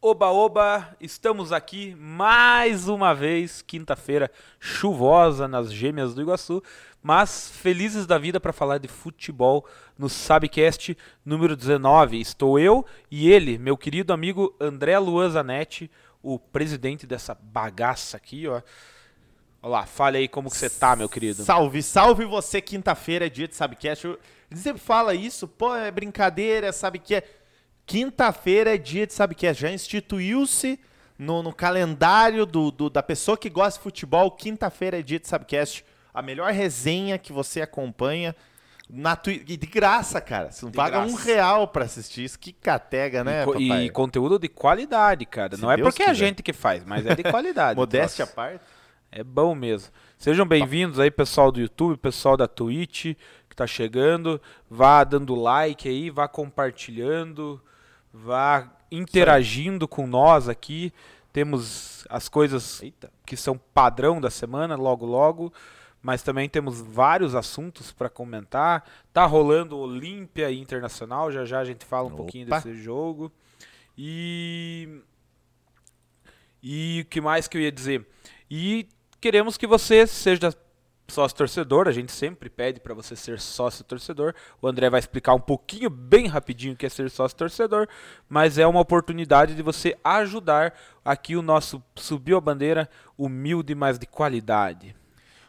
Oba, oba, estamos aqui mais uma vez, quinta-feira chuvosa nas Gêmeas do Iguaçu, mas felizes da vida para falar de futebol no Sabcast número 19. Estou eu e ele, meu querido amigo André Luan Zanetti, o presidente dessa bagaça aqui, ó. Olha lá, fale aí como que você tá, meu querido. Salve, salve você, quinta-feira é dia de Sabcast. Eu- Ele sempre fala isso, pô, é brincadeira, sabe que é. Quinta-feira é dia de Sabcast. Já instituiu-se no, no calendário do, do- da pessoa que gosta de futebol. Quinta-feira é dia de Sabcast. A melhor resenha que você acompanha. Na Twi- e de graça, cara. Você não De paga um graça. real pra assistir isso. Que catega, né, e, papai? e conteúdo de qualidade, cara. Se Não é Deus porque é a gente que faz, mas é de qualidade. Modéstia à parte. É bom mesmo. Sejam bem-vindos aí, pessoal do YouTube, pessoal da Twitch que tá chegando. Vá dando like aí, vá compartilhando, vá interagindo com nós aqui. Temos as coisas Eita. que são padrão da semana, logo logo. Mas também temos vários assuntos para comentar. Tá rolando Olímpia Internacional, já já a gente fala um pouquinho Opa. desse jogo. E e o que mais que eu ia dizer? E queremos que você seja sócio torcedor, a gente sempre pede para você ser sócio torcedor. O André vai explicar um pouquinho, bem rapidinho, o que é ser sócio torcedor, mas é uma oportunidade de você ajudar aqui o nosso Subiu a Bandeira humilde, mas de qualidade.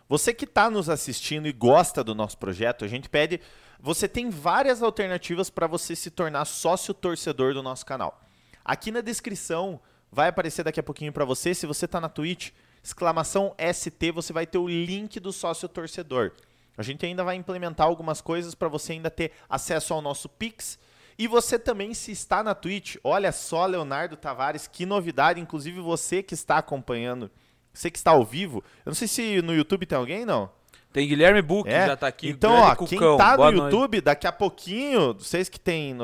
Você que está nos assistindo e gosta do nosso projeto, a gente pede. Você tem várias alternativas para você se tornar sócio torcedor do nosso canal. Aqui na descrição vai aparecer daqui a pouquinho para você. Se você está na Twitch, exclamação ST, você vai ter o link do sócio torcedor. A gente ainda vai implementar algumas coisas para você ainda ter acesso ao nosso Pix. E você também, se está na Twitch, olha só, Leonardo Tavares, que novidade. Inclusive você que está acompanhando, você que está ao vivo. Eu não sei se no YouTube tem alguém, não. Tem Guilherme Buch, É? já tá aqui. Então, ó, quem Cucão. tá Boa no noite. YouTube, daqui a pouquinho, vocês que tem,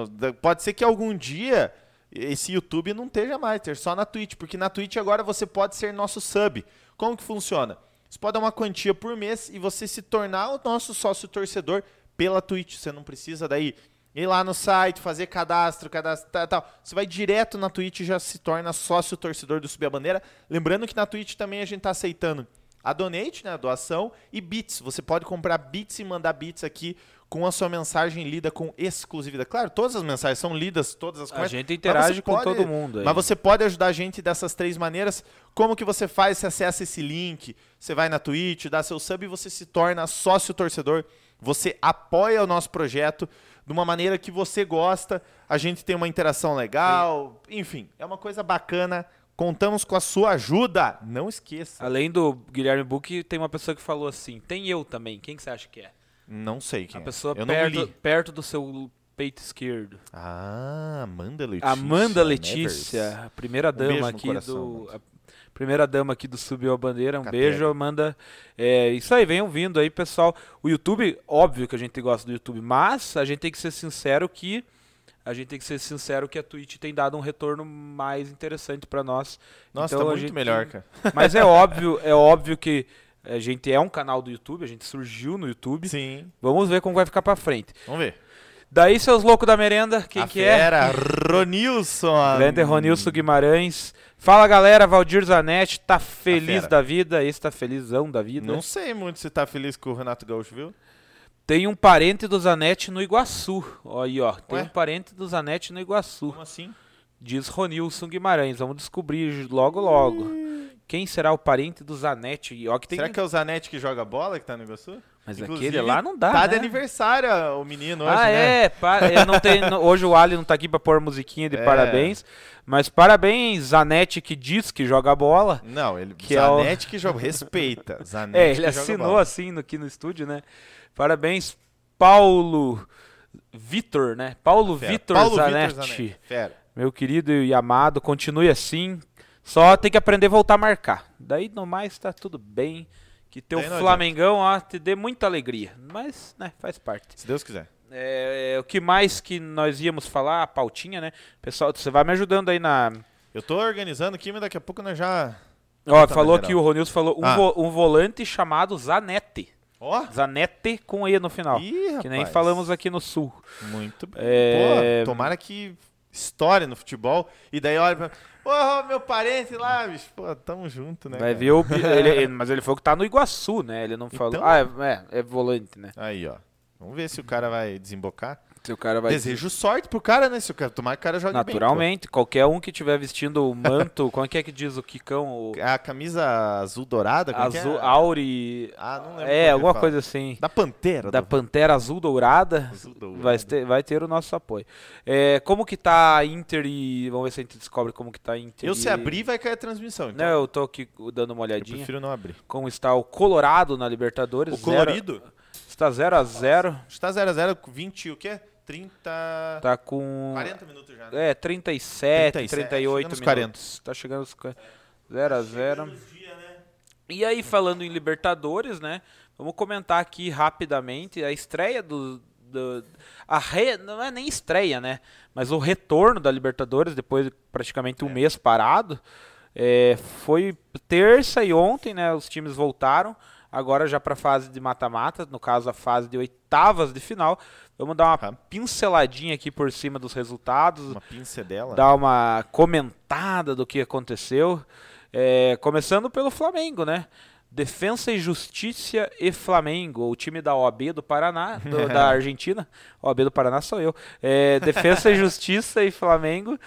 pode ser que algum dia esse YouTube não esteja mais, esteja só na Twitch, porque na Twitch agora você pode ser nosso sub. Como que funciona? Você pode dar uma quantia por mês e você se tornar o nosso sócio torcedor pela Twitch. Você não precisa daí ir lá no site, fazer cadastro, cadastro, tal, tal. Você vai direto na Twitch e já se torna sócio torcedor do Subir a Bandeira. Lembrando que na Twitch também a gente tá aceitando a donate, né, a doação, e bits. Você pode comprar bits e mandar bits aqui com a sua mensagem lida com exclusividade. Claro, todas as mensagens são lidas, todas as A conversas, gente interage com pode- todo mundo. aí. Mas você pode ajudar a gente dessas três maneiras. Como que você faz? Você acessa esse link, você vai na Twitch, dá seu sub e você se torna sócio torcedor. Você apoia o nosso projeto de uma maneira que você gosta. A gente tem uma interação legal. Enfim, é uma coisa bacana. Contamos com a sua ajuda. Não esqueça. Além do Guilherme Buch, tem uma pessoa que falou assim: tem eu também. Quem que você acha que é? Não sei quem A é. pessoa não perto, perto do seu peito esquerdo. Ah, Amanda Letícia. Amanda Nevers. Letícia, a primeira dama no aqui coração, do. Primeira dama aqui do Subiu a Bandeira. Um Catega. beijo, Amanda. É isso aí, venham vindo aí, pessoal. O YouTube, óbvio que a gente gosta do YouTube, mas a gente tem que ser sincero que. A gente tem que ser sincero que a Twitch tem dado um retorno mais interessante pra nós. Nossa, Então, tá muito gente- melhor, cara. Mas é óbvio, é óbvio que a gente é um canal do YouTube, a gente surgiu no YouTube. Sim. Vamos ver como vai ficar pra frente. Vamos ver. Daí, seus loucos da merenda, quem a que é? fera, Ronilson. Grande Ronilson Guimarães. Fala galera, Valdir Zanetti, tá feliz da vida, esse tá felizão da vida. Não sei muito se tá feliz com o Renato Gaúcho, viu? Tem um parente do Zanetti no Iguaçu. Ó, aí, ó. Tem Ué? um parente do Zanetti no Iguaçu. Como assim? Diz Ronilson Guimarães. Vamos descobrir logo, logo. Quem será o parente do Zanetti? E Ó, que tem... Será que é o Zanetti que joga bola que tá no Iguaçu? Mas Inclusive, aquele lá não dá, Tá né? de aniversário o menino hoje, ah, né? é, pa- não tem, não- hoje o Ali não tá aqui pra pôr musiquinha de É. parabéns, mas parabéns Zanetti que diz que joga bola. Não, ele Que é o- Zanetti que joga, respeita. Zanetti É, ele assinou assim no, aqui no estúdio, né? Parabéns Paulo Vitor, né? Paulo Fera. Vitor Paulo Zanetti, Vitor Zanetti. Fera. meu querido e amado, continue assim. Só tem que aprender a voltar a marcar. Daí no mais tá tudo bem. Que teu Daí não Flamengão, ó, te dê muita alegria. Mas, né, faz parte. Se Deus quiser. É, o que mais que nós íamos falar? A pautinha, né? Pessoal, você vai me ajudando aí na. Eu tô organizando aqui, mas daqui a pouco nós já... Ó, falou aqui, o Ronilson falou um, Ah. vo- um volante chamado Zanetti. Ó. Zanete com E no final. Ih, que nem rapaz. falamos aqui no sul. Muito bem. É, Pô, tomara que história no futebol. E daí olha pra. Porra, meu parente lá, bicho. Pô, tamo junto, né? Vai ver o. ele- ele- mas ele falou que tá no Iguaçu, né? Ele não falou. Então- Ah, é, é, é volante, né? Aí, ó. Vamos ver se o cara vai desembocar. Se o cara vai. Desejo sorte pro cara, né? Se o cara tomar o cara jogue Naturalmente, qualquer um que tiver vestindo o manto, como é que é que diz o Kikão? O bem. A camisa azul dourada, como é que é? azul, Auri. Ah, não lembro. É, alguma fala. coisa assim. Da Pantera. Da do- Pantera Azul Dourada. Azul dourada. Vai ter, vai ter o nosso apoio. É, como que tá a Inter e. Vamos ver se a gente descobre como que tá a Inter. Eu e- se abrir, vai cair a transmissão. Então Não, eu tô aqui dando uma eu olhadinha. prefiro não abrir. Como está o Colorado na Libertadores. O Zero- colorido está 0 a 0 está 0x0 com 20 o quê? 30... Tá com. 40 minutos já, né? É, 37, 37, 38 chegando nos minutos. Tá chegando os 0 a 0 né? E aí, falando em Libertadores, né? Vamos comentar aqui rapidamente a estreia do. do- a re, não é nem estreia, né? Mas o retorno da Libertadores, depois de praticamente um É. mês parado. É, foi terça e ontem, né? Os times voltaram. Agora já para a fase de mata-mata, no caso a fase de oitavas de final. Vamos dar uma Tá. pinceladinha aqui por cima dos resultados Uma pincedela. dar uma comentada do que aconteceu. É, começando pelo Flamengo, né? Defensa e Justiça e Flamengo, o time da OAB do Paraná, do- da Argentina. OAB do Paraná sou eu. É, Defensa e Justiça e Flamengo.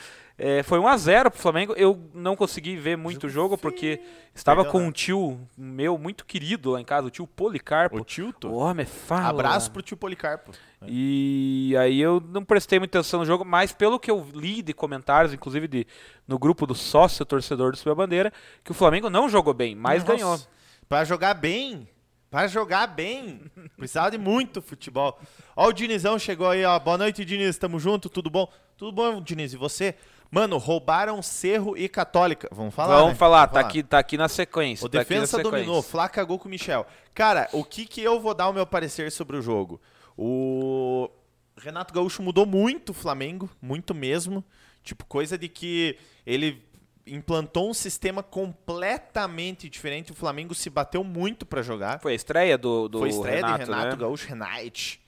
É, foi 1 a 0 pro Flamengo. Eu não consegui ver muito o jogo porque estava Perdeu com um tio meu muito querido lá em casa, o tio Policarpo. O Tilto. O homem fala. Abraço pro tio Policarpo. E aí eu não prestei muita atenção no jogo, mas pelo que eu li de comentários, inclusive de, no grupo do sócio torcedor do Sua Bandeira, que o Flamengo não jogou bem, mas Nossa. ganhou. Pra jogar bem. Pra jogar bem. Precisava de muito futebol. Ó, o Dinizão chegou aí, ó. Boa noite, Diniz. Tamo junto, tudo bom? Tudo bom, Diniz. E você? Mano, roubaram Cerro e Católica. Vamos falar, Vamos né? falar, Vamos tá aqui, tá aqui na sequência. O tá sequência. dominou, Flá cagou com o Michel. Cara, o que que eu vou dar o meu parecer sobre o jogo? O Renato Gaúcho mudou muito o Flamengo, muito mesmo. Tipo, coisa de que ele implantou um sistema completamente diferente. O Flamengo se bateu muito pra jogar. Foi a estreia do, do Foi estreia Renato, de Renato né? Gaúcho, Renate.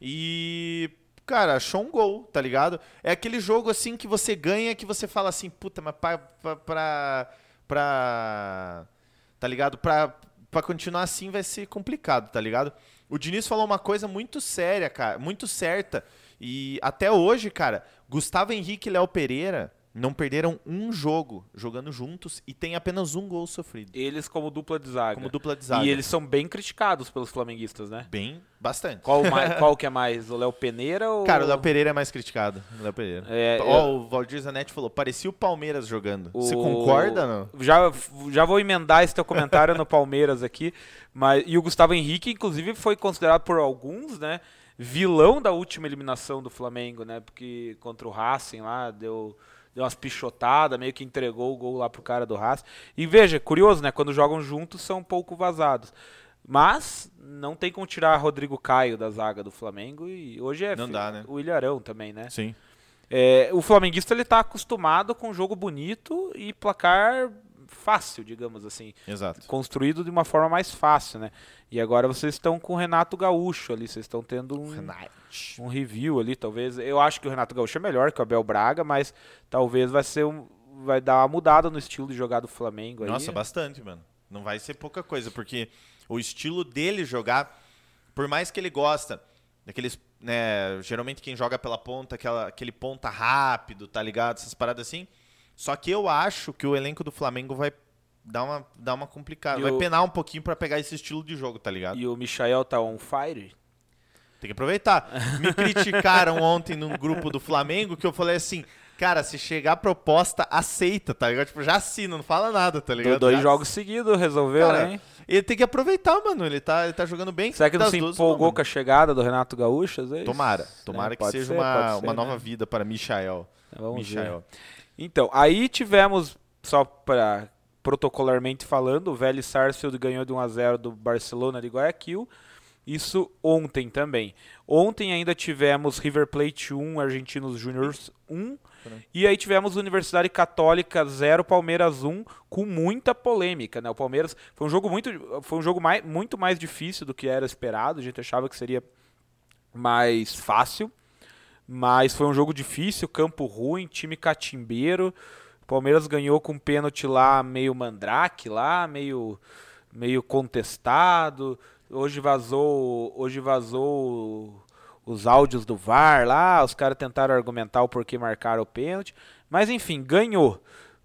E, cara, achou um gol, tá ligado? É aquele jogo assim que você ganha que você fala assim, puta, mas pra. pra, pra, pra- tá ligado? Pra, pra continuar assim vai ser complicado, tá ligado? O Diniz falou uma coisa muito séria, cara, muito certa. E até hoje, cara, Gustavo Henrique e Léo Pereira não perderam um jogo jogando juntos e tem apenas um gol sofrido. Eles como dupla de zaga. Como dupla de zaga. E eles são bem criticados pelos flamenguistas, né? Bem, bastante. Qual, mais, qual que é mais? O Léo Peneira ou... Cara, o Léo Pereira é mais criticado. O Léo Pereira. É, Ó, eu- o Valdir Zanetti falou, parecia o Palmeiras jogando. Você O- concorda, não? Já, já vou emendar esse teu comentário no Palmeiras aqui. Mas, e o Gustavo Henrique, inclusive, foi considerado por alguns, né? Vilão da última eliminação do Flamengo, né? Porque contra o Racing lá, deu, deu umas pichotadas, meio que entregou o gol lá pro cara do Racing. E veja, curioso, né? Quando jogam juntos são um pouco vazados. Mas não tem como tirar Rodrigo Caio da zaga do Flamengo e hoje é Não dá, né? o Ilharão também, né? Sim. É, o flamenguista ele tá acostumado com jogo bonito e placar fácil, digamos assim, Exato. construído de uma forma mais fácil, né? E agora vocês estão com o Renato Gaúcho ali, vocês estão tendo um, um review ali, talvez. Eu acho que o Renato Gaúcho é melhor que o Abel Braga, mas talvez vai ser um, vai dar uma mudada no estilo de jogar do Flamengo aí. Nossa, bastante, mano. Não vai ser pouca coisa, porque o estilo dele jogar, por mais que ele gosta daqueles, né, geralmente quem joga pela ponta, aquela, aquele ponta rápido, tá ligado? Essas paradas assim. Só que eu acho que o elenco do Flamengo vai dar uma, dar uma complicada. E vai o- penar um pouquinho pra pegar esse estilo de jogo, tá ligado? E o Michael tá on fire. Tem que aproveitar. Me criticaram ontem num grupo do Flamengo que eu falei assim, cara, se chegar proposta, aceita, tá ligado? Tipo, já assina, não fala nada, tá ligado? Do- dois Já jogos seguidos resolveu, Cara, hein? Ele tem que aproveitar, mano. Ele tá, ele tá jogando bem. Será que não se empolgou com a chegada do Renato Gaúcho? às vezes? Tomara. Tomara É, que seja ser, uma, ser, uma nova né? vida para Michael. Vamos ver. Então, aí tivemos, só para protocolarmente falando, o Vélez Sarsfield ganhou de 1 a 0 do Barcelona de Guayaquil. Isso ontem também. Ontem ainda tivemos River Plate 1, Argentinos Júniors 1. E aí tivemos Universidade Católica 0, Palmeiras 1, com muita polêmica, né? O Palmeiras foi um jogo muito, foi um jogo mais, muito mais difícil do que era esperado. A gente achava que seria mais fácil. Mas foi um jogo difícil, campo ruim, time catimbeiro. O Palmeiras ganhou com um pênalti lá meio mandrake lá, meio meio contestado. Hoje vazou, hoje vazou os áudios do VAR lá, os caras tentaram argumentar o porquê marcaram o pênalti, mas enfim, ganhou.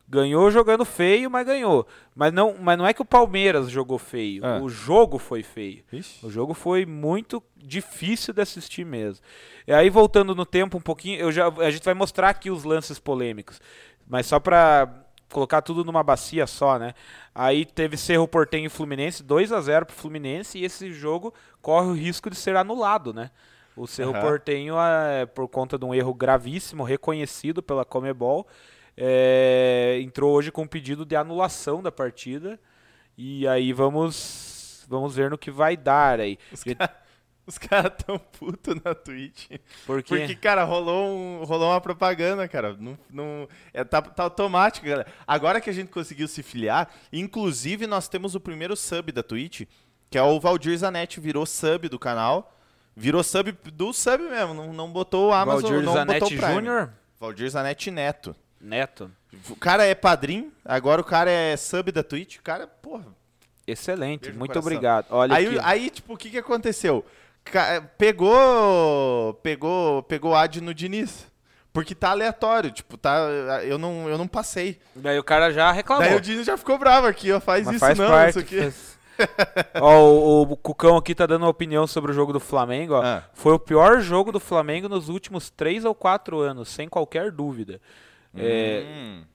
Ganhou jogando feio, mas ganhou. Mas não, mas não é que o Palmeiras jogou feio. Ah. O jogo foi feio. Ixi. O jogo foi muito difícil de assistir mesmo. E aí, voltando no tempo um pouquinho, eu já, a gente vai mostrar aqui os lances polêmicos. Mas só pra colocar tudo numa bacia só, né? Aí teve Cerro Portenho e Fluminense, 2 a 0 pro Fluminense, e esse jogo corre o risco de ser anulado, né? O Cerro Aham. Portenho, é, por conta de um erro gravíssimo, reconhecido pela Comebol, é, entrou hoje com um pedido de anulação da partida. E aí vamos, vamos ver no que vai dar aí. Os caras cara tão putos na Twitch. Porque, Porque, cara, rolou, um, rolou uma propaganda, cara. Não, não, é, tá, tá automático, galera. Agora que a gente conseguiu se filiar, inclusive nós temos o primeiro sub da Twitch, que é o Valdir Zanetti, virou sub do canal. Virou sub do sub mesmo, não, não botou o Amazon, Valdir não botou Zanetti o Prime. Júnior, Valdir Zanetti Neto. Neto. O cara é padrinho, agora o cara é sub da Twitch. O cara, porra. Excelente, muito coração. obrigado. Olha Aí, aqui. aí, tipo, o que que aconteceu? Ca- Pegou, pegou, pegou ad no Diniz. Porque tá aleatório, tipo, tá, eu não, eu não passei. Daí o cara já reclamou. Daí o Diniz já ficou bravo aqui, ó, faz Mas isso faz não, parte. isso aqui. faz- ó, o, o Cucão aqui tá dando uma opinião sobre o jogo do Flamengo. Ó. Ah. Foi o pior jogo do Flamengo nos últimos 3 ou 4 anos, sem qualquer dúvida. É, Hum.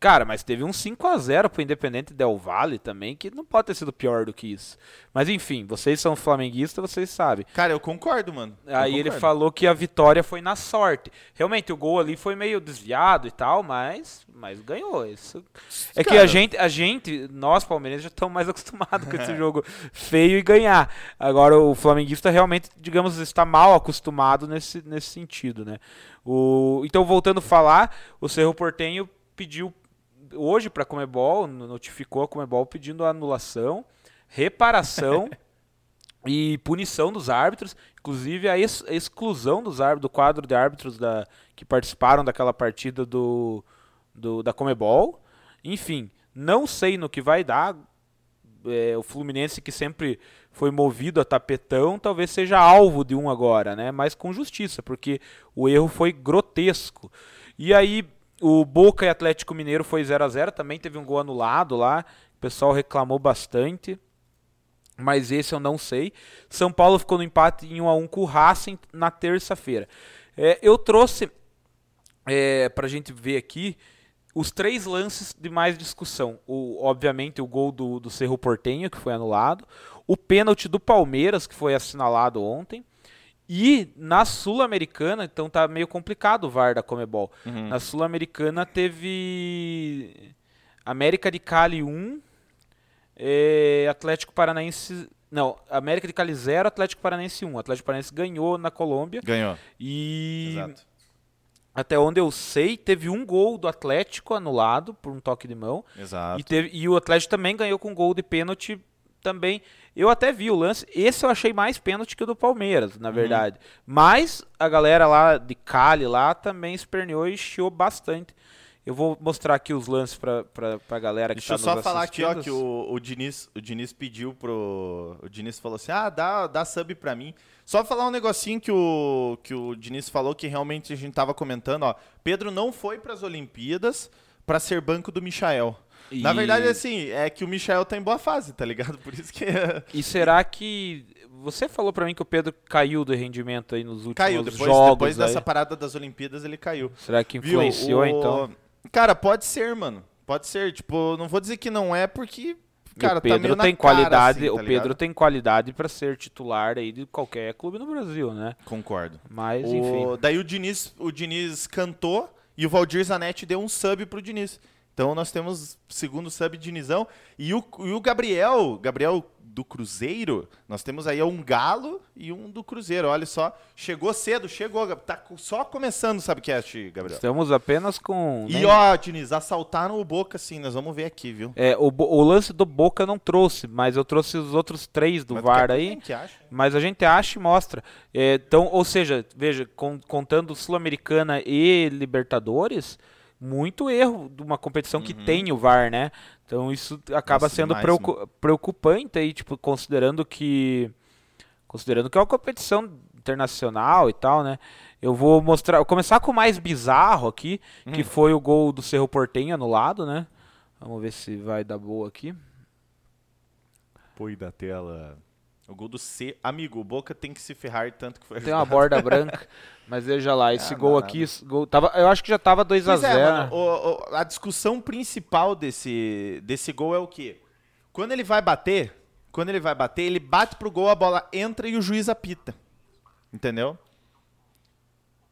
Cara, mas teve um 5 a 0 pro Independente Del Valle também, que não pode ter sido pior do que isso. Mas enfim, vocês são flamenguistas, vocês sabem. Cara, eu concordo, mano. Eu Aí ele concordo. falou que a vitória foi na sorte. Realmente, o gol ali foi meio desviado e tal, mas, mas ganhou. Isso. É que Cara. a gente, a gente, nós palmeirenses, já estamos mais acostumados com esse jogo feio e ganhar. Agora, o flamenguista realmente, digamos, está mal acostumado nesse, nesse sentido, né? O, então, voltando a falar, o Cerro Portenho pediu hoje para a Comebol, notificou a Comebol pedindo anulação, reparação e punição dos árbitros, inclusive a, ex- a exclusão dos árbitros, do quadro de árbitros da, que participaram daquela partida do, do- da Comebol. Enfim, não sei no que vai dar. É, o Fluminense que sempre foi movido a tapetão, talvez seja alvo de um agora, né? Mas com justiça, porque o erro foi grotesco. E aí o Boca e Atlético Mineiro foi 0 a 0 também teve um gol anulado lá. O pessoal reclamou bastante mas esse eu não sei. São Paulo ficou no empate em 1 a 1 com o Racing na terça-feira. É, eu trouxe é, para a gente ver aqui os três lances de mais discussão. O, obviamente o gol do, do Cerro Portenho, que foi anulado, o pênalti do Palmeiras, que foi assinalado ontem, e na Sul-Americana, então tá meio complicado o VAR da Comebol. Uhum. Na Sul-Americana teve América de Cali 1, é, Atlético Paranaense. Não, América de Cali 0, Atlético Paranaense 1. Atlético Paranaense ganhou na Colômbia. Ganhou. E Exato. até onde eu sei, teve um gol do Atlético anulado por um toque de mão. Exato. E, teve, e o Atlético também ganhou com gol de pênalti também. Eu até vi o lance. Esse eu achei mais pênalti que o do Palmeiras, Uhum. na verdade. Mas a galera lá de Cali lá também esperneou e chiou bastante. Eu vou mostrar aqui os lances pra, pra, pra galera que Deixa eu tá só nos falar aqui, ó, que o, o, Diniz, o Diniz pediu pro. O Diniz falou assim: ah, dá, dá sub pra mim. Só falar um negocinho que o, que o Diniz falou que realmente a gente tava comentando, ó. Pedro não foi pras Olimpíadas pra ser banco do Michael. Na E- verdade, assim, é que o Michael tá em boa fase, tá ligado? Por isso que. E será que. Você falou pra mim que o Pedro caiu do rendimento aí nos últimos caiu. Depois, jogos. depois aí. dessa parada das Olimpíadas, ele caiu. Será que influenciou O- então? Cara, pode ser, mano. Pode ser. Tipo, não vou dizer que não é, porque. Cara, o Pedro tá meio na tem cara, qualidade, assim, tá o Pedro tem qualidade pra ser titular aí de qualquer clube no Brasil, né? Concordo. Mas O- enfim. Daí o Diniz, o Diniz cantou e o Valdir Zanetti deu um sub pro Diniz. Então nós temos segundo sub Dinizão. E o, e o Gabriel, Gabriel do Cruzeiro, nós temos aí um galo e um do Cruzeiro. Olha só, chegou cedo, chegou, tá só começando o Subcast, Gabriel. Estamos apenas com. E nem- ó, Diniz, assaltaram o Boca sim, nós vamos ver aqui, viu? É, o, o lance do Boca não trouxe, mas eu trouxe os outros três do Mas VAR aí. acha? Mas a gente acha e mostra. É, então, ou seja, veja, con- contando Sul-Americana e Libertadores, muito erro de uma competição que tem o VAR, né? Então isso acaba Uhum. Nossa, sendo demais, preocu- preocupante aí, tipo, considerando que considerando que é uma competição internacional e tal, né? Eu vou mostrar, vou começar com o mais bizarro aqui, Hum. que foi o gol do Cerro Portenho anulado, né? Vamos ver se vai dar boa aqui. Põe da tela. O gol do C. Amigo, o Boca tem que se ferrar tanto que foi Tem uma ajudado. borda branca, mas veja lá, esse Ah, gol nada. aqui, esse gol tava, eu acho que já tava 2 a Pois é, 0. mano, o- o- a discussão principal desse, desse gol é o quê? Quando ele vai bater, quando ele vai bater, ele bate pro gol, a bola entra e o juiz apita. Entendeu?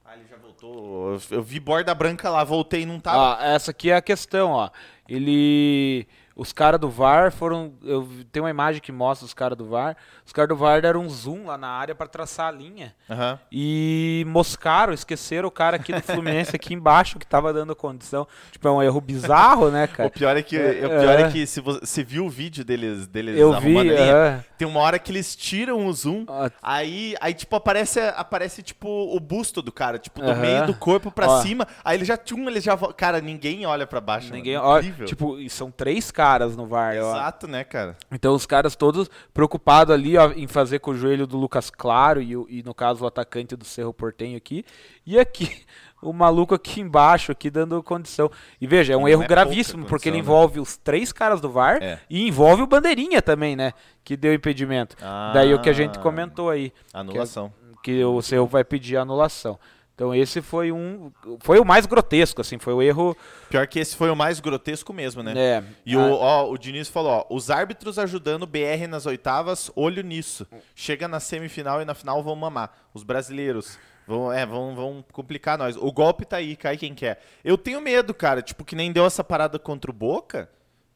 Ah, ele já voltou. Eu, eu vi borda branca lá, voltei e não tava. Ó, essa aqui é a questão, ó. Ele. Os caras do VAR foram. Eu vi- tem uma imagem que mostra os caras do VAR. Os caras do VAR deram um zoom lá na área pra traçar a linha. Aham. E moscaram, esqueceram o cara aqui do Fluminense aqui embaixo que tava dando condição. Tipo, é um erro bizarro, né, O cara? pior é que, É, o pior é. é. que se você, você viu o vídeo deles, deles Eu vi. arrumando a linha, tem uma hora que eles tiram o zoom, Ó, aí, aí tipo, aparece, aparece, tipo, o busto do cara, tipo, do meio do corpo pra Ó. cima, aí ele já, tchum, ele já, cara, ninguém olha pra baixo, Ninguém, mano. ó, Incrível. tipo, são três caras no VAR, ó. Exato, né, cara? Então os caras todos preocupados ali ó, em fazer com o joelho do Lucas Claro e, e no caso o atacante do Cerro Portenho aqui. E aqui, o maluco aqui embaixo, aqui dando condição. E veja, é um Não erro é gravíssimo, condição, porque ele né? envolve os três caras do VAR É. e envolve o Bandeirinha também, né? Que deu impedimento. Daí o que a gente Ah. comentou aí, Anulação. que o Cerro vai pedir anulação. Então esse foi um. Foi o mais grotesco, assim, foi o erro. Pior que esse foi o mais grotesco mesmo, né? É, E a- o, ó, o Diniz falou, ó, os árbitros ajudando o BR nas oitavas, olho nisso. Chega na semifinal e na final vão mamar. Os brasileiros vão, é, vão, vão complicar nós. O golpe tá aí, cai quem quer. Eu tenho medo, cara, tipo, que nem deu essa parada contra o Boca,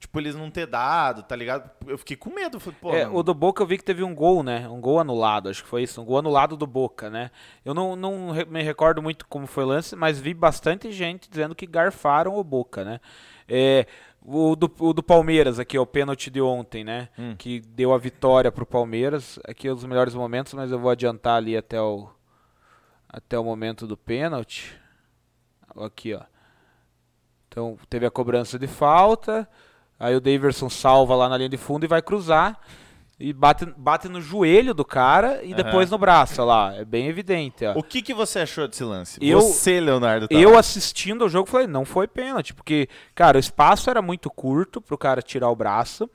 tipo, eles não ter dado, tá ligado? Eu fiquei com medo, falei, pô, É, o do Boca eu vi que teve um gol, né? Um gol anulado, acho que foi isso. Um gol anulado do Boca, né? Eu não, não me recordo muito como foi o lance, mas vi bastante gente dizendo que garfaram o Boca, né? É, o, do, o do Palmeiras aqui, ó, o pênalti de ontem, né? Hum. Que deu a vitória pro Palmeiras. Aqui é os melhores momentos, mas eu vou adiantar ali até o, até o momento do pênalti. Aqui, ó. Então, teve a cobrança de falta. Aí o Daverson salva lá na linha de fundo e vai cruzar. E bate, bate no joelho do cara e Aham. depois no braço, lá. É bem evidente, ó. o que, que você achou desse lance? Eu- você, Leonardo, tá Eu lá. assistindo o jogo falei, não foi pênalti, porque, cara, o espaço era muito curto pro cara tirar o braço.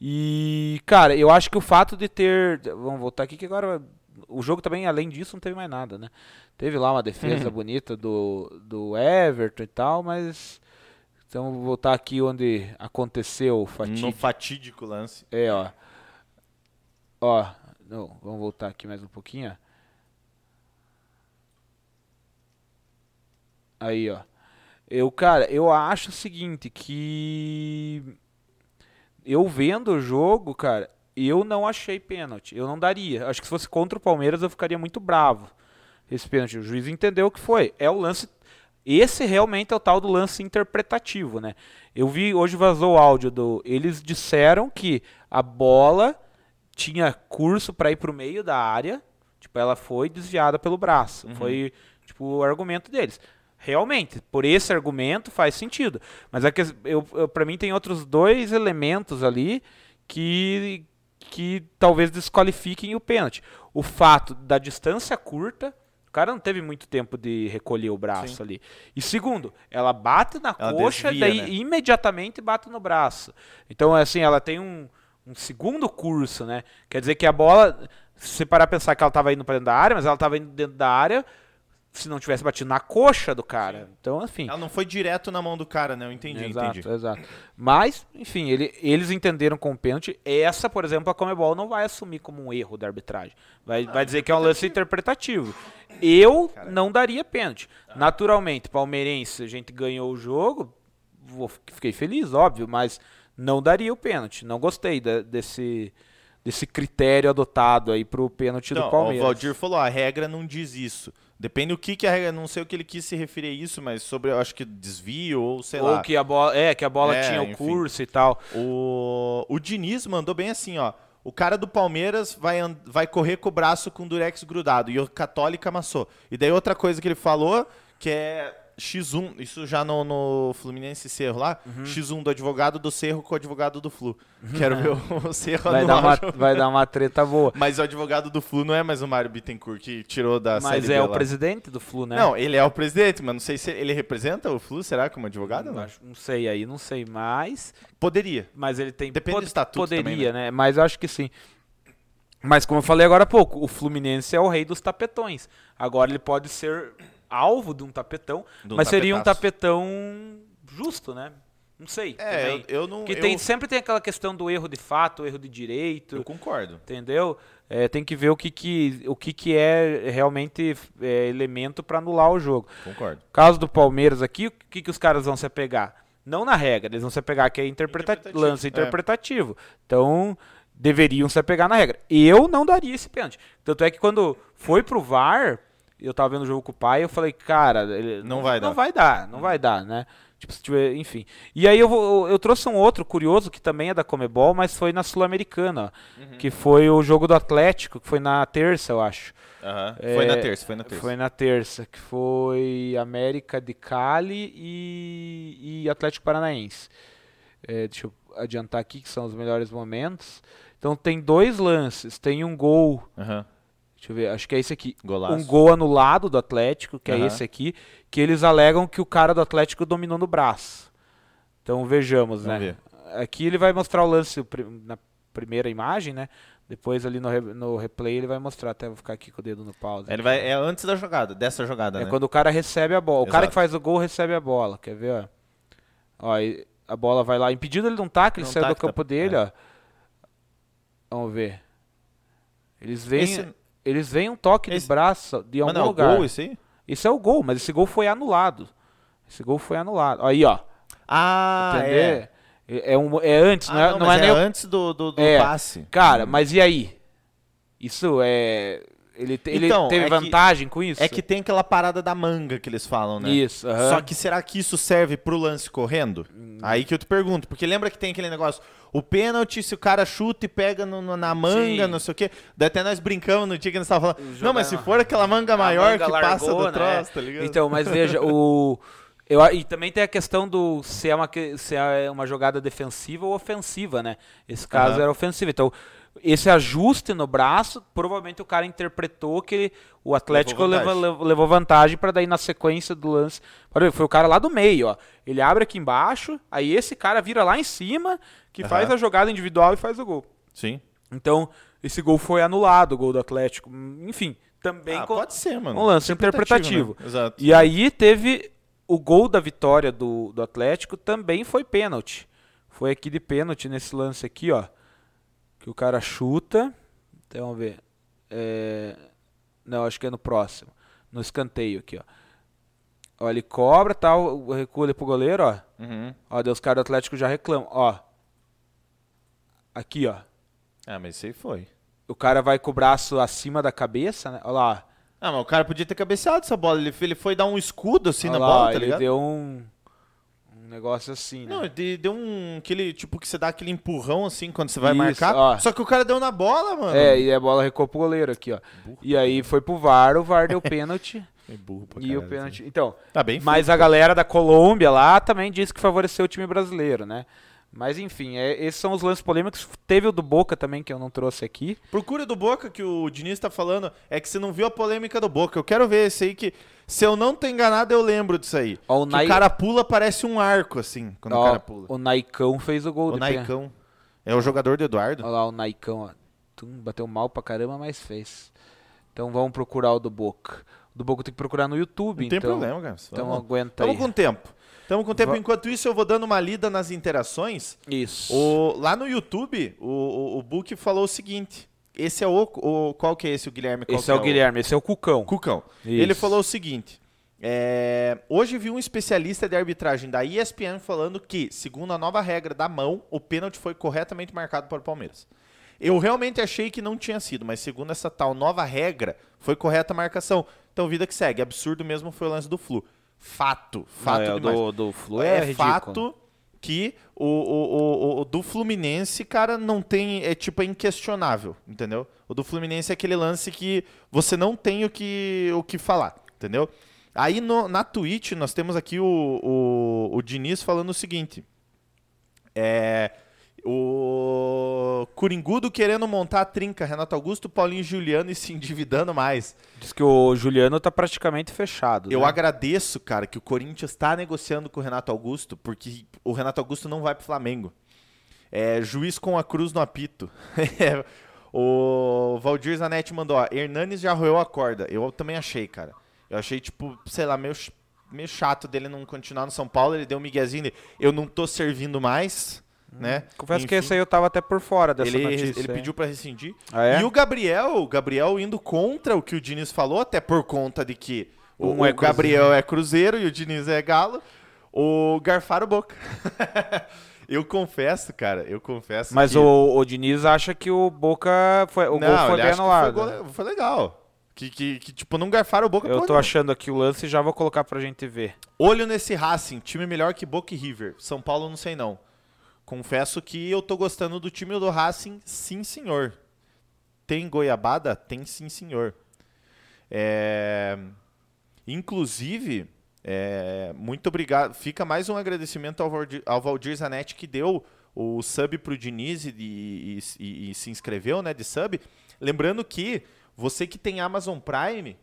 E, cara, eu acho que o fato de ter. Vamos voltar aqui que agora. O jogo também, além disso, não teve mais nada, né? Teve lá uma defesa bonita do, do Everton e tal, mas. Então, vou voltar aqui onde aconteceu o no fatídico. fatídico lance. É, ó. Ó, não, vamos voltar aqui mais um pouquinho. Aí, ó. Eu, cara, eu acho o seguinte, que eu vendo o jogo, cara, eu não achei pênalti. Eu não daria. Acho que se fosse contra o Palmeiras eu ficaria muito bravo. Esse pênalti, o juiz entendeu o que foi. É o lance esse realmente é o tal do lance interpretativo, né? Eu vi hoje vazou o áudio do eles disseram que a bola tinha curso para ir pro meio da área, tipo ela foi desviada pelo braço. Foi tipo o argumento deles. Realmente, por esse argumento faz sentido. Mas é que eu, eu para mim tem outros dois elementos ali que que talvez desqualifiquem o pênalti. O fato da distância curta, o cara não teve muito tempo de recolher o braço Sim. ali. E segundo, ela bate na Ela coxa, desvia, daí né? imediatamente bate no braço. Então, assim, ela tem um, um segundo curso, né? Quer dizer que a bola, se você parar a pensar que ela estava indo para dentro da área, mas ela estava indo dentro da área se não tivesse batido na coxa do cara. Então, enfim. Ela não foi direto na mão do cara, né? Eu entendi, exato, entendi. exato. Mas, enfim, ele- eles entenderam com o pênalti. Essa, por exemplo, a Comebol não vai assumir como um erro da arbitragem. Vai, vai dizer que é um lance interpretativo. Eu não daria pênalti. Naturalmente, palmeirense, a gente ganhou o jogo. vou- fiquei feliz, óbvio, mas não daria o pênalti. Não gostei da- desse, desse critério adotado aí pro pênalti Então, do o Palmeiras. Valdir falou, a regra não diz isso. Depende do que, que a regra, não sei o que ele quis se referir a isso, mas sobre, eu acho que desvio ou sei Ou lá. que a bola, é, que a bola É, tinha o enfim. curso e tal. O, o Diniz mandou bem assim, ó. O cara do Palmeiras vai, vai correr com o braço com o durex grudado. E o Católica amassou. E daí outra coisa que ele falou, que é X1, isso já no, no Fluminense Cerro lá, Uhum. X1 do advogado do Cerro com o advogado do Flu. Quero ver o, o Cerro Vai dar, uma, vai dar uma treta boa. Mas o advogado do Flu não é mais o Mário Bittencourt que tirou da Mas Série é B o lá. presidente do Flu, né? Não, ele é o presidente, mas não sei se ele representa o Flu, será, como advogado? Não, Acho- não sei aí, não sei mais. Poderia. Mas ele tem. Depende do estatuto Poderia, também, né? Mas eu acho que sim. Mas como eu falei agora há pouco, o Fluminense é o rei dos tapetões. Agora ele pode ser alvo de um tapetão, De um mas seria um tapetão justo, né? Não sei. É, eu, eu não. que eu, tem, sempre tem aquela questão do erro de fato, erro de direito. eu concordo. Entendeu? É, tem que ver o que, que, o que, que é realmente é, elemento para anular o jogo. Concordo. Caso do Palmeiras aqui, o que, que os caras vão se apegar? Não na regra, eles vão se apegar que é interpreta Interpretativo, lance é. interpretativo. Então, deveriam se apegar na regra. Eu não daria esse pênalti. Tanto é que quando foi pro VAR, eu tava vendo o jogo com o pai, eu falei, cara, ele- Não vai não dar. vai dar, não vai dar, né? Tipo, se tiver, enfim. E aí eu, vou, eu trouxe um outro curioso que também é da Comebol, mas foi na Sul-Americana, Uhum. que foi o jogo do Atlético, que foi na terça, eu acho. Aham. É, Foi na terça, foi na terça. Foi na terça, que foi América de Cali e, e Atlético Paranaense. É, deixa eu adiantar aqui que são os melhores momentos. Então tem dois lances, tem um gol, Aham. Deixa eu ver, acho que é esse aqui. Golaço. Um gol anulado do Atlético, que é Aham. esse aqui, que eles alegam que o cara do Atlético dominou no braço. Então vejamos, Vamos né? Aqui ele vai mostrar o lance na primeira imagem, né? Depois ali no, re- no replay ele vai mostrar, até vou ficar aqui com o dedo no pause. Ele vai, é antes da jogada, dessa jogada, É né? quando o cara recebe a bola. O cara Exato. que faz o gol recebe a bola. Quer ver, ó? Ó, a bola vai lá. Impedido ele não tá, que ele Não saiu tá, do tá- campo dele, é. ó. Vamos ver. Eles veem, Esse- eles veem um toque esse- de braço de algum Mas não, é o lugar. gol esse aí? Esse é o gol, mas esse gol foi anulado. Esse gol foi anulado. Aí, ó. Ah, entendeu? é. É, é um, é antes, Ah, não é, não, não é nem é o antes do, do, do É. passe. Cara, Hum. mas e aí? Isso é. Ele, ele Então, teve é que- vantagem com isso? É que tem aquela parada da manga que eles falam, né? Isso, aham. Só que será que isso serve pro lance correndo? Hum. Aí que eu te pergunto, porque lembra que tem aquele negócio, o pênalti, se o cara chuta e pega no- no- na manga, Sim. não sei o quê. Daí até nós brincamos no dia que nós tava falando, Jogar não, mas se for aquela manga maior manga que passa largou, do né? troço, tá ligado? Então, mas veja, o. Eu, e também tem a questão do se é, uma, se é uma jogada defensiva ou ofensiva, né? Esse caso Aham. era ofensivo. Então, esse ajuste no braço, provavelmente o cara interpretou que ele- o Atlético Levou vantagem. levou vantagem para daí na sequência do lance. Foi o cara lá do meio, ó. Ele abre aqui embaixo, aí esse cara vira lá em cima, que Aham. faz a jogada individual e faz o gol. Sim. Então, esse gol foi anulado, o gol do Atlético. Enfim, também Ah, com- pode ser, mano. um lance interpretativo. né? Exato. e aí teve o gol da vitória do, do Atlético também foi pênalti. Foi aqui de pênalti nesse lance aqui, ó. Que o cara chuta. Então, vamos ver. É, Não, acho que é no próximo. No escanteio aqui, ó. Ó, ele cobra, tal, recua ali pro goleiro, ó. Uhum. Ó, Deus, os caras do Atlético já reclamam, ó. Aqui, ó. Ah, mas isso aí foi. O cara vai com o braço acima da cabeça, né? Olha lá. Ah, mas o cara podia ter cabeceado essa bola. Ele, ele foi dar um escudo assim Olha na lá, bola, tá ele ligado? deu um, um negócio assim, né? Não, ele deu um. Aquele, tipo, que você dá aquele empurrão assim quando você vai Isso, marcar. ó. Só que o cara deu na bola, mano. É, e a bola recuou pro goleiro aqui, ó. E aí foi pro VAR, o VAR deu pênalti. É burro pra e o caralho, pênalti. Então, Tá bem mas a galera da Colômbia lá também disse que favoreceu o time brasileiro, né? Mas enfim, é- esses são os lances polêmicos. Teve o do Boca também, que eu não trouxe aqui. Procura do Boca que o Diniz tá falando. É que você não viu a polêmica do Boca. Eu quero ver esse aí que. Se eu não tô enganado, eu lembro disso aí. Ó, o Que Nai- o cara pula, parece um arco, assim, quando o Ó, cara pula. o Naicão fez o gol O. Naicão. É o jogador do Eduardo. Olha lá o Naicão, ó. Tum, bateu mal pra caramba, mas fez. Então vamos procurar o do Boca. O do Boca tem que procurar no YouTube, Não tem então. problema, cara. Então Vamos, aguenta aí. Tamo com tempo. Tamo com tempo. Enquanto isso, eu vou dando uma lida nas interações. Isso. O, lá no YouTube, o, o, o Book falou o seguinte. Esse é o, o. Qual que é esse, o Guilherme? Qual esse que é o Guilherme, esse é o Cucão. Cucão. Isso. Ele falou o seguinte: É, hoje vi um especialista de arbitragem da ESPN falando que, segundo a nova regra da mão, o pênalti foi corretamente marcado para o Palmeiras. Eu realmente achei que não tinha sido, mas segundo essa tal nova regra, foi correta a marcação. Então, vida que segue. Absurdo mesmo foi o lance do Flu. Fato. Fato Não, é, do, do Flu é, é fato que o, o, o, o do Fluminense, cara, não tem. É tipo, é inquestionável, entendeu? O do Fluminense é aquele lance que você não tem o que, o que falar, entendeu? Aí no- na Twitch nós temos aqui o, o, o Diniz falando o seguinte. É. O Coringudo querendo montar a trinca, Renato Augusto, Paulinho e Juliano e se endividando mais. Diz que o Juliano tá praticamente fechado. Eu né? agradeço, cara, que o Corinthians está negociando com o Renato Augusto, porque o Renato Augusto não vai pro Flamengo. É, juiz com a cruz no apito. É, o Valdir Zanetti mandou, ó, Hernanes já roeu a corda. Eu também achei, cara. Eu achei, tipo, sei lá, meio, meio chato dele não continuar no São Paulo. Ele deu um miguezinho de, eu não tô servindo mais, né? Confesso que Enfim, esse aí eu tava até por fora dessa ele, notícia. ele pediu pra rescindir. Ah, é? E o Gabriel, o Gabriel indo contra o que o Diniz falou, até por conta de que o, Um é o Gabriel é Cruzeiro e o Diniz é Galo, o Garfaro Boca. eu confesso, cara, eu confesso Mas que... o, o Diniz acha que o Boca foi, o Não, gol foi bem que anulado. Foi, foi legal. Que, que, que, tipo, não garfaram o Boca Eu tô nenhuma. achando aqui o lance e já vou colocar pra gente ver. Olho nesse Racing, time melhor que Boca e River. São Paulo não sei não. Confesso que eu tô gostando do time do Racing, sim senhor. Tem goiabada? Tem sim senhor. É, Inclusive, é, muito obrigado. Fica mais um agradecimento ao Valdir, ao Valdir Zanetti que deu o sub pro Diniz e, e- e- e se inscreveu né, de sub. Lembrando que você que tem Amazon Prime,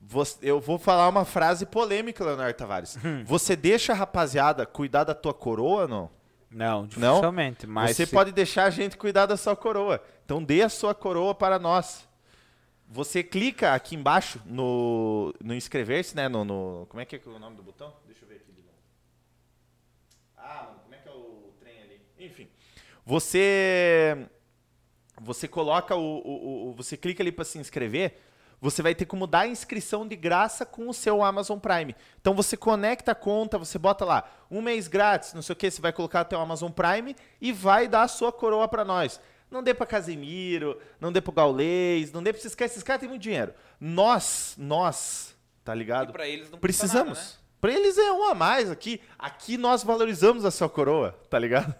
você- eu vou falar uma frase polêmica, Leonardo Tavares. Você deixa a rapaziada cuidar da tua coroa, não? Não, dificilmente. Mas você se- pode deixar a gente cuidar da sua coroa. Então dê a sua coroa para nós. Você clica aqui embaixo no, no inscrever-se, né? No, no- como é que é o nome do botão? Deixa eu ver aqui de novo. Ah, mano, como é que é o trem ali? Enfim. Você você coloca o, o- o- você clica ali para se inscrever, você vai ter como dar a inscrição de graça com o seu Amazon Prime. Então você conecta a conta, você bota lá um mês grátis, não sei o que, você vai colocar até o Amazon Prime e vai dar a sua coroa para nós. Não dê para Casemiro, não dê para Gaulês, não dê para esses caras, esses caras têm muito dinheiro. Nós, nós, tá ligado? E pra eles não Precisamos. nada, né? Pra eles é um a mais aqui. Aqui nós valorizamos a sua coroa, tá ligado?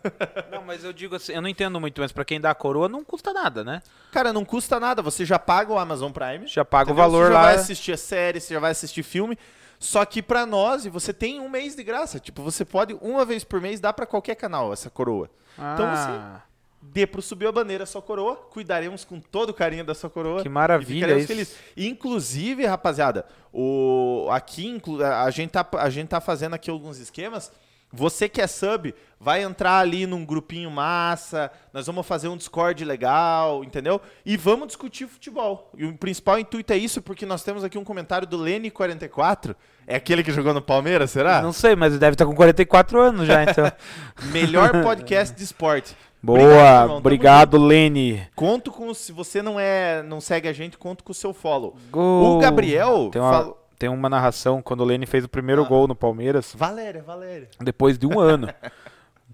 Não, mas eu digo assim, eu não entendo muito, mas pra quem dá a coroa não custa nada, né? Cara, não custa nada. Você já paga o Amazon Prime. Já paga o valor Você já lá. vai assistir a série, você já vai assistir filme. Só que pra nós, você tem um mês de graça. Tipo, você pode, uma vez por mês, dar pra qualquer canal essa coroa. Então Ah, Dê pro Subir a Bandeira a sua coroa. Cuidaremos com todo o carinho da sua coroa. Que e maravilha ficaremos isso. felizes. Inclusive, rapaziada, o, aqui inclu- a, gente tá, a gente tá fazendo aqui alguns esquemas. Você que é sub, vai entrar ali num grupinho massa, nós vamos fazer um Discord legal, entendeu? E vamos discutir futebol. E o principal intuito é isso, porque nós temos aqui um comentário do Lene44. É aquele que jogou no Palmeiras, será? Não sei, mas deve estar com 44 anos já, então. Melhor podcast de esporte. Boa, irmão. Tamo obrigado, Lene. Conto com se você não é, não segue a gente, conto com o seu follow. Gol. O Gabriel Tem uma, falou- tem uma narração quando o Lene fez o primeiro Ah. gol no Palmeiras, Valéria, Valéria. depois de um ano.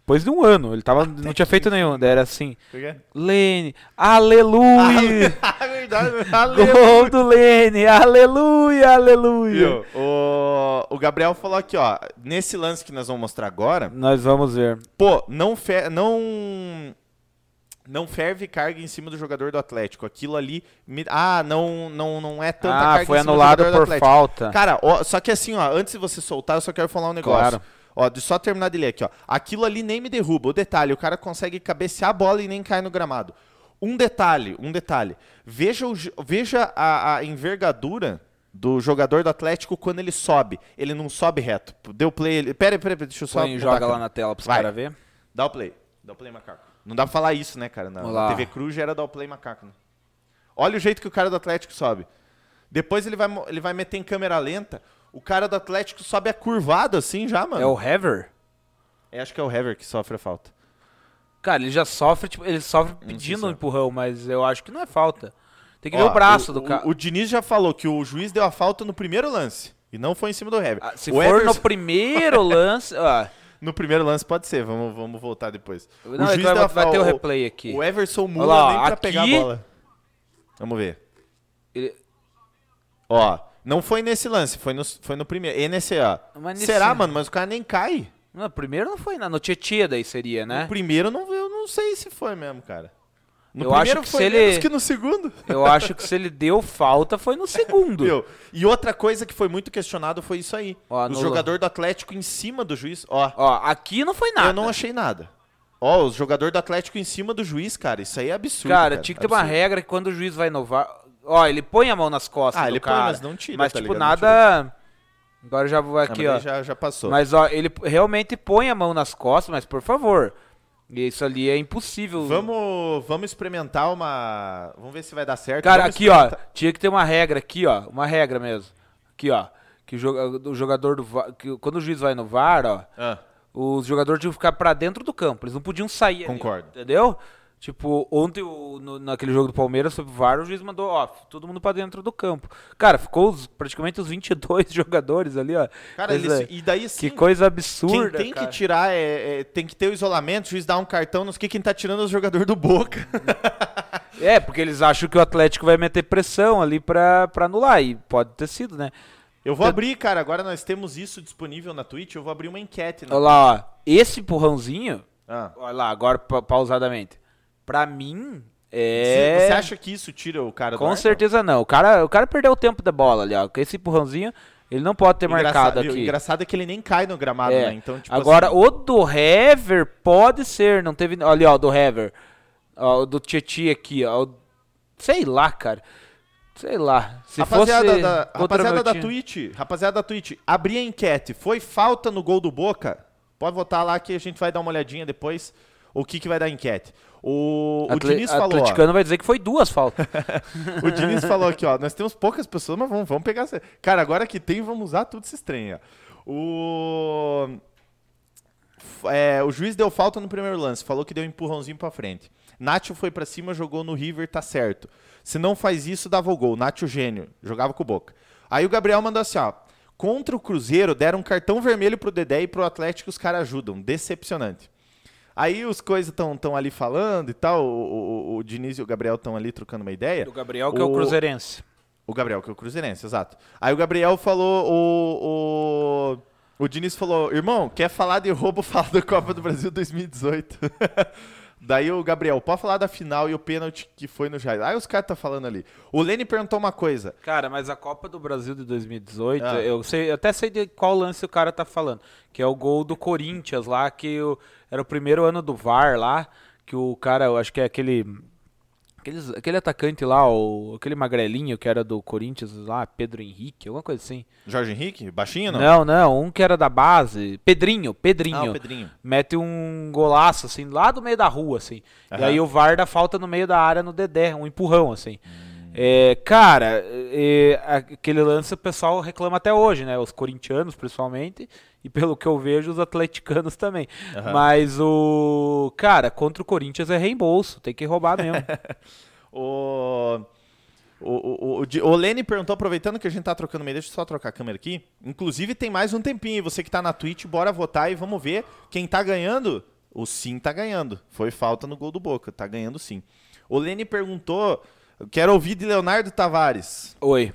Depois de um ano, ele tava, não tinha feito nenhum. Era assim, Por? Lene, aleluia! Ah, verdade. Aleluia. Gol do Lene, aleluia, aleluia! Viu? O, o Gabriel falou aqui, ó, nesse lance que nós vamos mostrar agora, Nós vamos ver. pô, não fe, não não ferve carga em cima do jogador do Atlético. Aquilo ali, me- ah, não não não é tanta Ah, carga foi em cima do anulado jogador do por Atlético. falta. Cara, ó, só que assim, ó, antes de você soltar, eu só quero falar um negócio. Claro. Ó, de só terminar de ler aqui, ó. Aquilo ali nem me derruba. O detalhe, o cara consegue cabecear a bola e nem cai no gramado. Um detalhe, um detalhe. Veja, o veja a, a envergadura do jogador do Atlético quando ele sobe. Ele não sobe reto. Deu play. Ele... Pera, pera, pera, deixa eu só. Põe, joga lá na tela pros Vai. caras ver. Dá o play. Dá o play, macaco. Não dá pra falar isso, né, cara? Na, na. TV Cruz já era dar o play, macaco. Né? Olha o jeito que o cara do Atlético sobe. Depois ele vai, ele vai meter em câmera lenta. O cara do Atlético sobe acurvado assim já, mano. É o Hever? Eu acho que é o Hever que sofre a falta. Cara, ele já sofre, tipo, ele sofre pedindo um é. empurrão, mas eu acho que não é falta. Tem que Ó, ver o braço o, do cara. O, o Diniz já falou que o juiz deu a falta no primeiro lance. E não foi em cima do Hever. Ah, Se O for Everson- no primeiro lance. ó, No primeiro lance pode ser, vamos, vamos voltar depois. não, é que vai, deu a vai ter o replay aqui. O Everson Mula lá, nem pra aqui- pegar a bola. Vamos ver. Ele- Ó, não foi nesse lance, foi no, foi no primeiro. E nesse, ó. Mas nesse- Será, mano? Mas o cara nem cai. Não, o primeiro não foi, não. No Tietê daí seria, né? No primeiro não, eu não sei se foi mesmo, cara. No Eu acho primeiro que foi se ele- menos que no segundo. Eu acho que se ele deu falta foi no segundo. Meu, E outra coisa que foi muito questionado foi isso aí. Ó, o no- jogador do Atlético em cima do juiz. Ó, Ó, aqui não foi nada. eu não achei nada. Ó, o jogador do Atlético em cima do juiz, cara. Isso aí é absurdo. Cara, tinha que ter uma absurdo. regra que quando o juiz vai inovar. Ó, ele põe a mão nas costas Ah, ele põe, cara. mas não tira, Mas, tá tipo, ligado? Nada. Agora já vou Ah, aqui, ó. Já, já passou. Mas, ó, ele realmente põe a mão nas costas, mas por favor. Isso ali é impossível. Vamos, vamos experimentar uma. Vamos ver se vai dar certo. Cara, Vamos aqui, ó. experimentar- Tinha que ter uma regra aqui, ó. Uma regra mesmo. Aqui, ó. Que o joga- o jogador do VAR. Que, quando o juiz vai no VAR, ó. Ah, Os jogadores tinham que ficar pra dentro do campo. Eles não podiam sair. Concordo. entendeu? Tipo, ontem o- no- naquele jogo do Palmeiras sobre o VAR, o juiz mandou, ó, todo mundo pra dentro do campo. Cara, ficou os- praticamente os 22 jogadores ali, ó. cara, Coisa- eles, e daí sim. que coisa Quem absurda. tem cara. que tirar é, é- tem que ter o isolamento, o juiz dá um cartão, não sei quem tá tirando é o jogador do Boca. É, porque eles acham que o Atlético vai meter pressão ali pra, pra anular. E pode ter sido, né? Eu vou abrir, cara, agora nós temos isso disponível na Twitch, eu vou abrir uma enquete. Olha lá, ó. Esse empurrãozinho, Ah. olha lá, agora pa- pausadamente. Pra mim, é. Você acha que isso tira o cara do Com ar? certeza não. O cara, o cara perdeu o tempo da bola ali, ó. Com esse empurrãozinho, ele não pode ter Engraçado, marcado aqui. Engraçado é que ele nem cai no gramado, É. né? Então, tipo Agora, assim, o do Hever pode ser, não teve. Olha ali, ó, do Hever. Ó, o do Tietchan aqui, ó. o- Sei lá, cara. Sei lá. Se rapaziada fosse da, rapaziada da Twitch, rapaziada da Twitch, abri a enquete. Foi falta no gol do Boca? Pode votar lá que a gente vai dar uma olhadinha depois o que, que vai dar a enquete. O, o Atle- Diniz falou, ó, Atleticano vai dizer que foi duas faltas. o Diniz falou aqui, ó, nós temos poucas pessoas, mas vamos, vamos pegar... Cara, agora que tem, vamos usar tudo trem, ó. O... É, o juiz deu falta no primeiro lance, falou que deu um empurrãozinho pra frente. Nacho foi pra cima, jogou no River, tá certo. Se não faz isso, dava o gol. Nacho gênio, jogava com o Boca. Aí o Gabriel mandou assim, ó. Contra o Cruzeiro, deram um cartão vermelho pro Dedé e pro Atlético os caras ajudam. Decepcionante. Aí os coisas estão tão ali falando e tal. O, o, o- o Diniz e o Gabriel estão ali trocando uma ideia. Do Gabriel, que é o O- Cruzeirense. O Gabriel, que é o Cruzeirense, exato. Aí o Gabriel falou, o, o, o Diniz falou, irmão, quer falar de roubo, fala da Copa do Brasil 2018. Daí o Gabriel, pode falar da final e o pênalti que foi no Jair. Aí os caras tá falando ali. O Lene perguntou uma coisa. Cara, mas a Copa do Brasil de 2018, Ah. eu sei, eu até sei de qual lance o cara tá falando, que é o gol do Corinthians lá, que o- era o primeiro ano do VAR lá, que o cara, eu acho que é aquele aqueles- aquele atacante lá, o, aquele magrelinho que era do Corinthians lá, Pedro Henrique, alguma coisa assim. Jorge Henrique? Baixinho não? Não, não, um que era da base, Pedrinho, Pedrinho. Ah, Pedrinho. Mete um golaço, assim, lá do meio da rua, assim. E aí o VAR dá falta no meio da área no Dedé, um empurrão, assim. É, cara, é, aquele lance o pessoal reclama até hoje, né? Os corintianos, principalmente, e pelo que eu vejo, os atleticanos também. Aham. Mas o. Cara, contra o Corinthians é reembolso, tem que roubar mesmo. O, o, o, o, o Lene perguntou, aproveitando que a gente tá trocando meio, deixa eu só trocar a câmera aqui. Inclusive tem mais um tempinho, e você que tá na Twitch, bora votar e vamos ver quem tá ganhando. O sim tá ganhando. Foi falta no gol do Boca, tá ganhando sim. O Lene perguntou, quero ouvir de Leonardo Tavares. Oi.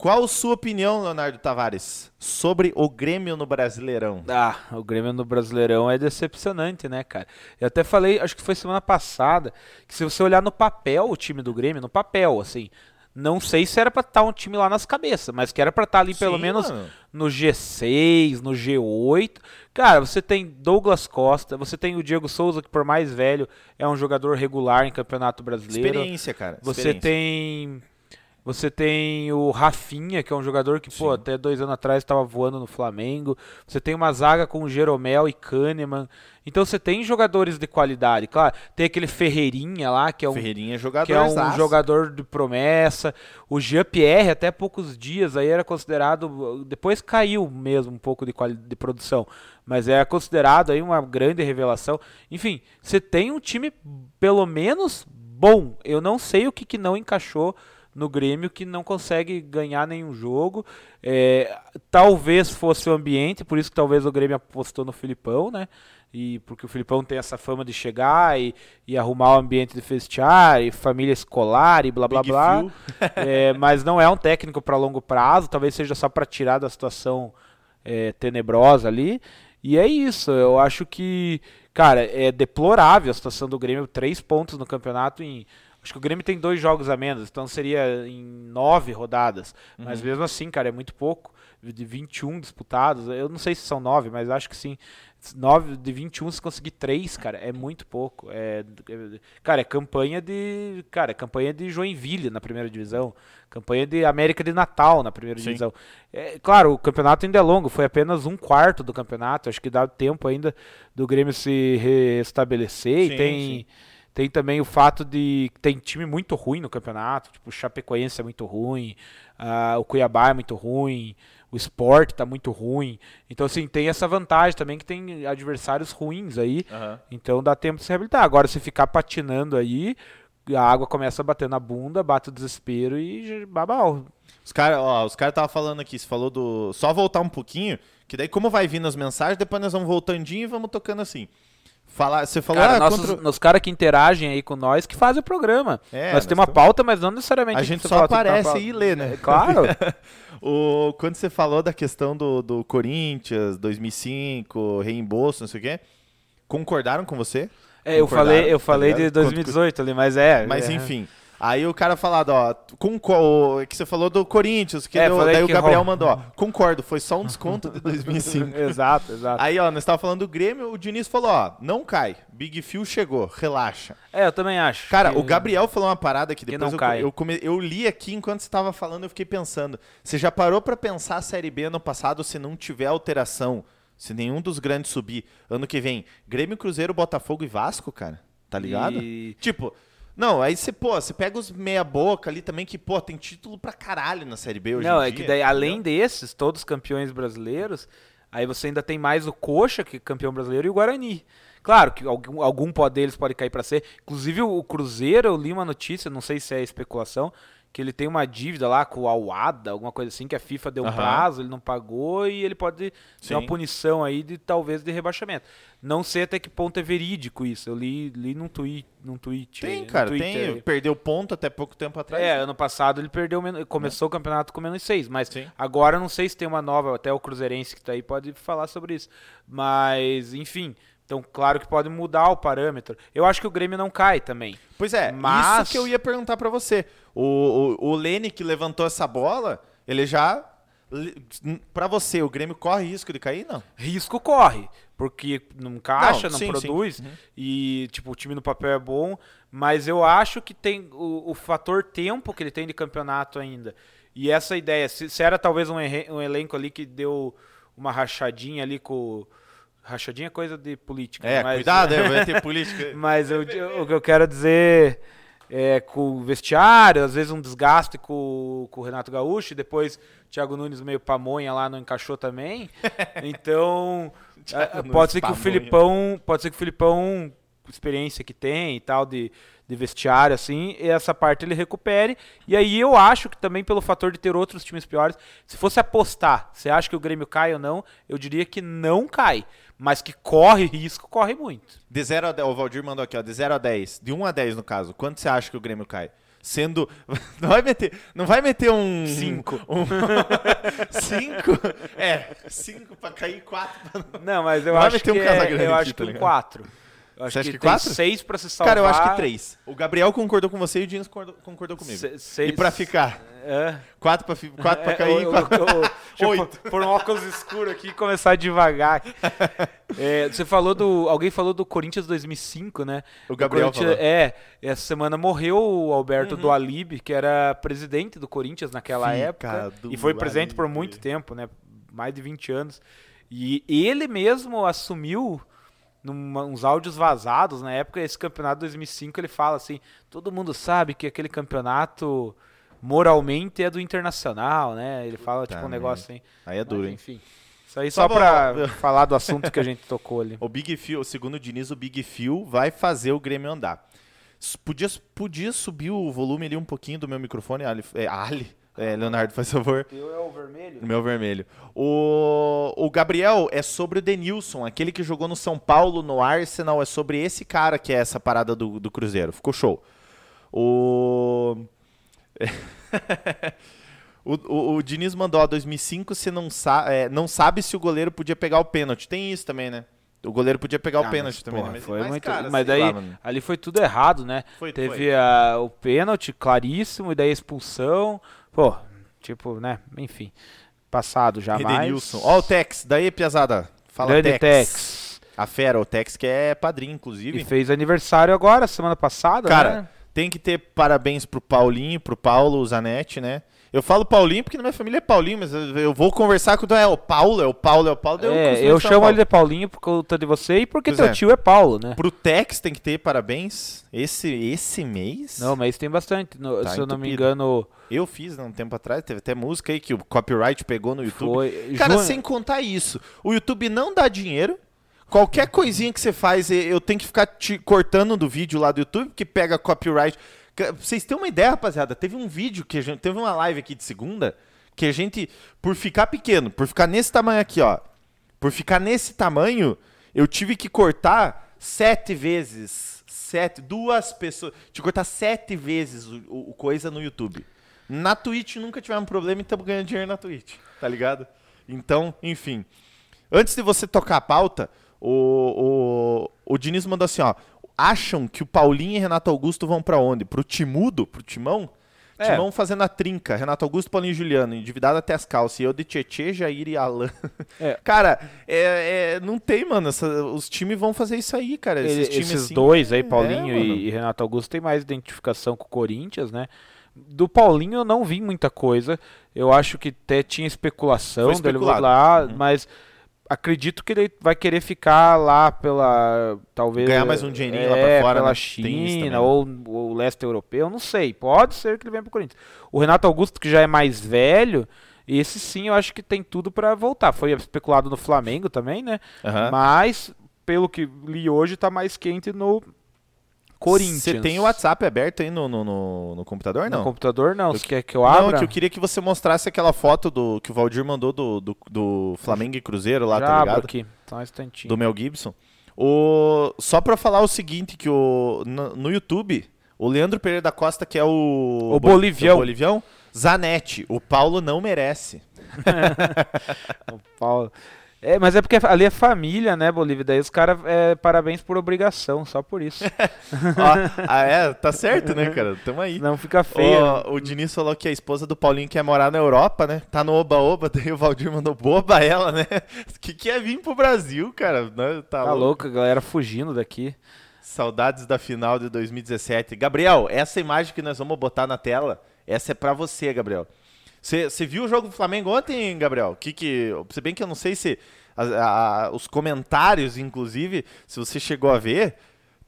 Qual sua opinião, Leonardo Tavares, sobre o Grêmio no Brasileirão? Ah, o Grêmio no Brasileirão é decepcionante, né, cara? Eu até falei, acho que foi semana passada, que se você olhar no papel o time do Grêmio, no papel, assim, não sei se era pra estar um time lá nas cabeças, mas que era pra estar ali pelo Sim, menos mano. no G6, no G8. Cara, você tem Douglas Costa, você tem o Diego Souza, que por mais velho é um jogador regular em Campeonato Brasileiro. Experiência, cara. Você experiência. tem. Você tem o Rafinha, que é um jogador que, pô, Sim. até dois anos atrás estava voando no Flamengo. Você tem uma zaga com o Jeromel e Kahneman. Então você tem jogadores de qualidade. Claro, tem aquele Ferreirinha lá, que é um, Ferreirinha é jogador. que é um jogador de promessa. O Jean-Pierre, até poucos dias, aí era considerado. Depois caiu mesmo um pouco de, de produção. Mas é considerado aí uma grande revelação. Enfim, você tem um time, pelo menos, bom. Eu não sei o que, que não encaixou no Grêmio que não consegue ganhar nenhum jogo. É, talvez fosse o ambiente, por isso que talvez o Grêmio apostou no Filipão, né? E porque o Filipão tem essa fama de chegar e, e arrumar o ambiente de festejar, e família escolar e blá blá Big blá. É, mas não é um técnico para longo prazo, talvez seja só para tirar da situação é, tenebrosa ali. E é isso, eu acho que, cara, é deplorável a situação do Grêmio, três pontos no campeonato em. Acho que o Grêmio tem dois jogos a menos, então seria em nove rodadas. Mas mesmo assim, cara, é muito pouco. De 21 disputados, eu não sei se são nove, mas acho que sim. 9 de 21, se conseguir 3, cara, é muito pouco. É, é- cara, é campanha de. Cara, é campanha de Joinville na primeira divisão. Campanha de América de Natal na primeira Sim. divisão. É, claro, o campeonato ainda é longo, foi apenas um quarto do campeonato. Acho que dá tempo ainda do Grêmio se restabelecer. Sim, e tem. sim. Tem também o fato de que tem time muito ruim no campeonato, tipo o Chapecoense é muito ruim, ah, o Cuiabá é muito ruim, o Sport tá muito ruim. Então assim, tem essa vantagem também que tem adversários ruins aí, Aham. então dá tempo de se reabilitar. Agora se ficar patinando aí, a água começa a bater na bunda, bate o desespero e babau. Os caras, ó, os caras estavam falando aqui, você falou do. Só voltar um pouquinho, que daí, como vai vindo as mensagens, depois nós vamos voltandinho e vamos tocando assim. Falar, você falou, Cara, ah, nossos, contra- os caras que interagem aí com nós que fazem o programa. É, nós temos uma pauta, mas não necessariamente A gente só ter uma aparece e lê, né? É, Claro. o, quando você falou da questão do, do Corinthians, 2005, reembolso, não sei o quê, concordaram com você? É, eu falei, eu tá falei de ligado? 2018 ali, mas é. Mas é. enfim. Aí o cara falado, ó, concordo, que você falou do Corinthians, que É, deu- daí o que Gabriel rola. mandou, ó, concordo, foi só um desconto de 2005. exato, exato. Aí, ó, nós tava falando do Grêmio, o Diniz falou, ó, não cai, Big Phil chegou, relaxa. É, eu também acho. Cara, que- o Gabriel falou uma parada que Que depois não eu, eu, come- eu li aqui enquanto você tava falando, eu fiquei pensando. Você já parou pra pensar a Série B ano passado se não tiver alteração, se nenhum dos grandes subir, ano que vem, Grêmio, Cruzeiro, Botafogo e Vasco, cara? Tá ligado? E- Tipo, não, aí você, pô, você pega os meia boca ali também que, pô, tem título pra caralho na Série B hoje Não, em é dia, que daí, além entendeu? desses, todos campeões brasileiros, aí você ainda tem mais o Coxa, que é campeão brasileiro, e o Guarani. Claro que algum, algum deles pode cair pra ser. Inclusive o Cruzeiro, eu li uma notícia, não sei se é especulação, que ele tem uma dívida lá com o Awada, alguma coisa assim, que a FIFA deu um Aham. prazo, ele não pagou e ele pode ter uma punição aí de talvez de rebaixamento. Não sei até que ponto é verídico isso. Eu li, li num tweet, num tweet. Tem, num cara, Twitter tem. aí. Perdeu ponto até pouco tempo atrás. É, ano passado ele perdeu, começou o campeonato com menos 6, mas Sim. agora não sei se tem uma nova, até o Cruzeirense que tá aí pode falar sobre isso. Mas, enfim, então claro que pode mudar o parâmetro. Eu acho que o Grêmio não cai também. Pois é, Mas- isso que eu ia perguntar pra você. O, o, o Lene que levantou essa bola, ele já. Pra você, o Grêmio corre risco de cair? Não. Risco corre, porque não caixa, Não, não, sim, sim. produz, Uhum. e tipo, o time no papel é bom, mas eu acho que tem o, o fator tempo que ele tem de campeonato ainda. E essa ideia, se, se era talvez um, um elenco ali que deu uma rachadinha ali com. Rachadinha é coisa de política. É, mas- cuidado, é, vai ter política. Mas eu- o que eu quero dizer é com o vestiário, às vezes um desgaste com, com o Renato Gaúcho, e depois o Thiago Nunes meio pamonha lá não encaixou também. Então, Thiago a- Nunes pode ser que o pamonha. Filipão, pode ser que o Filipão, experiência que tem e tal de, de vestiário assim, e essa parte ele recupere. E aí eu acho que também pelo fator de ter outros times piores, se fosse apostar, você acha que o Grêmio cai ou não? Eu diria que não cai, mas que corre risco, corre muito. De 0 a 10, o Valdir mandou aqui, ó, de 0 a 10, de 1 a 10 no caso, quanto você acha que o Grêmio cai? Sendo. Não vai meter, não vai meter um. Cinco. Um, cinco? É, 5 pra cair 4 pra. Não, mas eu Vai acho meter que um é, eu acho tá que um ligado? 4. Eu acho Você acha que, que tem quatro? 6 pra se salvar. Cara, eu acho que 3. O Gabriel concordou com você e o Diniz concordou, concordou comigo. Se- seis- E pra ficar? É. 4 pra, fi- quatro pra É, cair o- quatro... Deixa eu Oito. pôr um óculos escuro aqui e começar devagar. É, você falou do. Alguém falou do Corinthians 2005, né? O Gabriel falou. Uhum. É, essa semana morreu o Alberto do Alib, que era presidente do Corinthians naquela Fica época. do E foi presidente por muito tempo, né? Mais de 20 anos. E ele mesmo assumiu numa- uns áudios vazados na época, esse campeonato 2005, ele fala assim: todo mundo sabe que aquele campeonato moralmente é do Internacional, né? Ele fala tipo um merda. negócio assim. Aí é duro, Mas, enfim. Isso aí Só só vou- pra falar do assunto que a gente tocou ali. O Big Phil, segundo o Diniz, o Big Phil vai fazer o Grêmio andar. Podia, podia subir o volume ali um pouquinho do meu microfone, Ali? É, Ali? É, Leonardo, faz favor. Eu é o vermelho? O meu vermelho. O, o Gabriel é sobre o Denilson, aquele que jogou no São Paulo, no Arsenal. É sobre esse cara que é essa parada do, do Cruzeiro. Ficou show. O. o, o, o Diniz mandou, ó, 2005, você não, sa é, não sabe se o goleiro podia pegar o pênalti. Tem isso também, né? O goleiro podia pegar Ah, o mas, pênalti também, porra, né? foi mas, muito- cara, mas sei daí lá, ali foi tudo errado, né? Foi- Teve foi. a- o pênalti claríssimo e daí a expulsão. Pô, tipo, né? Enfim, passado já mais. Ó o Tex, daí, Piazada. Fala Grande Tex. Tex. A fera, o Tex que é padrinho, E inclusive. fez aniversário agora, semana passada, Cara, né? tem que ter parabéns pro Paulinho, pro Paulo Zanetti, né? Eu falo Paulinho porque na minha família é Paulinho, mas eu, eu vou conversar com o é o Paulo, é o Paulo, é o Paulo. daí É, eu chamo Paulo. ele de Paulinho por conta de você e porque Pois teu é. tio é Paulo, né? Pro Tex tem que ter parabéns. Esse, esse mês? Não, mas tem bastante. No- Tá se eu não me engano, Eu fiz há um tempo atrás, teve até música aí que o copyright pegou no YouTube. foi. Cara, sem contar isso, o YouTube não dá dinheiro. Qualquer coisinha que você faz, eu tenho que ficar te cortando do vídeo lá do YouTube, que pega copyright. Pra Vocês têm uma ideia, rapaziada? Teve um vídeo que a gente. Teve uma live aqui de segunda que a gente, por ficar pequeno, por ficar nesse tamanho aqui, ó. Por ficar nesse tamanho, eu tive que cortar sete vezes. Sete, duas pessoas. Tive que cortar sete vezes o, o- o coisa no YouTube. Na Twitch nunca tivemos problema e estamos ganhando dinheiro na Twitch, tá ligado? Então, enfim. Antes de você tocar a pauta, o, o, o Diniz mandou assim, ó. Acham que o Paulinho e Renato Augusto vão pra onde? Pro Timudo? Pro Timão? É. Timão fazendo a trinca. Renato Augusto, Paulinho e Juliano. Endividado até as calças. E eu de Tietê, Jair e Alan. É. Cara, é, é- não tem, mano. essa- os times vão fazer isso aí, cara. Ele- Esses esses, times assim, dois aí, é, Paulinho e, e Renato Augusto, tem mais identificação com o Corinthians, né? Do Paulinho eu não vi muita coisa. Eu acho que até tinha especulação dele lá, Uhum. mas acredito que ele vai querer ficar lá pela talvez Ganhar mais um dinheirinho lá pra é, fora, pela né? China né? ou o leste europeu, não sei. Pode ser que ele venha pro Corinthians. O Renato Augusto que já é mais velho, esse sim eu acho que tem tudo pra voltar. Foi especulado no Flamengo também, né? Aham. Mas, pelo que li hoje, tá mais quente no Corinthians. Você tem o WhatsApp aberto aí no, no, no- no computador, No não? computador, não. Eu Você quer que eu Não, abra? que eu queria que você mostrasse aquela foto do que o Valdir mandou do, do, do Flamengo e Cruzeiro lá, Já tá abro ligado? aqui. Só um instantinho. Do Mel Gibson. O... Só pra falar o seguinte, que o... no, no YouTube, o Leandro Pereira da Costa, que é o... O bolivião. o bolivião, Zanetti, o Paulo não merece. O Paulo. É, mas é porque ali é família, né, Bolívia? Daí os caras, é, parabéns por obrigação, só por isso. Ó, ah, é, tá certo, né, cara? Tamo aí. Não fica feio. Ó, o Diniz falou que a esposa do Paulinho quer morar na Europa, né? Tá no Oba-Oba, daí o Valdir mandou boba ela, né? Que que é vir pro Brasil, cara? Né? Tá, tá louco. louco, a galera fugindo daqui. Saudades da final de 2017. Gabriel, essa imagem que nós vamos botar na tela, essa é pra você, Gabriel. Você viu o jogo do Flamengo ontem, Gabriel? Que que, se bem que eu não sei se a- a- os comentários, inclusive, se você chegou a ver,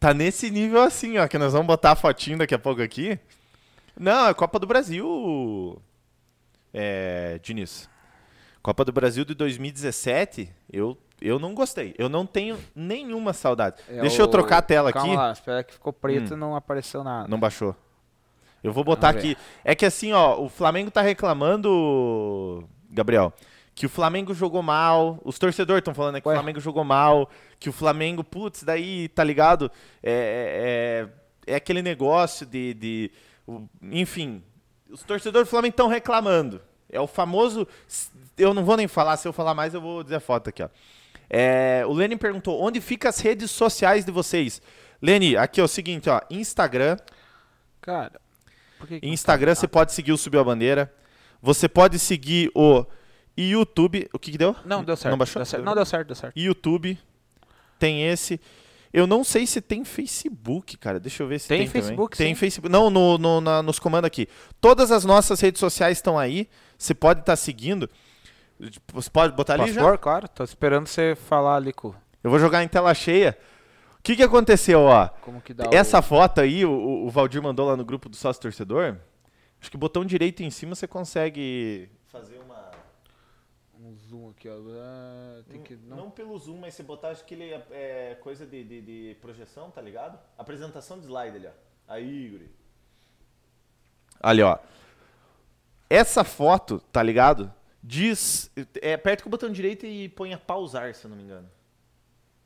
tá nesse nível assim, ó, que nós vamos botar a fotinho daqui a pouco aqui. Não, é Copa do Brasil, é, Diniz. Copa do Brasil de 2017, eu, eu não gostei. Eu não tenho nenhuma saudade. É Deixa eu o- trocar a tela Calma aqui. lá, espera que ficou preto Hum. e não apareceu nada. Não baixou. Eu vou botar aqui. É que assim, ó, o Flamengo tá reclamando, Gabriel, que o Flamengo jogou mal. Os torcedores estão falando né, que Ué. o Flamengo jogou mal, que o Flamengo, putz, daí, tá ligado? É, é, é aquele negócio de. de o- enfim, os torcedores do Flamengo estão reclamando. É o famoso. Eu não vou nem falar, se eu falar mais, eu vou dizer a foto aqui, ó. É, o Lenin perguntou: onde ficam as redes sociais de vocês? Leni, aqui é o seguinte, ó. Instagram. Cara, que Instagram tá? você pode seguir o Subiu a Bandeira. Você pode seguir o YouTube. O que, que deu? Não, deu certo. Não baixou? Deu certo. Não, deu certo, deu certo. YouTube. Tem esse. Eu não sei se tem Facebook, cara. Deixa eu ver se Tem tem. Facebook, Tem. Facebook. Não, no, no- na- nos comandos aqui. Todas as nossas redes sociais estão aí. Você pode estar seguindo. Você pode botar ali Posso já? pôr? Claro, tô esperando você falar ali com... Eu vou jogar em tela cheia. O que, que aconteceu, ó? Que Essa o... foto aí, o, o Valdir mandou lá no grupo do sócio torcedor. Acho que o botão direito em cima você consegue fazer uma. Um zoom aqui, ó. Ah, Tem que... Não, Não... pelo zoom, mas você botar, acho que ele é, é coisa de, de- de projeção, tá ligado? Apresentação de slide ali, ó. Aí, guri. Ali, ó. Essa foto, tá ligado? Diz. É, aperta com o botão direito e põe a pausar, se eu não me engano.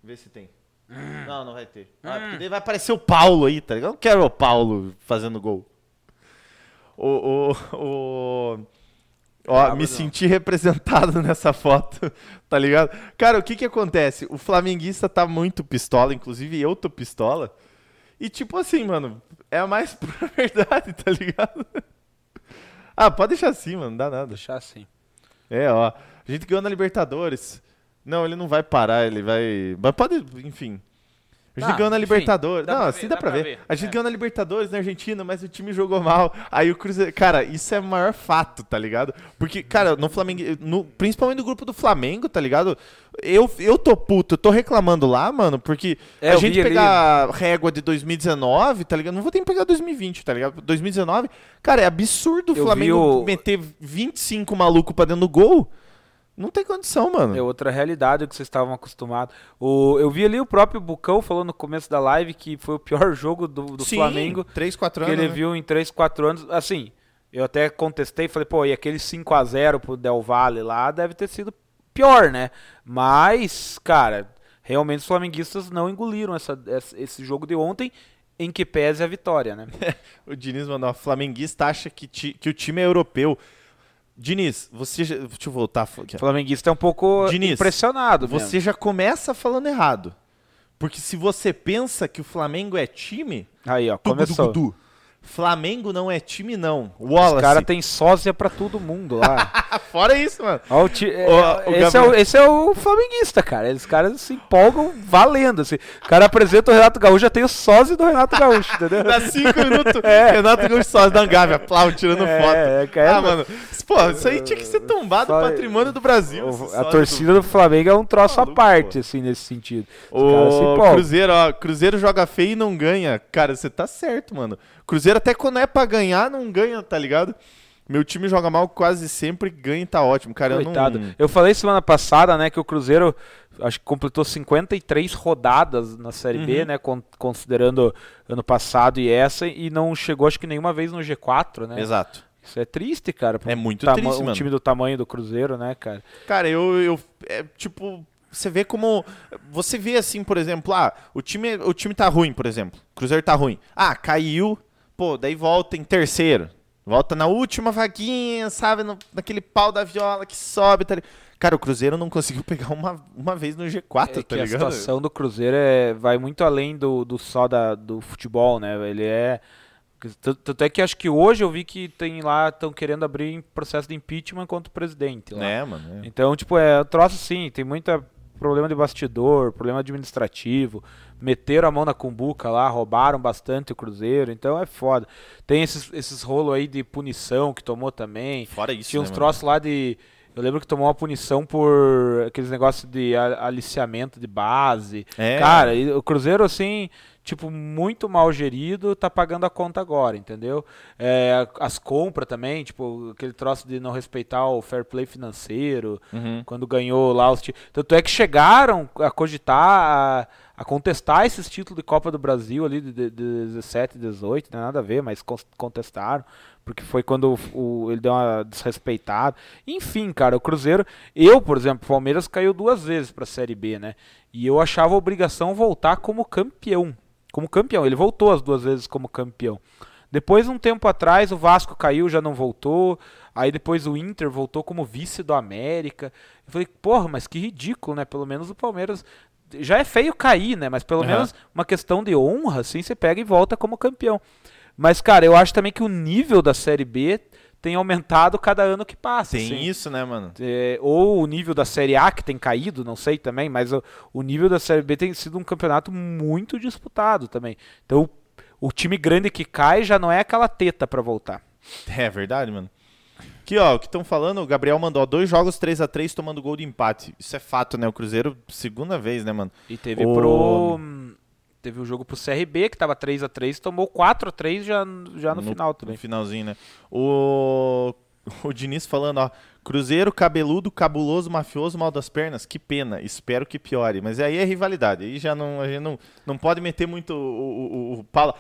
Vê se tem. Não, não vai ter. Ah, porque daí vai aparecer o Paulo aí, tá ligado? Eu não quero o Paulo fazendo gol. O. o, o ó, Ah, me não. senti representado nessa foto, tá ligado? Cara, o que que acontece? O flamenguista tá muito pistola, inclusive eu tô pistola. E tipo assim, mano, é a mais pura verdade, tá ligado? Ah, pode deixar assim, mano, não dá nada. Deixar assim. É, ó. A gente ganhou na Libertadores. Não, ele não vai parar, ele vai. Mas pode, enfim. A gente Tá, ganhou na Libertadores. não, assim dá, pra ver. ver, A gente é. ganhou na Libertadores na Argentina, mas o time jogou mal. Aí o Cruzeiro. Cara, isso é o maior fato, tá ligado? Porque, cara, no Flamengo. No, principalmente no grupo do Flamengo, tá ligado? Eu, eu tô puto, eu tô reclamando lá, mano, porque É, a gente ali. pegar a régua de 2019, tá ligado? Não vou ter que pegar 2020, tá ligado? 2019, cara, é absurdo o Eu Flamengo o- meter 25 maluco pra dentro do gol. Não tem condição, mano. É outra realidade que vocês estavam acostumados. O, eu vi ali o próprio Bucão falando no começo da live que foi o pior jogo do, do Sim, Flamengo 3, 4 que anos. ele né? viu em 3, 4 anos. Assim, eu até contestei, falei, pô, e aquele 5 a 0 pro Del Valle lá deve ter sido pior, né? Mas, cara, realmente os flamenguistas não engoliram essa, esse jogo de ontem, em que pese a vitória, né? O Diniz mandou, flamenguista acha que, ti- que o time é europeu. Diniz, você já, deixa eu voltar aqui. O flamenguista é um pouco Diniz, impressionado. mesmo. Você já começa falando errado. Porque se você pensa que o Flamengo é time, Aí, ó, começou. tugudugudu. Flamengo não é time não. Os Wallace. caras têm sósia pra todo mundo lá. Fora isso, mano. Ó, o ti- é, o esse, é o, esse é o flamenguista, cara. Esses caras se empolgam valendo. Assim. O cara apresenta o Renato Gaúcho, já tem o sósia do Renato Gaúcho, entendeu? Dá 5 minutos, É. Renato Gaúcho só da Gávea, aplaude, tirando É, foto. é, cara. ah, mano, pô, isso aí tinha que ser tombado Só- patrimônio do Brasil. O- a torcida do Flamengo é um troço Maluco, à parte, pô. assim, nesse sentido. Os caras se O. Cruzeiro, ó, Cruzeiro joga feio e não ganha. Cara, você tá certo, mano. Cruzeiro até quando é pra ganhar, não ganha, tá ligado? Meu time joga mal quase sempre, ganha e tá ótimo. Cara, Coitado. eu não... Eu falei semana passada, né, que o Cruzeiro acho que completou 53 rodadas na Série B, Uhum. né, con- considerando ano passado e essa, e não chegou acho que nenhuma vez no G4, né? Exato. Isso é triste, cara. É um muito triste, um mano. time do tamanho do Cruzeiro, né, cara? Cara, eu, eu é, tipo, você vê como você vê assim, por exemplo, ah, o time o time tá ruim, por exemplo. O Cruzeiro tá ruim. Ah, caiu, pô, daí volta em terceiro. Volta na última vaguinha, sabe, no- naquele pau da viola que sobe, tá ligado? Cara, o Cruzeiro não conseguiu pegar uma, uma vez no G4, É tá que a ligado? situação do Cruzeiro é, vai muito além do, do só da, do futebol, né? Ele é. Tanto é que acho que hoje eu vi que tem lá, estão querendo abrir processo de impeachment contra o presidente. Lá. É, mano. é. Então, tipo, é troço sim, tem muita problema de bastidor, problema administrativo. Meteram a mão na cumbuca lá, roubaram bastante o Cruzeiro, então é foda. Tem esses, esses rolos aí de punição que tomou também. Fora isso, Tinha uns né, troços lá de. Eu lembro que tomou uma punição por aqueles negócios de aliciamento de base. É. Cara, o Cruzeiro, assim, tipo, muito mal gerido, tá pagando a conta agora, entendeu? É, as compras também, tipo, aquele troço de não respeitar o fair play financeiro, Uhum. quando ganhou lá os. Tanto é que chegaram a cogitar, a, a contestar esses títulos de Copa do Brasil ali de, de, de 17, 18, não tem nada a ver, mas contestaram, porque foi quando o, o- ele deu uma desrespeitada. Enfim, cara, o Cruzeiro, eu, por exemplo, o Palmeiras caiu duas vezes pra Série B, né? E eu achava a obrigação voltar como campeão. Como campeão, ele voltou as duas vezes como campeão. Depois, um tempo atrás, o Vasco caiu, já não voltou. Aí depois o Inter voltou como vice do América. Eu falei, porra, mas que ridículo, né? Pelo menos o Palmeiras. Já é feio cair, né? Mas pelo Aham. menos uma questão de honra, assim, você pega e volta como campeão. Mas, cara, eu acho também que o nível da Série B tem aumentado cada ano que passa. Tem assim. isso, né, mano? É, ou o nível da Série A que tem caído, não sei também, mas o, o nível da Série B tem sido um campeonato muito disputado também. Então, o time grande que cai já não é aquela teta pra voltar. É verdade, mano. Aqui, ó, o que estão falando, o Gabriel mandou ó, dois jogos 3 a 3 tomando gol de empate. Isso é fato, né? O Cruzeiro, segunda vez, né, mano? E teve O- pro teve o jogo pro CRB que tava 3 a 3, tomou 4 a 3 já já no, final também. No finalzinho, né? O, o Diniz falando, ó. Cruzeiro, cabeludo, cabuloso, mafioso, mal das pernas. Que pena. Espero que piore. Mas aí é rivalidade. Aí já não, a gente não, não pode meter muito o, o, o, o pala.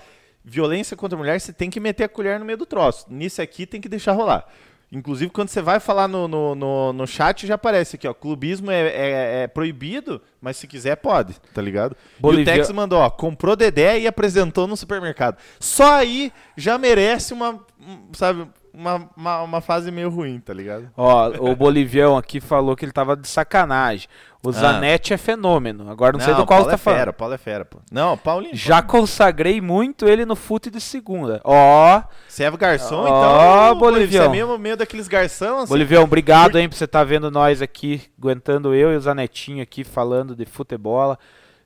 violência contra a mulher, você tem que meter a colher no meio do troço. Nisso aqui tem que deixar rolar. Inclusive, quando você vai falar no, no, no, no chat, já aparece aqui, ó. Clubismo é, é- é proibido, mas se quiser, pode, tá ligado? E Bolivia- o Tex mandou, ó, comprou Dedé e apresentou no supermercado. Só aí já merece uma, um, sabe, uma, uma, uma fase meio ruim, tá ligado? Ó, o Bolivião aqui falou que ele tava de sacanagem. O Zanetti é fenômeno. Agora não, sei do qual Paulo você tá é falando. fera, Paulo é fera, pô. Não, Paulinho. Já consagrei muito ele no fute de segunda. Ó, Você é garçom, Ó, então. Bolivião. Você é mesmo meio daqueles garçons, assim. Bolivião, obrigado, hein, por você estar vendo nós aqui, aguentando eu e o Zanetinho aqui falando de futebol.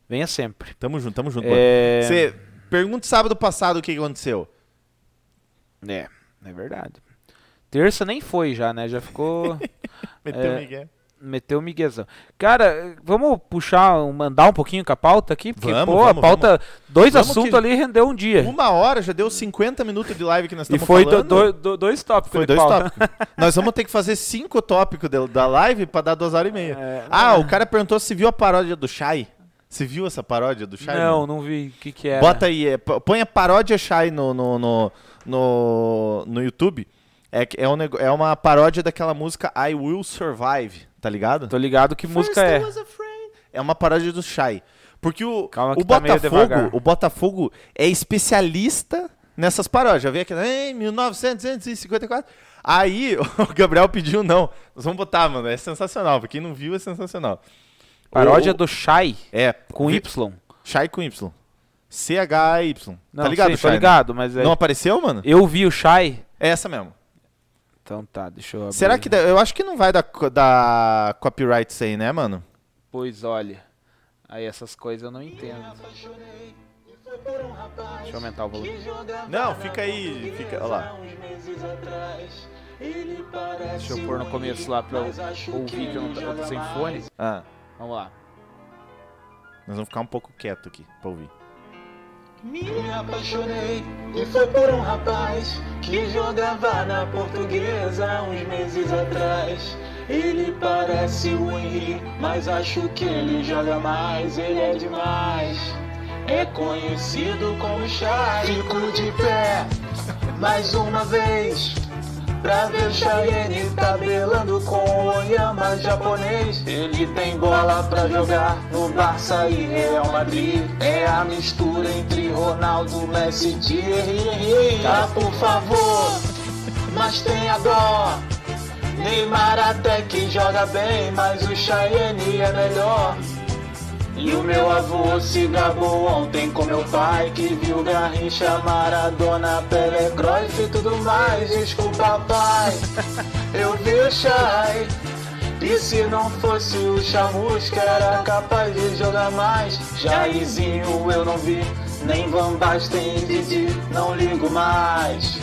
Venha sempre. Tamo junto, tamo junto. É... Você pergunta sábado passado o que que aconteceu. É, é verdade. Terça nem foi já, né? Já ficou. Meteu É. Miguel. Meteu o miguezão. Cara, vamos puxar, mandar um pouquinho com a pauta aqui? Porque, Vamos, pô, vamos, a pauta. Dois Vamos assuntos que- ali rendeu um dia. Uma hora, já deu 50 minutos de live que nós e estamos foi do- falando. do- do- dois tópicos Foi de dois pauta. tópicos. Nós vamos ter que fazer cinco tópicos de- da live pra dar duas horas e meia. É, ah, o cara perguntou se viu a paródia do Shai. Você viu essa paródia do Shai? Não, não vi o que, que era. Bota aí, é, põe a paródia Shai no, no, no, no, no YouTube. É, que- é, um, nego- é uma paródia daquela música I Will Survive, tá ligado? Tô ligado que música First I é. É uma paródia do Shai. Porque o, Calma o tá Botafogo, devagar. o Botafogo é especialista nessas paródias. Já vi aqui, em 1954. Aí o Gabriel pediu não. Nós vamos botar, mano. É sensacional. Pra quem não viu, é sensacional. Paródia O- do Shai É, com Y. Shai com Y. C-H-Y. Tá ligado, sim, Shai? tô ligado, mas é- Não apareceu, mano? eu vi o Shai. É essa mesmo. Então tá, deixa eu abrir. Será que. dá- Eu acho que não vai dar, dar copyright isso aí, né, mano? Pois olha. Aí essas coisas eu não entendo. Deixa eu aumentar o volume. Não, fica aí. Fica. Olha lá. Deixa eu pôr no começo lá pra eu ouvir que eu não tô, eu tô sem fone. Ah, Vamos lá. nós vamos ficar um pouco quieto aqui pra ouvir. Me apaixonei e foi por um rapaz que jogava na portuguesa uns meses atrás. Ele parece o Henry, mas acho que ele joga mais, ele é demais. É conhecido como Chai. Fico de pé mais uma vez. Pra ver Chayenne tabelando com o Oyama japonês. Ele tem bola pra jogar no Barça e Real Madrid. É a mistura entre Ronaldo, Messi, Thierry Henry. Ah, por favor, mas tenha dó. Neymar até que joga bem, mas o Chayenne é melhor. E o meu avô se gabou ontem com meu pai Que viu Garrincha, Maradona, Pelé, Cruyff e tudo mais Desculpa pai, eu vi o Chay E se não fosse o Chamusca era capaz de jogar mais Jairzinho eu não vi, nem Van Basten, Didi, não ligo mais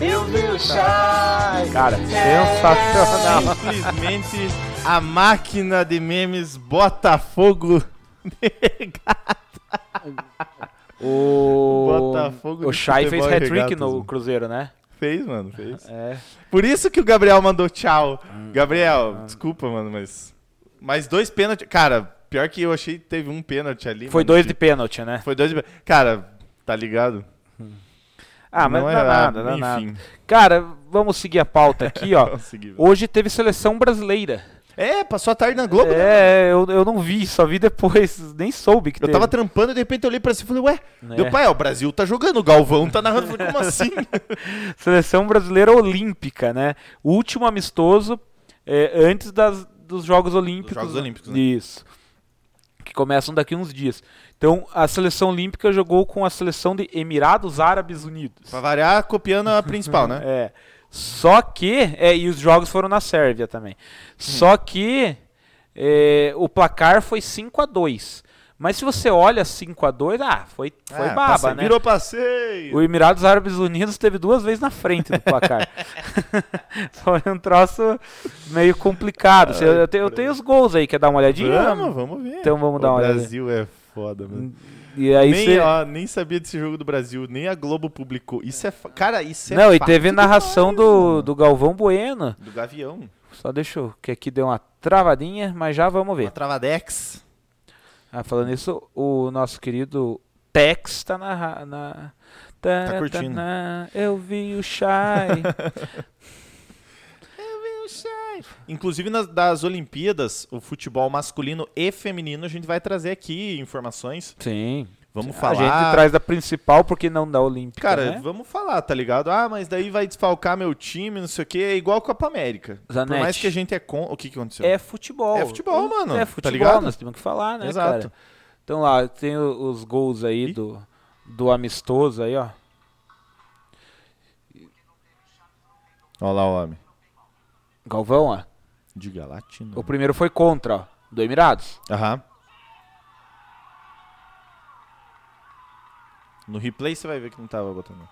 Eu vi o Chay Cara, É. sensacional. Simplesmente a máquina de memes Botafogo. O Botafogo o Shai fez hat-trick no mano. Cruzeiro, né? Fez, mano, fez. É. Por isso que o Gabriel mandou tchau. Gabriel, desculpa, mano, mas. Mais dois pênaltis. Cara, pior que eu achei que teve um pênalti ali. Foi mano, dois de pênalti, né? Foi dois de. Cara, tá ligado? Ah, mas não, Não é nada, nada, dá nada. enfim. Cara, vamos seguir a pauta aqui, ó. Hoje teve seleção brasileira. É, passou a tarde na Globo, né? É, eu, eu não vi, só vi depois, nem soube que Eu teve. tava trampando e de repente eu olhei pra cima e falei, ué, É. meu pai, ó, o Brasil tá jogando, o Galvão tá narrando. Falei, como assim? Seleção brasileira olímpica, né? O último amistoso é, antes das, dos Jogos Olímpicos. Jogos Olímpicos, né? Isso. Que começam daqui uns dias. Então, a seleção olímpica jogou com a seleção de Emirados Árabes Unidos. pra variar, copiando a principal, né? É. Só que. É, e os jogos foram na Sérvia também. Só que é, o placar foi 5 a 2 Mas se você olha 5 a 2 ah, foi, foi Ah, baba, passeio, né? Virou passeio. O Emirados Árabes Unidos teve duas vezes na frente do placar. Foi um troço meio complicado. Você- eu, tenho, eu tenho os gols aí, quer dar uma olhadinha? Vamos, vamos ver. Então vamos dar o uma olhada. Brasil é foda, mano. E aí nem, cê- ó, nem sabia desse jogo do Brasil, nem a Globo publicou. Isso é. fa- Cara, isso é. Não, e teve narração do, do Galvão Bueno. Do Gavião. Só deixa eu, que aqui deu uma travadinha, mas já vamos Uma ver. Travadex. Ah, falando isso, o nosso querido Tex tá na, na Tá, curtindo. tá, eu vi o Shai. Inclusive nas das Olimpíadas, o futebol masculino e feminino, a gente vai trazer aqui informações. Sim. Vamos A falar. gente traz da principal, porque não da Olímpica, Cara, né? vamos falar, tá ligado? Ah, mas daí vai desfalcar meu time, não sei o quê. É igual a Copa América. Por Zanetti. mais que a gente é com. O que, que aconteceu? É futebol. É futebol, mano, É tá futebol, ligado? nós temos que falar, né, Exato. cara? Então lá, tem os gols aí do, do amistoso aí, ó. Olha lá o homem. Galvão, ó. Diga latino. O primeiro foi contra, ó, do Emirados. Aham. No replay você vai ver que não tava botando.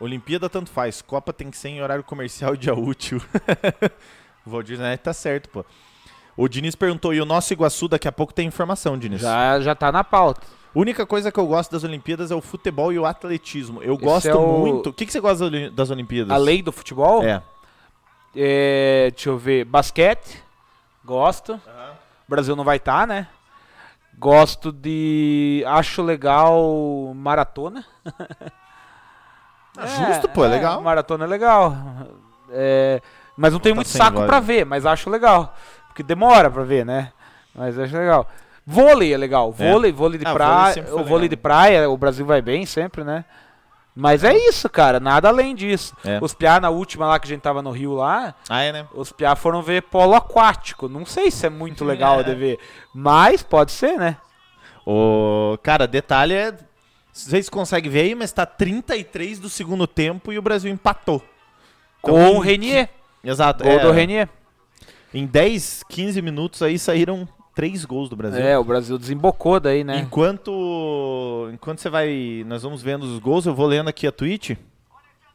Olimpíada tanto faz. Copa tem que ser em horário comercial e dia útil. o Valdir Neto tá certo, pô. O Diniz perguntou, e o nosso Iguaçu daqui a pouco tem informação, Diniz. Já, já tá na pauta. Única coisa que eu gosto das Olimpíadas é o futebol e o atletismo. Eu Esse gosto é o- muito. O que, que você gosta das Oli- das Olimpíadas? A lei do futebol, É. é, deixa eu ver, basquete, gosto. O Brasil não vai estar, né? Gosto de, acho legal maratona. Ah, justo, pô, é legal. Maratona é legal. É, mas não tenho Tá muito saco né? ver, mas acho legal. Porque demora pra ver, né? Mas acho legal. Vôlei é legal. É. Vôlei, vôlei de Ah, praia. O vôlei legal. de praia, o Brasil vai bem sempre, né? Mas é isso, cara. Nada além disso. É. Os piá na última lá que a gente tava no Rio lá, Ah, é, né? os piá foram ver polo aquático. Não sei se é muito legal de ver, mas pode ser, né? O cara, detalhe é. Vocês conseguem ver aí, mas tá 33 do segundo tempo e o Brasil empatou. Então, Com o Renier. Exato. Gol é, do Renier. Em 10, 15 minutos aí saíram três gols do Brasil. É, o Brasil desembocou daí, né? Enquanto enquanto você vai, nós vamos vendo os gols, eu vou lendo aqui a tweet.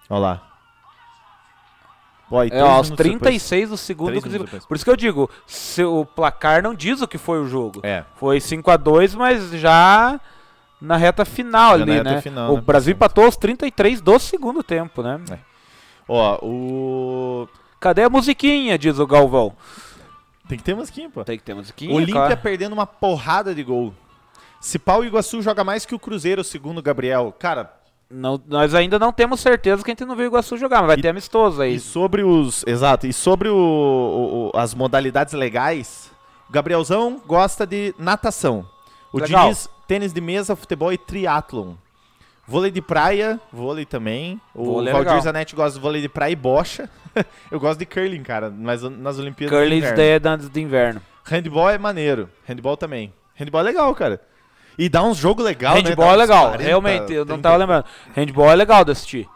Olha lá. É, aos minutos depois- 36 do segundo. Depois. Por isso que eu digo, se o placar não diz o que foi o jogo. É. Foi 5 a 2 mas já na reta final Já ali, reta né? final, o né? Brasil empatou aos 33 do segundo tempo, né? É. Ó, o Cadê a musiquinha, diz o Galvão. Tem que ter musiquinha, pô. Tem que ter musiquinha, Olímpia claro. perdendo uma porrada de gol. Se pau Iguaçu joga mais que o Cruzeiro, segundo o Gabriel. Cara, Não, nós ainda não temos certeza que a gente não viu o Iguaçu jogar, mas vai E- ter amistoso aí. E sobre os. Exato. E sobre o, o- o- as modalidades legais, o Gabrielzão gosta de natação. O Legal. Diniz, tênis de mesa, futebol e triatlon. Vôlei de praia, vôlei também. O Vôlei é Valdir legal. Zanetti gosta de vôlei de praia e bocha. Eu gosto de curling, cara, mas nas Olimpíadas Curly de inverno. daí é de inverno. Handball é maneiro. Handball também. Handball é legal, cara. E dá uns jogos legais, né? Handball Dá é legal, 40, realmente, eu não 30. tava lembrando. Handball é legal de assistir.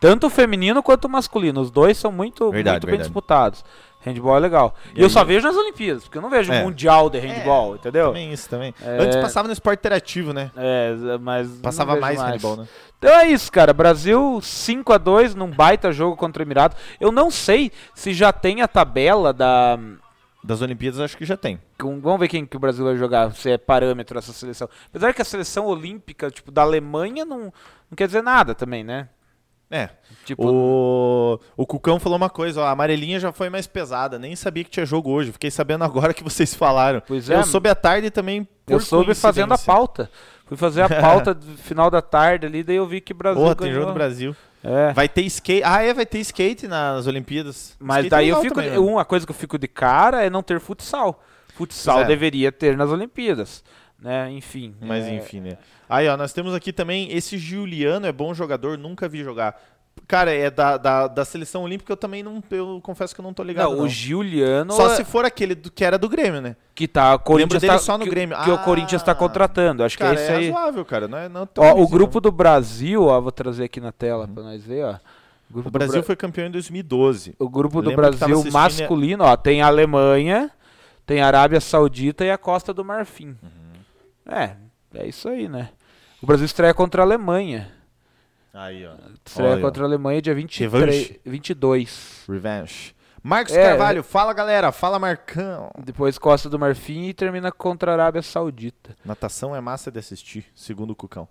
Tanto o feminino quanto o masculino. Os dois são muito, Verdade, muito bem verdade. disputados. Handball é legal. E, E eu aí- só vejo nas Olimpíadas, porque eu não vejo É. mundial de handball, entendeu? Também isso, também. É. Antes passava no esporte interativo, né? É, mas. Passava vejo mais, handball, né? Então é isso, cara. Brasil 5 a 2 num baita jogo contra o Emirados. Eu não sei se já tem a tabela da. Das Olimpíadas acho que já tem. Vamos ver quem que o Brasil vai jogar, se é parâmetro essa seleção. Apesar que a seleção olímpica, tipo, da Alemanha não, não quer dizer nada também, né? É. Tipo, O, o Cucão falou uma coisa, ó, a amarelinha já foi mais pesada, nem sabia que tinha jogo hoje, fiquei sabendo agora que vocês falaram. Pois é. Eu soube à tarde também por eu soube fazendo a pauta. Fui fazer a pauta do final da tarde ali, daí eu vi que Brasil Porra, tem jogo do Brasil. É. Vai ter skate. Ah, é, vai ter skate nas Olimpíadas. Mas Skate daí eu fico. também, né? uma coisa que eu fico de cara é não ter futsal. Futsal é. deveria ter nas Olimpíadas. Né? Enfim. Mas é, enfim, né? Aí, ó, nós temos aqui também esse Giuliano, é bom jogador, nunca vi jogar. Cara, é da, da, da seleção olímpica, eu também não. Eu confesso que eu não tô ligado. Não, não. o Giuliano Só é- se for aquele do, que era do Grêmio, né? que tá. o Corinthians tá, só no que, Grêmio. Que o Ah, Corinthians tá contratando. Acho Cara, que é esse é aí. razoável, cara. Não é, não é Ó, o difícil, grupo do Brasil, ó, vou trazer aqui na tela Uhum. pra nós ver, ó. O O Brasil Bra- foi campeão em 2012. O grupo do Brasil masculino, ó, tem a Alemanha, tem a Arábia Saudita e a Costa do Marfim. Uhum. É, é isso aí, né? O Brasil estreia contra a Alemanha. Aí, ó. Estreia Olha, contra a Alemanha dia 23, Revanche. 22. Revenge. Marcos É, Carvalho, fala galera, fala Marcão. Depois Costa do Marfim e termina contra a Arábia Saudita. Natação é massa de assistir, segundo o Cucão.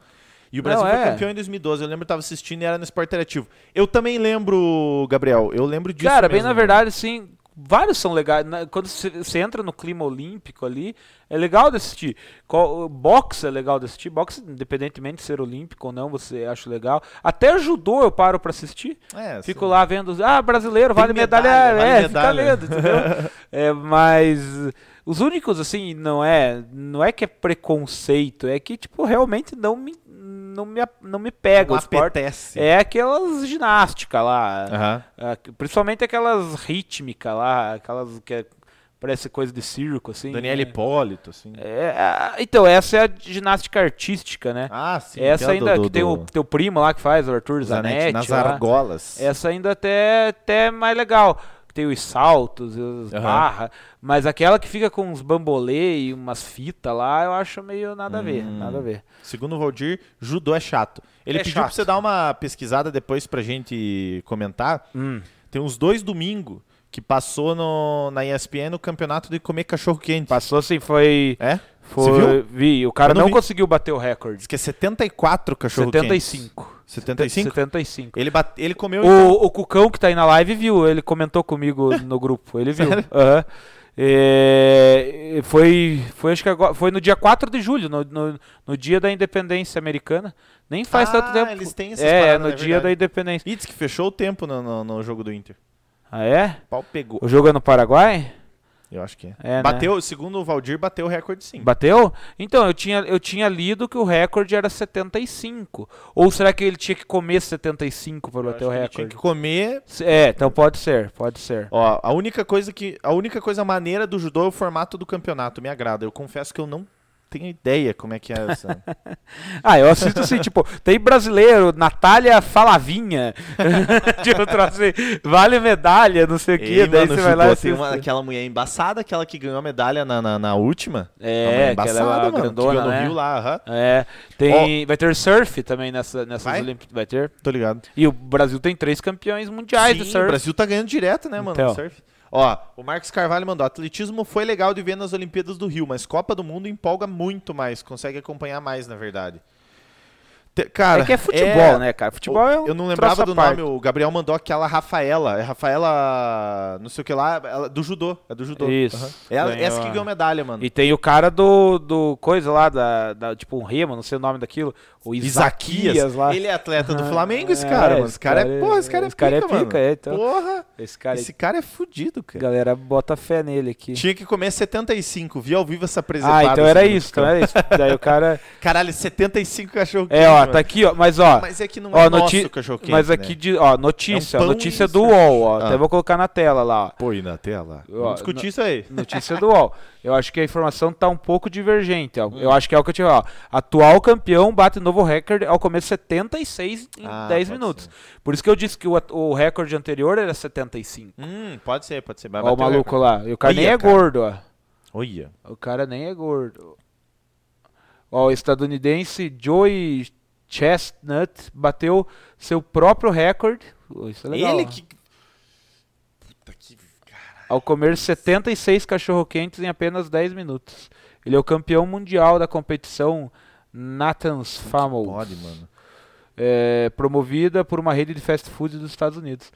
E o Não, Brasil é. foi campeão em 2012. Eu lembro que eu tava assistindo e era no Esporte Interativo. Eu também lembro, Gabriel, eu lembro disso. Cara, bem mesmo. na verdade, sim, vários são legais. Na- Quando você entra no clima olímpico ali, é legal de assistir. Boxe é legal de assistir. Boxe, independentemente de ser olímpico ou não, você acha legal. Até judô eu paro pra assistir. É, Fico lá vendo, ah, brasileiro, vale medalha, medalha, vale é, medalha. fica entendeu? é, mas os únicos, assim, não é, não é que é preconceito, é que, tipo, realmente não me, não me, não me pega Não o esporte. É aquelas ginásticas lá, ah, principalmente aquelas rítmicas lá, aquelas que é- parece coisa de circo, assim. Daniel né? Hipólito, assim. É, então, essa é a ginástica artística, né? Ah, sim. essa ainda, do- que tem do- o teu primo lá que faz, o Arthur Zanetti, Zanetti. nas lá. argolas. Essa ainda até, até é mais legal. Tem os saltos, os Aham. barra, mas aquela que fica com uns bambolê e umas fitas lá, eu acho meio nada a ver, Hum. nada a ver. Segundo o Valdir, judô é chato. Ele É pediu chato. pra você dar uma pesquisada depois pra gente comentar. Hum. Tem uns dois domingos que passou no, na ESPN o campeonato de comer cachorro quente. Passou assim, foi. É? foi Você viu? Vi, o cara Eu não não, vi. conseguiu bater o recorde. Diz que é 74 cachorro quente. 75. 75? 75. Ele, bate, ele comeu então. O, o Cucão que tá aí na live viu, ele comentou comigo no grupo, ele viu. Aham. É, foi, foi, acho que agora, foi no dia 4 de julho, no, no, no dia da independência americana. Nem faz Ah, tanto tempo. eles têm essas É, paradas, no é dia verdade. da independência. Diz que fechou o tempo no, no, no jogo do Inter. Ah, é? O pau pegou. O jogo é no Paraguai? Eu acho que é. É, né? bateu, segundo o Valdir, bateu o recorde sim. Bateu? Então, eu tinha, eu tinha lido que o recorde era 75. Ou será que ele tinha que comer 75 para bater o ele Tinha recorde? que comer. É, então pode ser, pode ser. Ó, a única coisa que. A única coisa maneira do judô é o formato do campeonato. Me agrada. Eu confesso que eu não tenho ideia como é que é essa. Ah, eu assisto assim, tipo, tem brasileiro, Natália Falavinha. tipo, trazer, vale medalha, não sei o quê. Daí mano, você vai lá e tem uma- aquela mulher embaçada, aquela que ganhou a medalha na, na, na última. É, que embaçada, uma mano. que grandona, ganhou no né? Rio lá, aham. É, tem, vai ter surf também nessa, nessas Vai? Olimpíadas. Vai ter. Tô ligado. E o Brasil tem três campeões mundiais Sim, de surf. o Brasil tá ganhando direto, né, mano? Então. surf. Ó, o Marcos Carvalho mandou: atletismo foi legal de ver nas Olimpíadas do Rio, mas Copa do Mundo empolga muito mais, consegue acompanhar mais, na verdade. Te- cara, é que é futebol, né, cara? Futebol é um Eu não lembrava do parte. nome, o Gabriel mandou aquela Rafaela. É Rafaela. Não sei o que lá, ela- do judô. É do judô. Isso, Aham. Ela- ganhou essa que ganhou medalha, mano. E tem o cara do, do coisa lá, da, da- tipo um remo, não sei o nome daquilo. O Isaquias, lá. Ele é atleta do Ah, Flamengo, esse é, cara, mano. esse Esse cara é. cara é- Porra, esse cara é esse cara é pica, mano. pica, é, então. Porra. Esse cara, Esse cara é fudido, cara. galera bota fé nele aqui. Tinha que comer 75. Vi ao vivo essa presepada. Ah, então era assim, no isso, então era isso. Daí o cara. Caralho, 75 cachorro É, ó, tá aqui, ó. Mas ó. Mas é que não ó, é nosso noti- cachorro quente, Mas aqui, né? de, ó, notícia, É um notícia e do. UOL, ó. Ah. Até vou colocar na tela lá, ó. Põe na tela. Ó, Vamos discutir isso aí. Notícia do UOL. Eu acho que a informação tá um pouco divergente, ó. Hum. Eu acho que é o que eu tinha, ó. Atual campeão bate novo recorde ao comer 76 em Ah, 10 pode minutos. ser. Por isso que eu disse que o, o recorde anterior era 75. Hum, pode ser, pode ser. Vai Ó o maluco recorde. lá. E o cara nem é cara. gordo, ó. Olha. O cara nem é gordo. Ó, o estadunidense Joey Chestnut bateu seu próprio recorde. Isso é legal. Ele que. Ao comer 76 cachorro-quentes em apenas 10 minutos. Ele é o campeão mundial da competição Nathan's Famous, Pode, mano. é, promovida por uma rede de fast food dos Estados Unidos.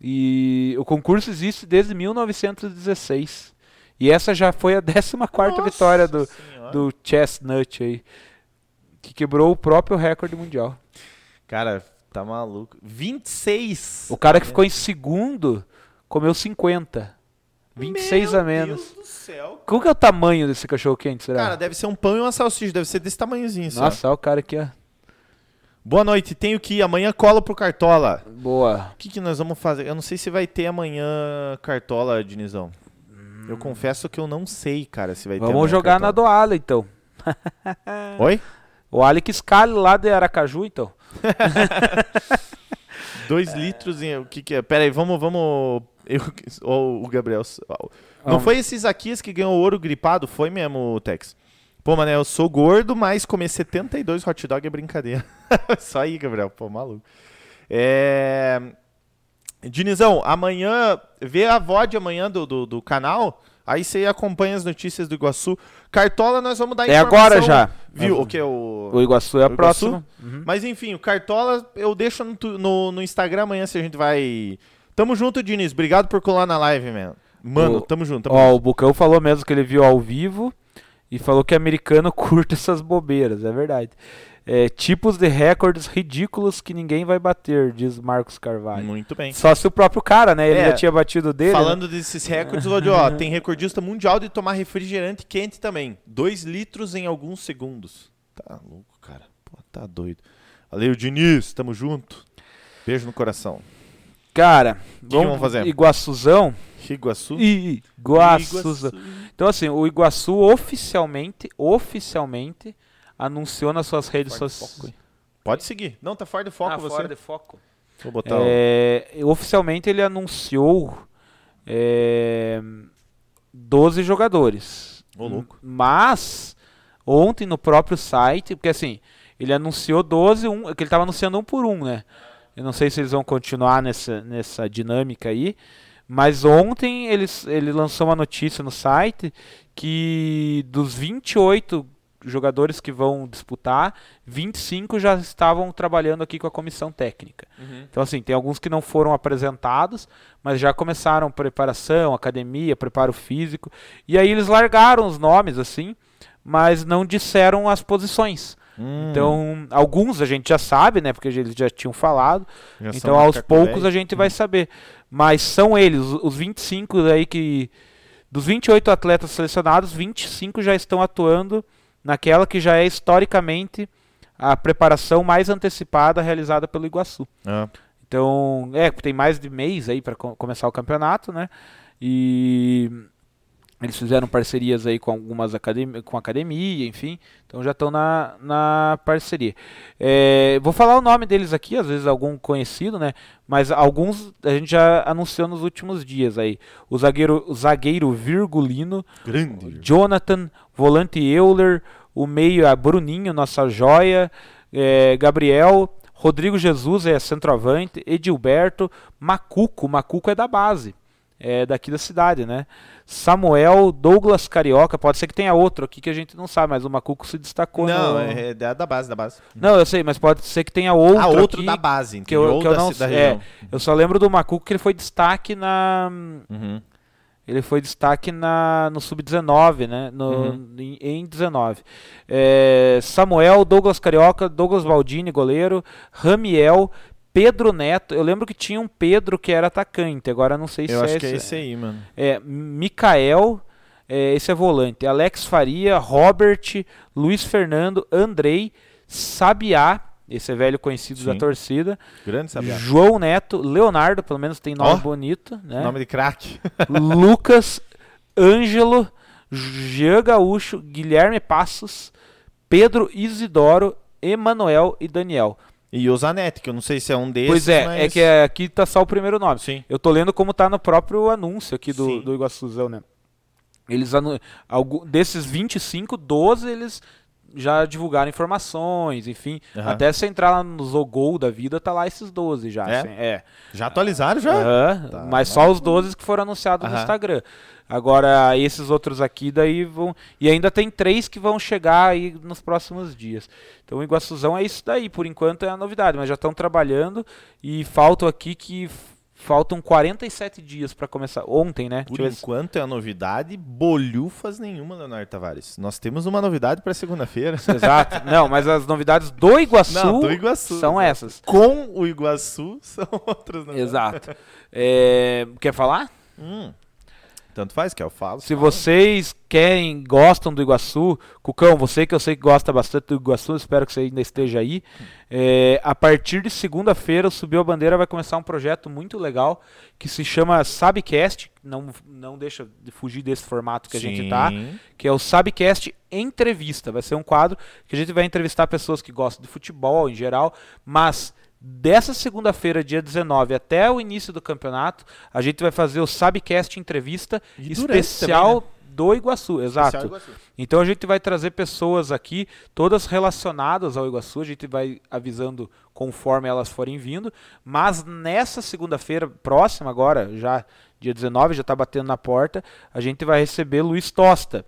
E o concurso existe desde 1916. E essa já foi a 14ª vitória do, Senhora. do Chestnut aí. Que quebrou o próprio recorde mundial. Cara, tá maluco. 26. O cara que ficou em segundo comeu 50. 26 Meu a menos. Deus do céu. Qual que é o tamanho desse cachorro quente, será? Cara, deve ser um pão e uma salsicha. Deve ser desse tamanhozinho só. Nossa, olha o cara aqui, ó. Boa noite. Tenho que ir. Amanhã colo pro Cartola. Boa. O que, que nós vamos fazer? Eu não sei se vai ter amanhã Cartola, Dinizão. Eu confesso que eu não sei, cara, se vai ter Vamos jogar na Cartola. do Ale, então. Oi? O Ale que escale lá de Aracaju, então. Dois litros em... O que que é? Pera aí, vamos... vamos... Eu... Ó, o Gabriel... Não Vamos. foi esse Isaquias que ganhou ouro gripado? Foi mesmo, Tex? Pô, mano, eu sou gordo, mas comer 72 hot dog é brincadeira. Só aí, Gabriel. Pô, maluco. É... Dinizão, amanhã... Vê a VOD amanhã do, do, do canal... Aí você acompanha as notícias do Iguaçu. Cartola, nós vamos dar É informação. agora já. Viu? O que? O... O Iguaçu é a próxima. Uhum. Mas enfim, o Cartola eu deixo no, no, no Instagram amanhã se a gente vai. Tamo junto, Diniz. Obrigado por colar na live, man. Mano, O- tamo junto. Tamo Ó, junto. o Bucão falou mesmo que ele viu ao vivo e falou que americano curte essas bobeiras, é verdade. É, tipos de recordes ridículos que ninguém vai bater, diz Marcos Carvalho. Muito bem. Só se o próprio cara, né? Ele É, já tinha batido dele. né? Falando desses recordes, Lodi, ó, tem recordista mundial de tomar refrigerante quente também. 2 litros em alguns segundos. Tá louco, cara. Pô, tá doido. Valeu, Diniz. Tamo junto. Beijo no coração. Cara, que vamos fazer? Iguaçuzão. Iguaçu. Iguaçuzão. Então, assim, o Iguaçu oficialmente, oficialmente, anunciou nas suas redes Fora de sociais. Pode seguir. Não, tá fora de foco Ah, você. fora de foco. Vou botar o... É, oficialmente ele anunciou é, 12 jogadores. Ô, louco. Mas, ontem no próprio site, porque assim, ele anunciou 12, um, que ele estava anunciando um por um, né? Eu não sei se eles vão continuar nessa, nessa dinâmica aí. Mas ontem eles, ele lançou uma notícia no site que dos 28 jogadores que vão disputar, 25 já estavam trabalhando aqui com a comissão técnica. Uhum. Então, assim, tem alguns que não foram apresentados, mas já começaram preparação, academia, preparo físico. E aí eles largaram os nomes, assim, mas não disseram as posições. Hum, Então, alguns a gente já sabe, né? Porque eles já tinham falado. já Então, aos poucos velho. a gente vai saber. Mas são eles, os os 25 aí que. Dos 28 atletas selecionados, 25 já estão atuando naquela que já é historicamente a preparação mais antecipada realizada pelo Iguaçu. Ah, Então, é, tem mais de mês aí para começar o campeonato, né? E eles fizeram parcerias aí com algumas academias, com academia, enfim. Então já estão na, na parceria. É, vou falar o nome deles aqui, às vezes algum conhecido, né? Mas alguns a gente já anunciou nos últimos dias aí. O zagueiro, o zagueiro Virgulino, grande. Jonathan, volante Euler, o meio é Bruninho, nossa joia, é, Gabriel, Rodrigo Jesus é centroavante, Edilberto, Macuco, Macuco é da base, é daqui da cidade, né? Samuel, Douglas Carioca, pode ser que tenha outro aqui que a gente não sabe, mas o Macuco se destacou. Não, no- é, é da base, da base. Não, eu sei, mas pode ser que tenha outro. ah, outro aqui, da base, que eu, que eu não da é. Eu só lembro do Macuco que ele foi destaque na Uhum. ele foi destaque na, no Sub-19, né? No, Uhum. em, em 19. É, Samuel, Douglas Carioca, Douglas Baldini, goleiro, Ramiel, Pedro Neto. Eu lembro que tinha um Pedro que era atacante, agora não sei Eu se acho é que é esse. esse aí, mano. É, Mikael, é, esse é volante. Alex Faria, Robert, Luiz Fernando, Andrei, Sabiá, esse é velho conhecido da Sim. torcida. Grande sabiá. João Neto, Leonardo, pelo menos tem nome Ó, bonito, né? Nome de craque. Lucas, Ângelo, Jean Gaúcho, Guilherme Passos, Pedro Isidoro, Emanuel e Daniel. E o Zanetti, que eu não sei se é um desses, pois é, mas... é que é- aqui tá só o primeiro nome. Sim. Eu tô lendo como tá no próprio anúncio aqui do, Sim. do Iguaçuzão, né? Eles anu... algu- desses 25, 12 eles já divulgaram informações, enfim. Aham. Até se entrar lá no Zogol da vida, tá lá esses 12 já. É? assim, é. Já atualizaram, já? Aham, Tá, mas tá. só os 12 que foram anunciados no Aham. Instagram. Agora, esses outros aqui daí vão. E ainda tem três que vão chegar aí nos próximos dias. Então o Iguaçuzão é isso daí, por enquanto é a novidade, mas já estão trabalhando e faltam aqui que faltam 47 dias para começar. Ontem, né? Por Deixa enquanto é a novidade, bolhufas nenhuma, Leonardo Tavares. Nós temos uma novidade para segunda-feira. Exato. Não, mas as novidades do Iguaçu, Não, do Iguaçu, são exato. essas. Com o Iguaçu são outras novidades. Exato. É, quer falar? Hum. Tanto faz que eu falo. Se vocês querem, gostam do Iguaçu, Cucão, você que eu sei que gosta bastante do Iguaçu, espero que você ainda esteja aí. É, a partir de segunda-feira, o Subiu a Bandeira vai começar um projeto muito legal que se chama Sabcast. Não, não deixa de fugir desse formato que a gente tá, Sim. que é o Sabcast Entrevista. Vai ser um quadro que a gente vai entrevistar pessoas que gostam de futebol em geral, mas dessa segunda-feira, dia 19, até o início do campeonato, a gente vai fazer o Sabcast Entrevista E especial também, do Iguaçu, exato. Iguaçu. Então a gente vai trazer pessoas aqui, todas relacionadas ao Iguaçu, a gente vai avisando conforme elas forem vindo, mas nessa segunda-feira próxima agora, já dia 19, já está batendo na porta, a gente vai receber Luiz Tosta,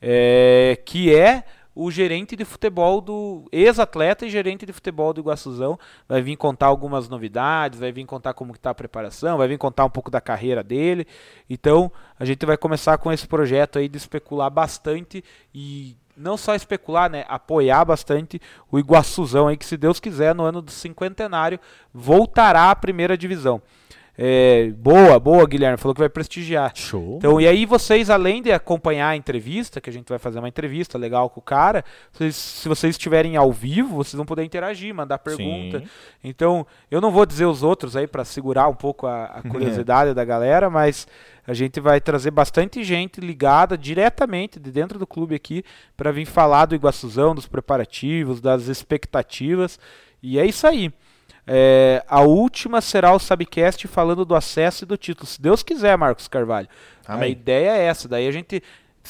é, que é o gerente de futebol do ex-atleta e gerente de futebol do Iguaçuzão. Vai vir contar algumas novidades, vai vir contar como está a preparação, vai vir contar um pouco da carreira dele. Então, a gente vai começar com esse projeto aí de especular bastante e não só especular, né, apoiar bastante o Iguaçuzão aí que se Deus quiser no ano do cinquentenário voltará à primeira divisão. É, boa, boa, Guilherme. Falou que vai prestigiar. Show. Então, e aí vocês, além de acompanhar a entrevista, que a gente vai fazer uma entrevista legal com o cara, vocês, se vocês estiverem ao vivo, vocês vão poder interagir, mandar pergunta. Sim. Então, eu não vou dizer os outros aí para segurar um pouco a, a curiosidade da galera, mas a gente vai trazer bastante gente ligada diretamente de dentro do clube aqui para vir falar do Iguaçuzão, dos preparativos, das expectativas. E é isso aí. É, a última será o Subcast falando do acesso e do título. Se Deus quiser, Marcos Carvalho. A Amém. ideia é essa. Daí a gente,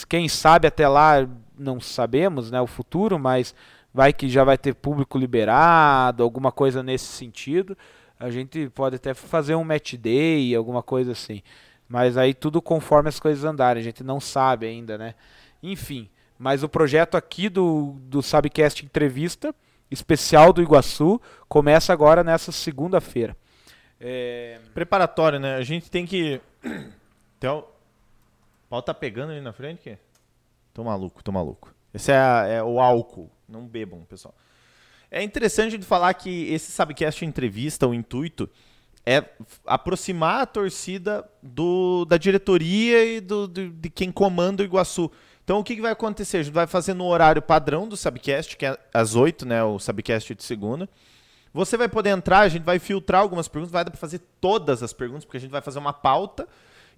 quem sabe até lá, não sabemos né, o futuro, mas vai que já vai ter público liberado, alguma coisa nesse sentido. A gente pode até fazer um match day, alguma coisa assim. Mas aí tudo conforme as coisas andarem. A gente não sabe ainda, né? Enfim. Mas o projeto aqui do, do Subcast Entrevista especial do Iguaçu começa agora nessa segunda-feira. É, Preparatório, né? A gente tem que. Então, o pau tá pegando ali na frente, que? Tô maluco, tô maluco. Esse é, é o álcool. Não bebam, pessoal. É interessante gente falar que esse Sabcast entrevista, o intuito, é aproximar a torcida do, da diretoria e do- de quem comanda o Iguaçu. Então, o que, que vai acontecer? A gente vai fazer no horário padrão do Sabcast, que é às 8, né? O Sabcast de segunda. Você vai poder entrar, a gente vai filtrar algumas perguntas, vai dar pra fazer todas as perguntas, porque a gente vai fazer uma pauta.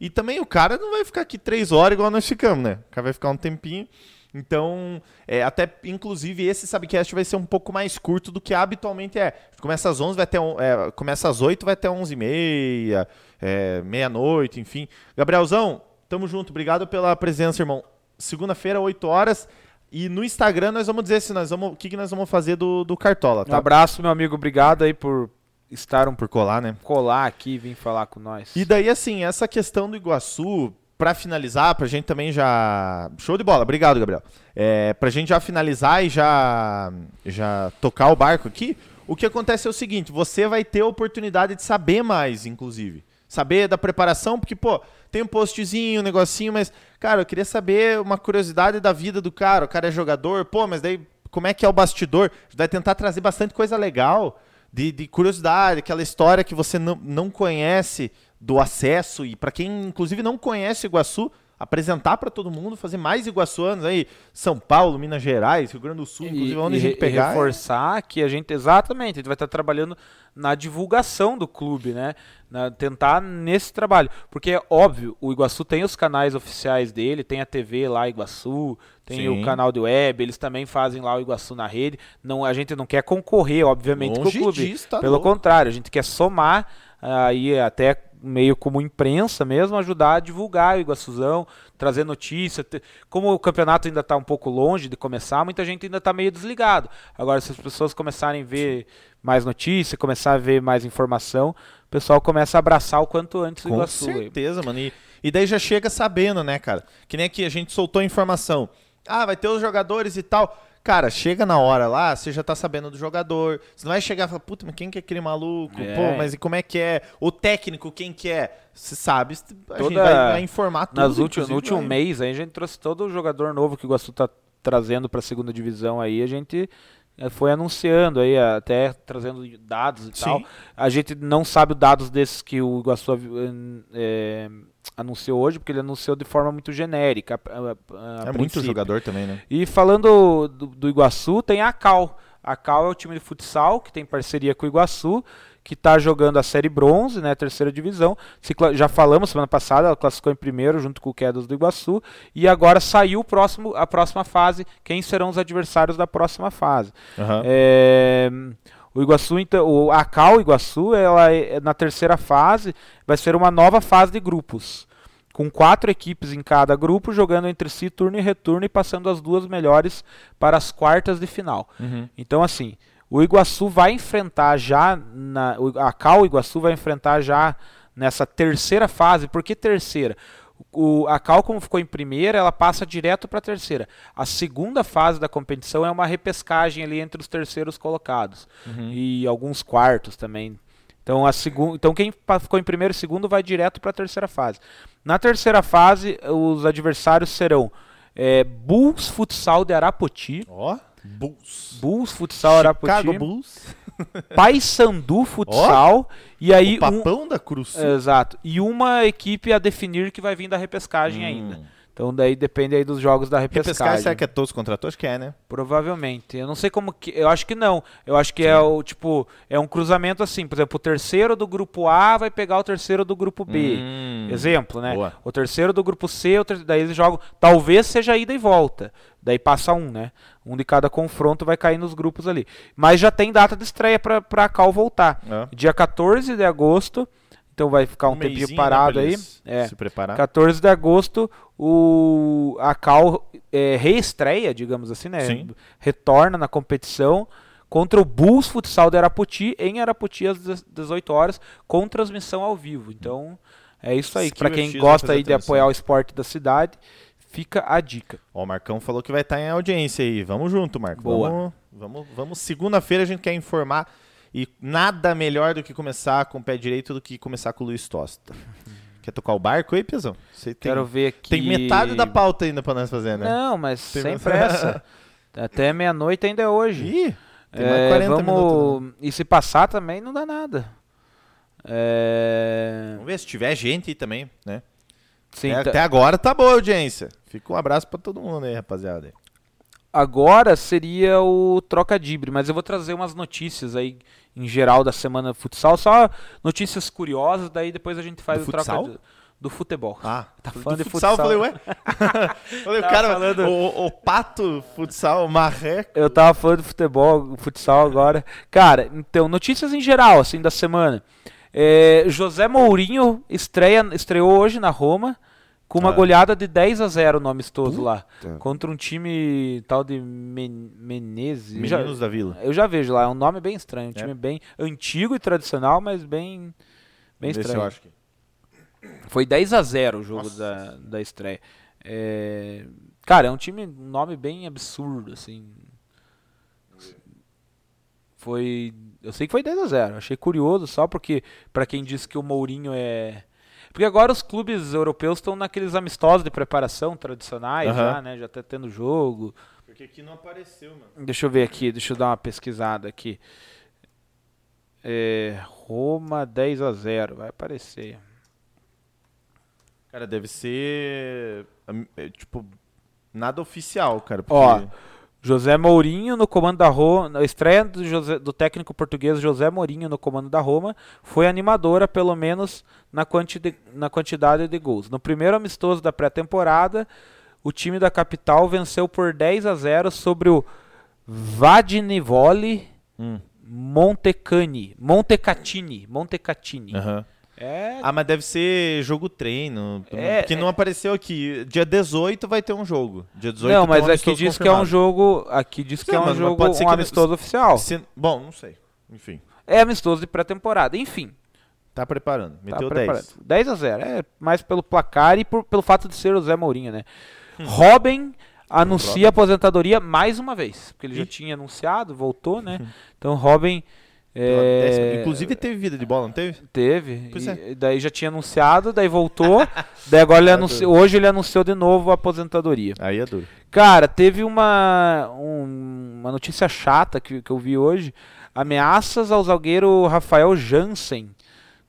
E também o cara não vai ficar aqui três horas igual nós ficamos, né? O cara vai ficar um tempinho. Então, é, até inclusive esse Subcast vai ser um pouco mais curto do que habitualmente é. Começa às 11, vai até, é, começa às 8, vai até 11 e meia, é, meia-noite, enfim. Gabrielzão, tamo junto. Obrigado pela presença, irmão. Segunda-feira, 8 horas. E no Instagram nós vamos dizer se nós vamos, o que, que nós vamos fazer do, do Cartola, um tá? abraço, meu amigo. Obrigado aí por estar um Por colar, né? colar aqui e vir falar com nós. E daí, assim, essa questão do Iguaçu, pra finalizar, pra gente também já. Show de bola, obrigado, Gabriel. É, pra gente já finalizar e já, já tocar o barco aqui, o que acontece é o seguinte: você vai ter a oportunidade de saber mais, inclusive. Saber da preparação, porque, pô, tem um postzinho, um negocinho, mas, cara, eu queria saber uma curiosidade da vida do cara. O cara é jogador, pô, mas daí como é que é o bastidor? Vai tentar trazer bastante coisa legal de, de curiosidade, aquela história que você não, não conhece do acesso e para quem inclusive não conhece Iguaçu, apresentar para todo mundo, fazer mais iguaçuanos aí, São Paulo, Minas Gerais, Rio Grande do Sul, inclusive onde a e gente re- pegar. é- reforçar que a gente exatamente a gente vai estar trabalhando na divulgação do clube, né? Na, tentar nesse trabalho, porque é óbvio, o Iguaçu tem os canais oficiais dele, tem a TV lá Iguaçu, tem Sim. o canal de web, eles também fazem lá o Iguaçu na rede. Não, a gente não quer concorrer, obviamente, Longe com o clube. disso, tá Pelo louco. contrário, a gente quer somar aí até meio como imprensa mesmo, ajudar a divulgar o Iguaçuzão, trazer notícia. Como o campeonato ainda está um pouco longe de começar, muita gente ainda está meio desligado. Agora, se as pessoas começarem a ver mais notícia, começar a ver mais informação, o pessoal começa a abraçar o quanto antes o Com Iguaçu. aí. certeza, mano. E, e daí já chega sabendo, né, cara? Que nem aqui a gente soltou a informação. Ah, vai ter os jogadores e tal. Cara, chega na hora lá, você já tá sabendo do jogador. Você não vai chegar e falar, puta, mas quem que é aquele maluco? É. Pô, mas e como é que é? O técnico, quem que é? Você sabe, a gente Toda- vai, vai informar tudo. Nas últimas, no último vai- mês aí a gente trouxe todo o jogador novo que o Iguaçu tá trazendo para a segunda divisão aí, a gente eh, foi anunciando aí, até trazendo dados e Sim. tal. A gente não sabe os dados desses que o Iguaçu eh, anunciou hoje, porque ele anunciou de forma muito genérica. a- a- a É muito jogador também, né? E falando do, do Iguaçu, tem a Cal. A Cal é o time de futsal que tem parceria com o Iguaçu, que está jogando a Série Bronze, né, terceira divisão. Já falamos semana passada, ela classificou em primeiro junto com o Quedas do Iguaçu. E agora saiu o próximo, a próxima fase. Quem serão os adversários da próxima fase? Aham. É, o Iguaçu, então, o, a Cal Iguaçu, ela é- na terceira fase, vai ser uma nova fase de grupos. Com quatro equipes em cada grupo, jogando entre si turno e retorno e passando as duas melhores para as quartas de final. Uhum. Então, assim, o Iguaçu vai enfrentar já, na, a Cal Iguaçu vai enfrentar já nessa terceira fase. Por que terceira? O, a Cal, como ficou em primeira, ela passa direto para a terceira. A segunda fase da competição é uma repescagem ali entre os terceiros colocados Uhum. e alguns quartos também. Então, a segun... então quem ficou em primeiro e segundo vai direto para a terceira fase. Na terceira fase, os adversários serão é, Bulls Futsal de Arapoti, Ó, Bulls. Bulls Futsal Chicago Arapoti, Bulls. Paysandu Futsal e aí o um, papão da Cruz. Exato. E uma equipe a definir que vai vir da repescagem Hum. ainda. Então daí depende aí dos jogos da repescagem. Repescagem, será que é todos contra todos? Que é, né? Provavelmente. Eu não sei como que. Eu acho que não. Eu acho que é o tipo. É um cruzamento assim. Por exemplo, o terceiro do grupo A vai pegar o terceiro do grupo B. Hum. Exemplo, né? Boa. O terceiro do grupo C, ter... daí eles jogam. Talvez seja ida e volta. Daí passa um, né? Um de cada confronto vai cair nos grupos ali. Mas já tem data de estreia pra, pra Cal voltar. É. Dia 14 de agosto. Então vai ficar um, mesinho, tempinho né, parado pra aí. É. Se preparar. 14 de agosto, o, a Cal é, reestreia, digamos assim, né? Sim. Retorna na competição contra o Bulls Futsal de Arapoti, em Arapoti às 18 horas, com transmissão ao vivo. Então, é isso aí. Para quem gosta aí de apoiar o esporte da cidade, fica a dica. Ó, o Marcão falou que vai estar em audiência aí. Vamos junto, Marco. Boa. Vamos, vamos, vamos. Segunda-feira a gente quer informar. E nada melhor do que começar com o pé direito do que começar com o Luiz Tosta. Quer tocar o barco aí, Piazão? Você tem, Quero ver aqui. tem metade da pauta ainda pra nós fazer, né? Não, mas Tem sem pressa. Até meia-noite ainda é hoje. Ih, tem mais É, 40 vamos... minutos. né? E se passar também não dá nada. É... Vamos ver se tiver gente aí também, né? Sim, até, tá- até agora tá boa a audiência. Fica um abraço pra todo mundo aí, rapaziada. Agora seria o troca dibre, mas eu vou trazer umas notícias aí em geral da semana futsal, só notícias curiosas, daí depois a gente faz Do o troca futsal? di- do futebol. Ah, Tá do falando de futsal, futsal. eu falei, ué? falei, o cara, falando- o, o pato futsal, o marreco. Eu tava falando de futebol, futsal agora. Cara, então, notícias em geral, assim, da semana. É, José Mourinho estreia, estreou hoje na Roma com uma Ah. goleada de 10 a 0 no amistoso lá. Puta. Contra um time tal de Men Menezes. Já- Meninos da Vila. Eu já vejo lá, é um nome bem estranho, um É. time bem antigo e tradicional, mas bem, bem Vamos estranho. que- Foi 10 a 0 o jogo Nossa. da, da estreia. É, Cara, é um time, um nome bem absurdo, assim. Foi. Eu sei que foi 10 a 0 Achei curioso só porque, pra quem disse que o Mourinho é. Porque agora os clubes europeus estão naqueles amistosos de preparação tradicionais Aham. já, né? Já tá tendo jogo. Porque aqui não apareceu, mano. Deixa eu ver aqui, deixa eu dar uma pesquisada aqui. É, Roma 10 a 0 vai aparecer. Cara, deve ser. hum, é, Tipo, nada oficial, cara. Ó, porque- José Mourinho no comando da Roma, a estreia do, José- do técnico português José Mourinho no comando da Roma foi animadora, pelo menos na, quanti na quantidade de gols. No primeiro amistoso da pré-temporada, o time da capital venceu por 10 a 0 sobre o Vadnivoli Hum, Montecani, Montecatini, Montecatini. aham. É, Ah, mas deve ser jogo treino. É, porque não apareceu aqui. Dia 18 vai ter um jogo. Dia 18 não, mas um aqui diz que é um confirmado. jogo, aqui diz que Sim, é um mas jogo, pode ser um que- amistoso oficial. Se- Bom, não sei. Enfim, É amistoso de pré-temporada, enfim. tá preparando. Tá Meteu preparado. 10. 10 a 0. É mais pelo placar e por- pelo fato de ser o Zé Mourinho, né? Hum. Robin anuncia aposentadoria mais uma vez, porque ele já Ih. tinha anunciado, voltou, né? Então Robin é, décima- Inclusive teve vida de bola, não teve? teve, Pois é. daí já tinha anunciado, daí voltou, daí agora ele anunciou, hoje ele anunciou de novo a aposentadoria. Aí é duro. Cara, teve uma, um- uma notícia chata que, que eu vi hoje. Ameaças ao zagueiro Rafael Jansen,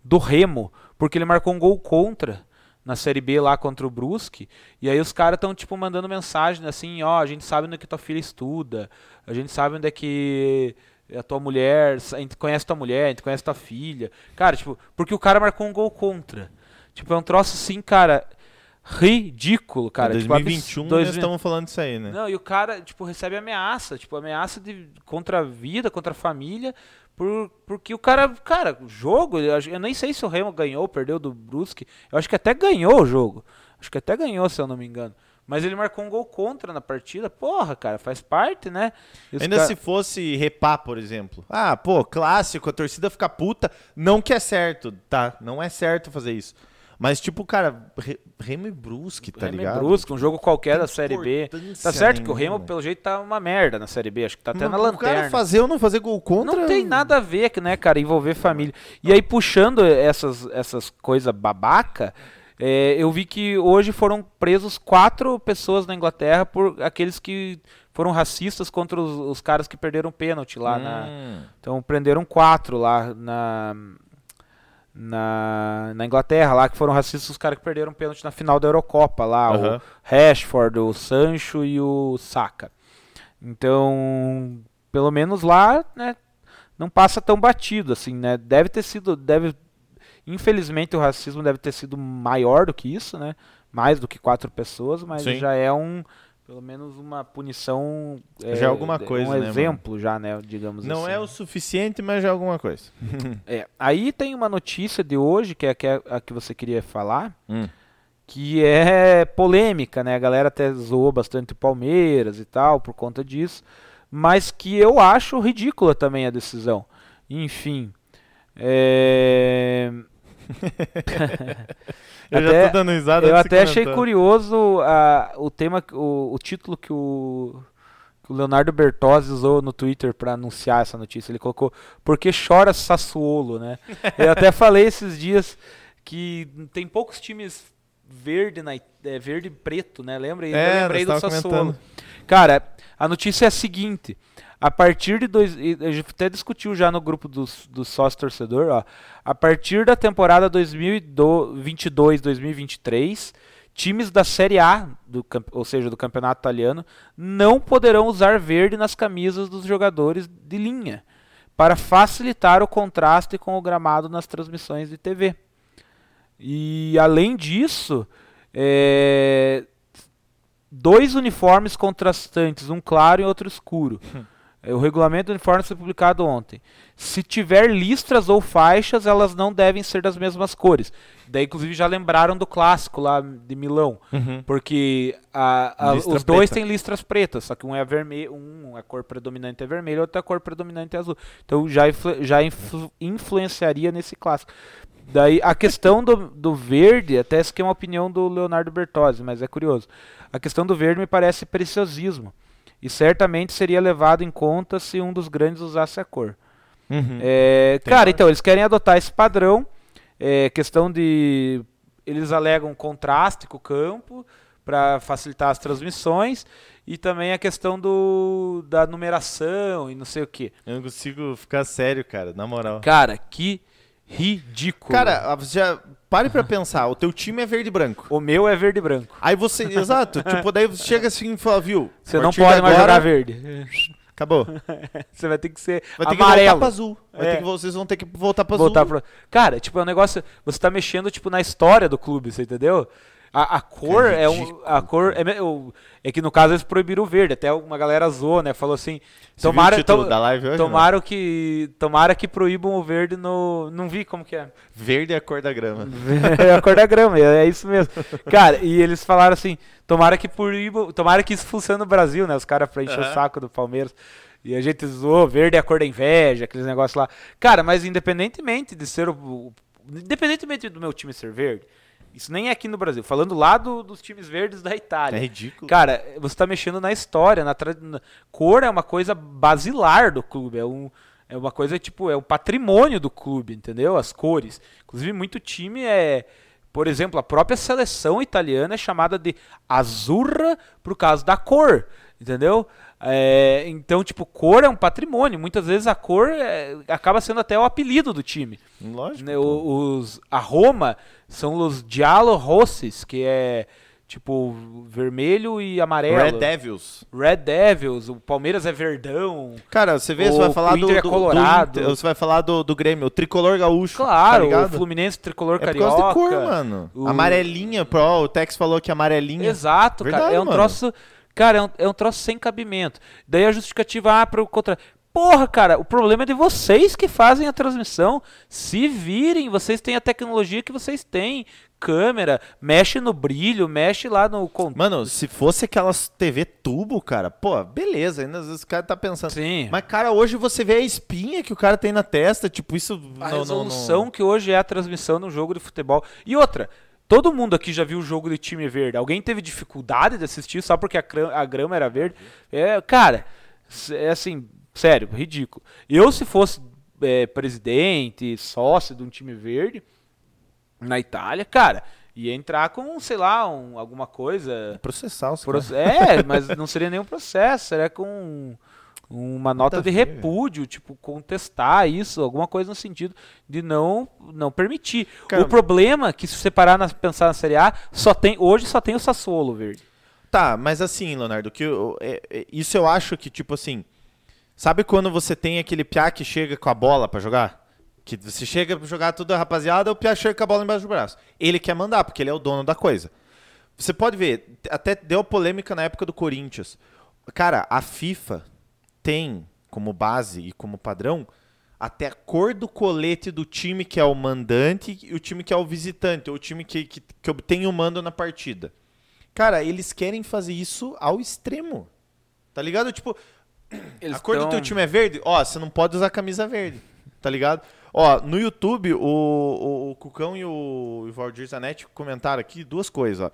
do Remo, porque ele marcou um gol contra na Série B lá contra o Brusque. E aí os caras estão, tipo, mandando mensagem assim, ó, a gente sabe onde é que tua filha estuda, a gente sabe onde é que a tua mulher, a gente conhece tua mulher, a gente conhece tua filha. Cara, tipo, porque o cara marcou um gol contra. Tipo, é um troço assim, cara, ridículo, cara. Em Tipo, abs- 2021 nós 2000 estamos falando disso aí, né? não, e o cara, tipo, recebe ameaça, tipo, ameaça de, contra a vida, contra a família, por, porque o cara, cara, o jogo, eu, nem sei se o Remo ganhou ou perdeu do Brusque, eu acho que até ganhou o jogo, acho que até ganhou, se eu não me engano, mas ele marcou um gol contra na partida, porra, cara, faz parte, né? Ainda se fosse repá, por exemplo. Ah, pô, clássico, a torcida fica puta. Não que é certo, tá? Não é certo fazer isso. Mas, tipo, cara, Re- Remo e Brusque, tá Remo e ligado? Brusque, um jogo qualquer da Série B. Tá certo que o Remo, nenhuma. pelo jeito, tá uma merda na Série B. Acho que tá até Mas na O lanterna. cara fazer ou não fazer gol contra... Não tem nada a ver, né, cara, envolver família. E aí, puxando essas, essas coisas babaca, é, eu vi que hoje foram presos quatro pessoas na Inglaterra por aqueles que foram racistas contra os, os caras que perderam pênalti lá na. Hum. Então prenderam quatro lá na. Na, na Inglaterra, lá que foram racistas os caras que perderam pênalti na final da Eurocopa, lá, Aham. o Rashford, o Sancho e o Saka. Então, pelo menos lá, né, não passa tão batido assim, né? Deve ter sido, deve, infelizmente o racismo deve ter sido maior do que isso, né? Mais do que quatro pessoas, mas Sim. já é um, pelo menos uma punição, Já é alguma coisa, um né, mano? exemplo já, né? Digamos Não assim. é o suficiente, mas já é alguma coisa. É, aí tem uma notícia de hoje que é, que é a que você queria falar, Hum. que é polêmica, né? A galera até zoou bastante o Palmeiras e tal por conta disso, mas que eu acho ridícula também a decisão. Enfim, é... Eu Até- já tô dando risada. eu até achei curioso a, o tema, o, o título que o, que o Leonardo Bertozzi usou no Twitter para anunciar essa notícia. Ele colocou "Por que chora Sassuolo", né? Eu até falei esses dias que tem poucos times verde na, é, verde e preto, né? Lembra? É, eu lembrei do Sassuolo. comentando. Cara, a notícia é a seguinte. A partir de dois, a gente até discutiu já no grupo dos, dos sócios torcedor, ó. A partir da temporada 2022-2023, times da Série A, do, ou seja, do campeonato italiano, não poderão usar verde nas camisas dos jogadores de linha, para facilitar o contraste com o gramado nas transmissões de TV. E além disso, é, dois uniformes contrastantes, um claro e outro escuro. É, O regulamento do uniforme foi publicado ontem. Se tiver listras ou faixas, elas não devem ser das mesmas cores. Daí, inclusive, já lembraram do clássico lá de Milão. Uhum. Porque a- a- os dois preta. têm listras pretas, só que um é vermelho, um a cor predominante é vermelho, outro a cor predominante é azul. Então já, influ- já influ- influenciaria nesse clássico. Daí a questão do, do verde, até essa que é uma opinião do Leonardo Bertozzi, mas é curioso. A questão do verde me parece preciosismo. E certamente seria levado em conta se um dos grandes usasse a cor. Uhum. É, cara, mais? então, eles querem adotar esse padrão. É, questão de. Eles alegam contraste com o campo para facilitar as transmissões. E também a questão do, da numeração e não sei o que. Eu não consigo ficar sério, cara, na moral. Cara, que ridículo. Cara, já pare pra pensar, o teu time é verde e branco. o meu é verde e branco. Aí você, exato, tipo, daí você chega assim e fala, viu? Você não pode de mais agora, jogar verde. Acabou. Você vai ter que ser Vai ter que amarelo. voltar pra azul. Vai É. ter que, vocês vão ter que voltar pra voltar azul. pro... Cara, tipo, é um negócio. Você tá mexendo, tipo, na história do clube, você entendeu? A, a cor É é, um. A cor. É, é que no caso eles proibiram o verde. Até uma galera zoou, né? Falou assim. Você Tomara, hoje? tomara que. Tomara que proíbam o verde no. Não vi como que é. Verde é a cor da grama. é a cor da grama, é, é isso mesmo. Cara, e eles falaram assim: tomara que proíbam. Tomara que isso funcione no Brasil, né? Os caras pra encher Aham. o saco do Palmeiras. E a gente zoou, verde é a cor da inveja, aqueles negócios lá. Cara, mas independentemente de ser o- Independentemente do meu time ser verde, isso nem é aqui no Brasil. Falando lá do- dos times verdes da É Itália. ridículo. Cara, você tá mexendo na história, na, tra- cor é uma coisa basilar do clube, é um é uma coisa tipo, é o patrimônio do clube, entendeu? As cores. Inclusive muito time é, por exemplo, a própria seleção italiana é chamada de azurra por causa da cor, entendeu? É, então, tipo, cor é um patrimônio. Muitas vezes a cor é, acaba sendo até o apelido do time. Lógico. Né, o- os, a Roma são os Giallo Rossis, que é tipo vermelho e amarelo. Red Devils. Red Devils, o Palmeiras é verdão. Cara, você vê, O você vai falar do, é do, do colorado. Inter, você vai falar do, do Grêmio, o tricolor gaúcho. tá Claro, o ligado? Fluminense tricolor É por carioca. causa de cor, mano. o- Amarelinha, pro, o Tex falou que amarelinha. Exato, cara. Verdade, É um mano. troço. Cara, é um, é um troço sem cabimento. Daí a justificativa ah, pro contra. Porra, cara, o problema é de vocês que fazem a transmissão. Se virem, vocês têm a tecnologia que vocês têm. Câmera, mexe no brilho, mexe lá no. Mano, se fosse aquelas TV tubo, cara, pô, beleza, ainda às vezes o cara tá pensando. Sim. Mas, cara, hoje você vê a espinha que o cara tem na testa, tipo, isso a não, não, resolução não... que hoje é a transmissão no jogo de futebol. E outra, Todo mundo aqui já viu o jogo de time verde. Alguém teve dificuldade de assistir só porque a, a grama era verde? É, cara, é assim, sério, ridículo. Eu, se fosse é, presidente, sócio de um time verde na Itália, cara, ia entrar com, sei lá, um- alguma coisa. Processar os Pro-. É, mas não seria nenhum processo, seria com uma nota a de ver, repúdio, tipo, contestar isso, alguma coisa no sentido de não não permitir. O problema é que se você parar na pensar na Série A, só tem hoje só tem o Sassuolo verde. Tá, mas assim, Leonardo, que eu- é- é- isso eu acho que, tipo assim, sabe quando você tem aquele piá que chega com a bola pra jogar? Que você chega pra jogar tudo, rapaziada, o piá chega com a bola embaixo do braço. Ele quer mandar, porque ele é o dono da coisa. Você pode ver, até deu polêmica na época do Corinthians. Cara, a FIFA tem como base e como padrão até a cor do colete do time que é o mandante e o time que é o visitante, ou o time que, que, que obtém o mando na partida. Cara, eles querem fazer isso ao extremo. Tá ligado? Tipo, a cor do teu time é verde? Ó, você não pode usar camisa verde. Tá ligado? Ó, no YouTube, o, o, o Cucão e o, o Valdir Zanetti comentaram aqui duas coisas, ó.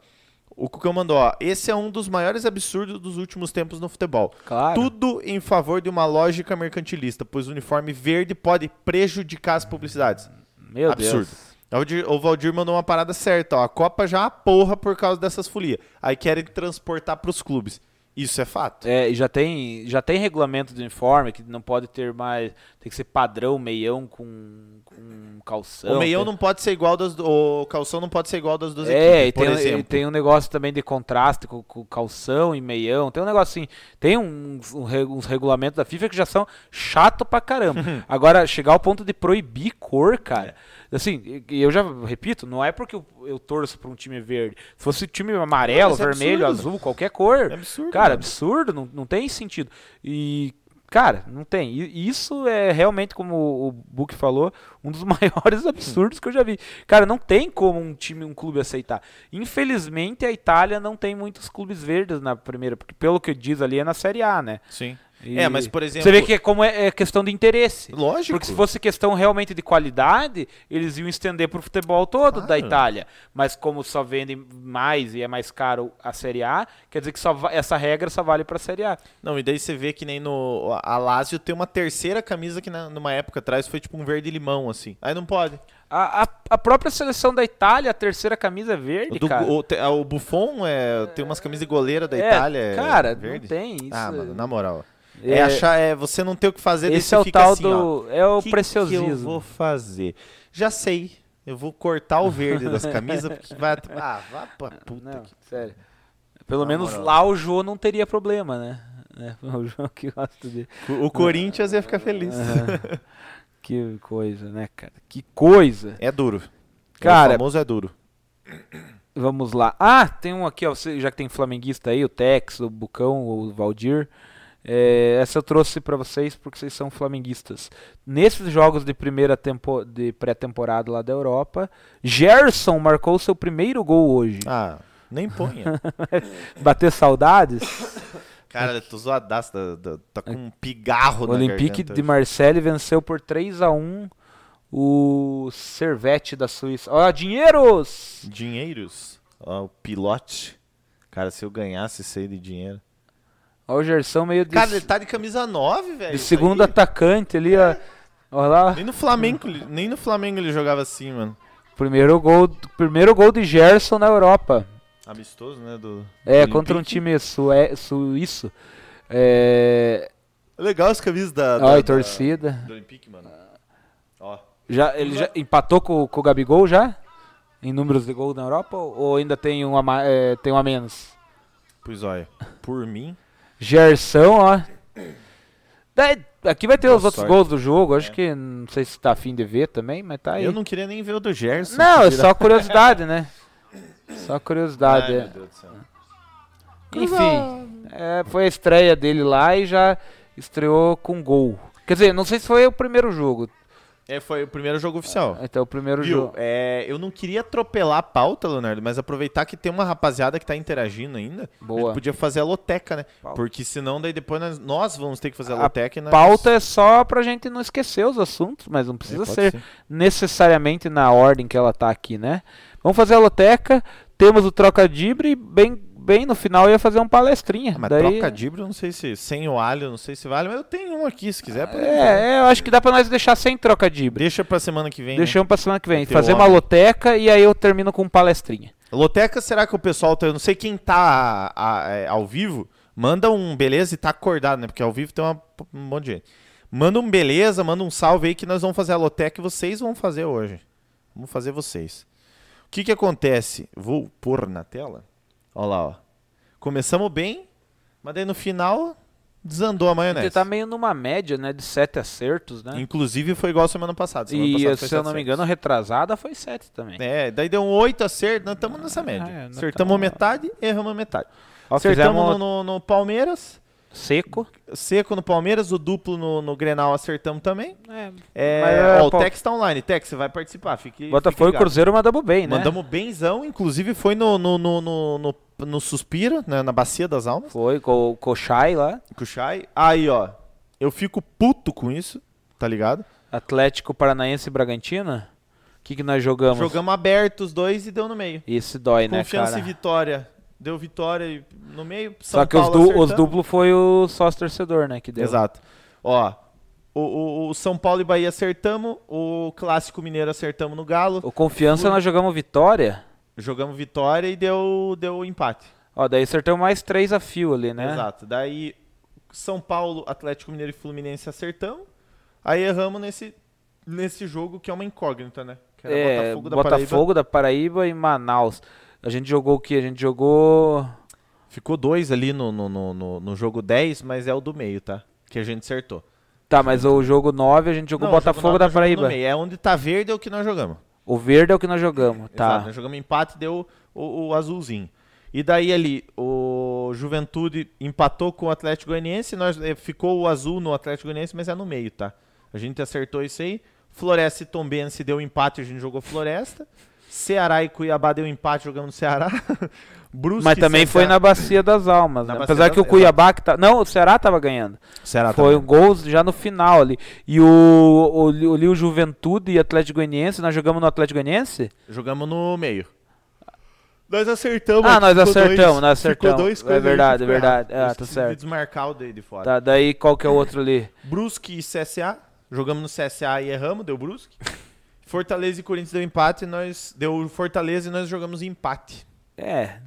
O Cucão mandou, ó, esse é um dos maiores absurdos dos últimos tempos no futebol. Claro. Tudo em favor de uma lógica mercantilista, pois o uniforme verde pode prejudicar as publicidades. Meu absurdo. Deus. O Valdir, o Valdir mandou uma parada certa, ó. A Copa já porra por causa dessas folias. Aí querem transportar pros clubes. Isso é fato. É, e já tem, já tem regulamento de uniforme que não pode ter mais. Tem que ser padrão, meião com, com calção. o meião tem- não pode ser igual das. O calção não pode ser igual das duas É, e equipes, por tem, e tem um negócio também de contraste com, com calção e meião. Tem um negócio assim. Tem uns, uns regulamentos da FIFA que já são chato pra caramba. Agora, chegar ao ponto de proibir cor, cara. Assim, eu já repito, não é porque eu, eu torço pra um time verde. Se fosse time amarelo, é vermelho, absurdo. azul, qualquer cor. É absurdo, Cara, mano. absurdo, não, não tem sentido. E, cara, não tem. E isso é realmente, como o Book falou, um dos maiores absurdos que eu já vi. Cara, não tem como um time, um clube aceitar. Infelizmente, a Itália não tem muitos clubes verdes na primeira, porque pelo que diz ali é na Série A, né? Sim. E É, mas, por exemplo- Você vê que é como é, é questão de interesse. Lógico. Porque se fosse questão realmente de qualidade, eles iam estender pro futebol todo da Claro. Itália. Mas como só vendem mais e é mais caro a Série A, quer dizer que só essa regra só vale pra Série A. Não, e daí você vê que nem no. A Lazio tem uma terceira camisa que na- numa época atrás foi tipo um verde limão, assim. Aí não pode. A, a, a própria seleção da Itália, a terceira camisa é verde, O, do- cara. o, te- o Buffon é, tem umas camisas de goleira da É, Itália. é cara, verde. não tem isso. Ah, mano, na moral. É, É- achar, é você não ter o que fazer, Esse é o tal assim, ó, do. é o "Que preciosismo. que eu vou fazer? Já sei. Eu vou cortar o verde das camisas porque vai. Ah, vá pra puta. Não, que- sério. Pelo menos moral. lá o João não teria problema, né? É, o João que gosta de. O Corinthians ia ficar feliz. Que coisa, né, cara? Que coisa. É duro. Cara- o famoso é duro. Vamos lá. Ah, tem um aqui, ó, já que tem flamenguista aí, o Tex, o Bucão, o Valdir. É, essa eu trouxe pra vocês porque vocês são flamenguistas. Nesses jogos de primeira tempo, de pré-temporada lá da Europa, Gerson marcou seu primeiro gol hoje. Ah, nem ponha. Bater saudades. Cara, eu tô zoadaço. Tá, tá- tá com um pigarro O na Olympique garganta de hoje. Marseille venceu por 3 a 1 o Servette da Suíça. Ó, dinheiros! Dinheiros. Ó, o pilote. Cara, se eu ganhasse isso aí de dinheiro. Ó, o Gerson meio de, Cara, ele tá de camisa 9, velho. de segundo aí. atacante ali, ó. Ó lá, Nem no Flamengo, ele- nem no Flamengo ele jogava assim, mano. primeiro gol, primeiro gol de Gerson na Europa. Amistoso, né? Do, É, do contra um time suíço. É, Legal as camisas da. da da- torcida. Do Olympique, mano. Ó. Já, ele já empatou com, com o Gabigol já? Em números de gol na Europa? Ou ainda tem um a, é, tem um a menos? Pois olha, por mim. Gerson, ó. Daí, aqui vai ter Boa os outros sorte. gols do jogo. Acho que não sei se tá afim de ver também, mas tá aí. Eu não queria nem ver o do Gerson. Não, é só curiosidade, né? Só curiosidade. Ai, é. meu Deus do céu. Enfim, é, foi a estreia dele lá e já estreou com gol. Quer dizer, não sei se foi o primeiro jogo. É, foi o primeiro jogo oficial. Então, o primeiro Viu? jogo. É, eu não queria atropelar a pauta, Leonardo, mas aproveitar que tem uma rapaziada que tá interagindo ainda. A Boa. gente podia fazer a loteca, né? Pauta. Porque senão daí depois nós, nós vamos ter que fazer a A loteca e nós... Pauta é só pra gente não esquecer os assuntos, mas não É, precisa pode ser necessariamente na ordem que ela tá aqui, né? Vamos fazer a loteca, temos o troca-dibre e bem, bem no final ia fazer um palestrinha. Mas Daí, troca dibre, eu não sei se sem o alho, não sei se vale, mas eu tenho um aqui, se quiser. pode- É, é, eu acho que dá pra nós deixar sem troca-dibre. Deixa pra semana que vem. né? Deixamos pra semana que vem. Fazer uma loteca e aí eu termino com palestrinha. Loteca, será que o pessoal tá. Eu não sei quem tá a- a- é, ao vivo. Manda um beleza e tá acordado, né? Porque ao vivo tem uma- um monte de gente. Manda um beleza, manda um salve aí que nós vamos fazer a loteca e vocês vão fazer hoje. Vamos fazer vocês. O que que acontece? Vou pôr na tela. Olha lá, ó. Começamos bem, mas daí no final desandou a maionese. Ele tá meio numa média, né? De sete acertos, né? Inclusive foi igual semana passada. Semana E passada se eu não me engano, retrasada foi sete também. É, daí deu um 8 acertos, nós estamos nessa média. é, nós Acertamos tamo- metade, erramos metade. Acertamos fizemos no, no- no Palmeiras, seco. seco no Palmeiras, o duplo no, no Grenal acertamos também. É, É, é, ó, o Tex tá online. Tex, você vai participar. Fique, Botafogo fique e. Cruzeiro mandamos bem, né? Mandamos benzão, inclusive foi no, no, no, no, no, no Suspiro, né, na Bacia das Almas, Foi com o Kochai lá. Chay. Aí, ó, eu fico puto com isso, tá ligado? Atlético Paranaense e Bragantino. O que, que nós jogamos? Jogamos aberto os dois e deu no meio. Esse dói, né, Confiança cara? e vitória. Deu vitória e no meio. São Só que os, Paulo du os acertamos. duplos foi o sócio torcedor, né? Que deu. Exato. Ó, o, o- o São Paulo e Bahia acertamos, o Clássico Mineiro acertamos no Galo, O Confiança nós jogamos vitória. jogamos vitória e deu, deu empate. Ó, daí acertamos mais três a fio ali, né? Exato. Daí São Paulo, Atlético Mineiro e Fluminense acertamos. Aí erramos nesse, nesse jogo que é uma incógnita, né? Que era É, Botafogo da Botafogo Paraíba. da Paraíba e Manaus. A gente jogou o quê? A gente jogou. Ficou dois ali no, no, no, no- jogo 10, mas é o do meio, tá? Que a gente acertou. Tá, mas o jogo 9 a gente jogou Não, Botafogo da no Paraíba. É onde tá verde é o que nós jogamos. O verde é o que nós jogamos. Tá. Exato, nós jogamos empate e deu o, o azulzinho. E daí ali, o Juventude empatou com o Atlético Goianiense, nós, eh, ficou o azul no Atlético Goianiense, mas é no meio, tá? A gente acertou isso aí. Floresta e Tombense deu empate, a gente jogou Floresta. Ceará e Cuiabá deu empate, jogamos no Ceará. Brusque Mas também foi na Bacia das Almas, né? Bacia Apesar das- que o Cuiabá que tá. Não, o Ceará tava ganhando. Ceará foi um gol já no final ali. E o, o, ali o Juventude e Atlético Goianiense, nós jogamos no Atlético Goianiense? Jogamos no meio. Nós acertamos. Ah, nós acertamos, dois- nós acertamos. dois É verdade, é verdade. Ah, tá certo. De desmarcar o de, de fora. Tá, daí qual que é o outro ali? Brusque e CSA. Jogamos no CSA e erramos, deu Brusque. Fortaleza e Corinthians deu empate, nós deu Fortaleza e nós jogamos empate. É. Sete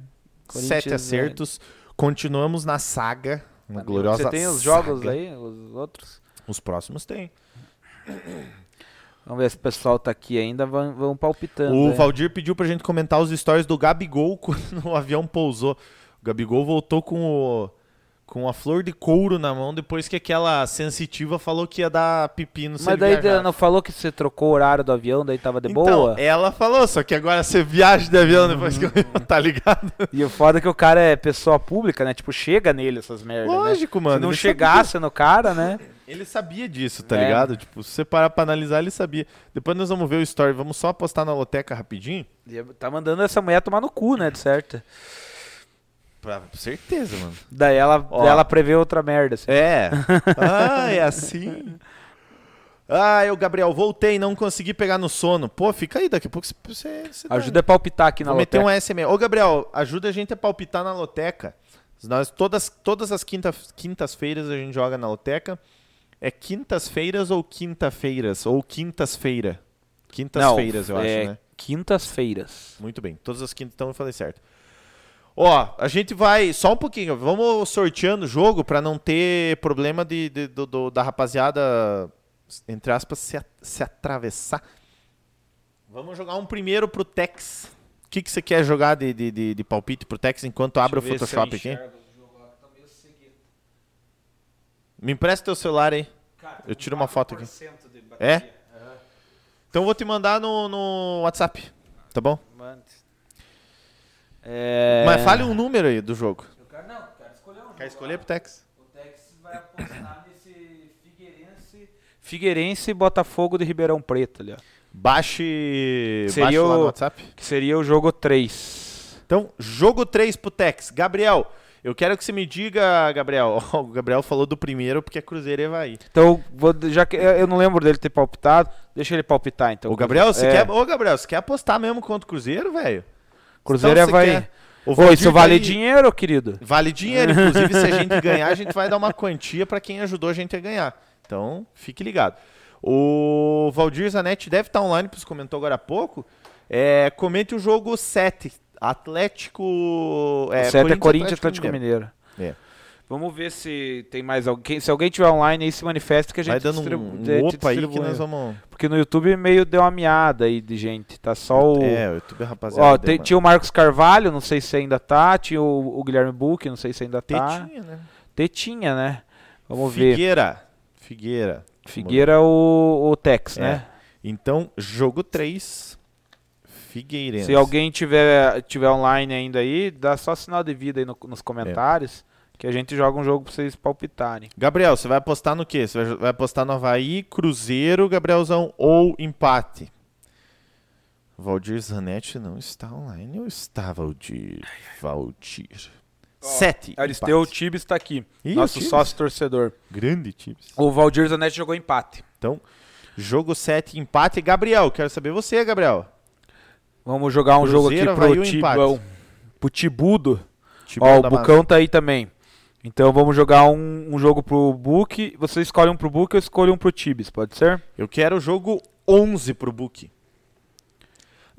Corinthians, acertos. Continuamos na saga, na gloriosa Você tem os jogos saga. aí, os outros? Os próximos tem. Vamos ver se o pessoal tá aqui ainda, vão, vão palpitando. O é. Valdir pediu pra gente comentar os stories do Gabigol quando o avião pousou. O Gabigol voltou com o com a flor de couro na mão depois que aquela sensitiva falou que ia dar pepino Mas daí viajasse. não falou que você trocou o horário do avião, daí tava de Então, boa? ela falou, só que agora você viaja de avião depois que eu... tá ligado? E o foda é que o cara é pessoa pública, né? Tipo, chega nele essas merdas, né? Lógico, mano. Se não chegasse no cara, né? Sabia, ele sabia disso, tá É. ligado? Tipo, se você parar pra analisar, ele sabia. Depois nós vamos ver o story. Vamos só apostar na loteca rapidinho? Tá mandando essa mulher tomar no cu, né? De certo. Pra certeza, mano. Daí ela, Ó. ela prevê outra merda. Assim. É. ah, é assim. Ah, eu, Gabriel, voltei, não consegui pegar no sono. Pô, fica aí, daqui a pouco você. dá- Ajuda a palpitar aqui na Vou meter loteca. um SMS. Ô, Gabriel, ajuda a gente a palpitar na loteca. Nós, todas, todas as quinta, quintas-feiras a gente joga na loteca. É quintas-feiras ou quinta-feiras? Ou quintas-feira? Quintas-feiras, eu é acho, né? Quintas-feiras. Muito bem. Todas as quintas, então eu falei certo. Ó, a gente vai. Só um pouquinho. Vamos sorteando o jogo pra não ter problema de, de- do- do- da rapaziada, entre aspas, se, a- se atravessar. Vamos jogar um primeiro pro Tex. O que, que você quer jogar de, de, de, de palpite pro Tex enquanto abre o Photoshop aqui? tá. Me empresta teu celular aí. Cara, Eu tiro uma foto aqui. 4% de bateria. É? Aham. Então eu vou te mandar no, no WhatsApp. Tá bom? Mande. É... Mas fale um número aí do jogo. Eu quero, não, quero escolher um jogo. Quer escolher pro Tex? O Tex vai apostar nesse Figueirense... Figueirense e Botafogo de Ribeirão Preto ali, ó. Baixe, Seria baixe lá o- no WhatsApp. Que seria o jogo 3. Então, jogo 3 pro Tex. Gabriel, Eu quero que você me diga, Gabriel. O Gabriel falou do primeiro porque é Cruzeiro e Havaí. Então, vou, já que eu não lembro dele ter palpitado, deixa ele palpitar então. Ô, Gabriel, você É, quer. Ô, Gabriel, você quer apostar mesmo contra o Cruzeiro, velho? Cruzeiro Então, você Havaí. quer- Ô, isso vale vai- dinheiro, querido. Vale dinheiro. Inclusive, se a gente ganhar, a gente vai dar uma quantia pra quem ajudou a gente a ganhar. Então, fique ligado. O Valdir Zanetti deve estar online, pois comentou agora há pouco. É, comente o jogo 7. Atlético. É, É, 7 é Corinthians Atlético Mineiro. É. Vamos ver se tem mais alguém. Se alguém tiver online aí, se manifesta que a gente Vai dando um, um opa aí que nós vamos. Porque no YouTube meio deu uma miada aí de gente. Tá só o. É, o YouTube, rapaziada. Ó, tem- tinha o Marcos Carvalho, não sei se ainda tá. Tinha o, o Guilherme Buch, não sei se ainda tá. Tetinha, né? Tetinha, né? Vamos ver. Figueira. Figueira. Figueira o, o Tex, É. né? Então, jogo 3. Figueirense. Se alguém tiver, tiver online ainda aí, dá só sinal de vida aí no- nos comentários. Que a gente joga um jogo pra vocês palpitarem. Gabriel, você vai apostar no quê? Você vai, apostar no Havaí, Cruzeiro, Gabrielzão ou empate? Valdir Zanetti não está online ou está, Valdir? Valdir. Sete. Aristeu. Tibes tá aqui. Ih, nosso o Tibes. sócio torcedor. Grande times. O Valdir Zanetti jogou empate. Então, jogo 7, empate. Gabriel, quero saber você, Gabriel. Vamos jogar um jogo Cruzeiro, aqui Havaí pro? Tibão. Pro Tibudo. Tibão Ó, o Bucão tá aí também. Então vamos jogar um, um jogo pro Book. Você escolhe um pro Book, eu escolho um pro Tibes, pode ser? Eu quero o jogo 11 pro Book.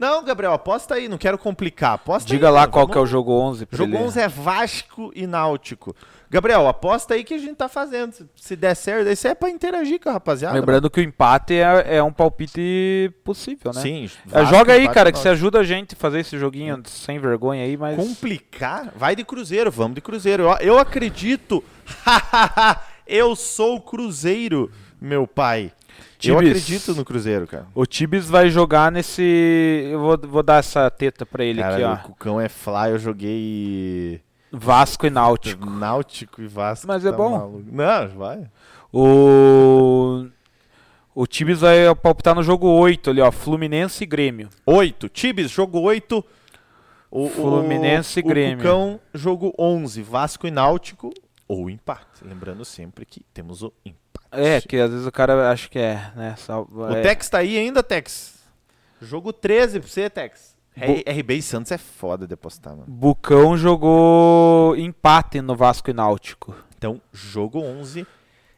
Não, Gabriel, aposta aí, não quero complicar. Aposta Diga aí, lá mano, qual vamos- que é o jogo 11. pra Jogo ele- 11 é Vasco e Náutico. Gabriel, aposta aí que a gente tá fazendo. Se- der certo, isso é pra interagir com a rapaziada. Lembrando que o empate é, é um palpite possível, mano. né? Sim. É, Vasco, joga aí, cara, e que você ajuda a gente a fazer esse joguinho sem vergonha aí, mas. Complicar? Vai de Cruzeiro, vamos de Cruzeiro. Eu, eu acredito. eu sou o Cruzeiro, meu pai. Eu Tibes. acredito no Cruzeiro, cara. O Tibes vai jogar nesse. Eu vou, vou dar essa teta pra ele Cara, aqui, o ó. Cucão é fly, eu joguei Vasco e Náutico. Náutico e Vasco. Mas é tá bom. maluco. Não, vai. O. O Tibes vai palpitar no jogo 8 ali, ó. Fluminense e Grêmio. 8. Tibes, jogo 8. O, Fluminense e o, Grêmio. O Cucão, jogo 11. Vasco e Náutico ou empate. Lembrando sempre que temos o empate. É, que às vezes o cara acha que é, né? O é. Tex tá aí ainda, Tex? Jogo 13 pra você, Tex. R- RB e Santos é foda de apostar, mano. Bucão jogou empate no Vasco e Náutico. Então, jogo 11,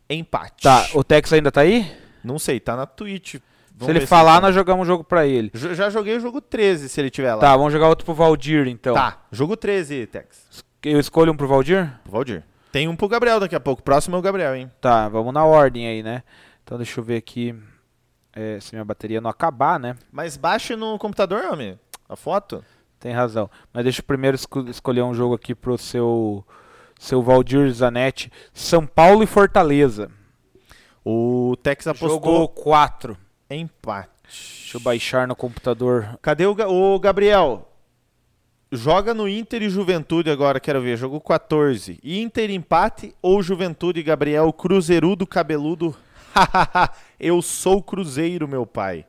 empate. Tá, o Tex ainda tá aí? Não sei, tá na Twitch. Vamos se ele falar, tá. nós jogamos um jogo pra ele. Jo- Já joguei o jogo 13, se ele tiver lá. Tá, vamos jogar outro pro Valdir, então. Tá, jogo 13, Tex. Eu escolho um pro Valdir? Valdir. Tem um pro Gabriel daqui a pouco. Próximo é o Gabriel, hein? Tá, vamos na ordem aí, né? Então deixa eu ver aqui é, se minha bateria não acabar, né? Mas baixe no computador, homem. A foto. Tem razão. Mas deixa eu primeiro esco- escolher um jogo aqui pro seu, seu Valdir Zanetti. São Paulo e Fortaleza. O Tex apostou 4. empate. Deixa eu baixar no computador. Cadê o, Ga- o Gabriel? Joga no Inter e Juventude agora, quero ver. Jogo 14. Inter empate ou Juventude, Gabriel? Cruzeirudo cabeludo. Eu sou Cruzeiro, meu pai.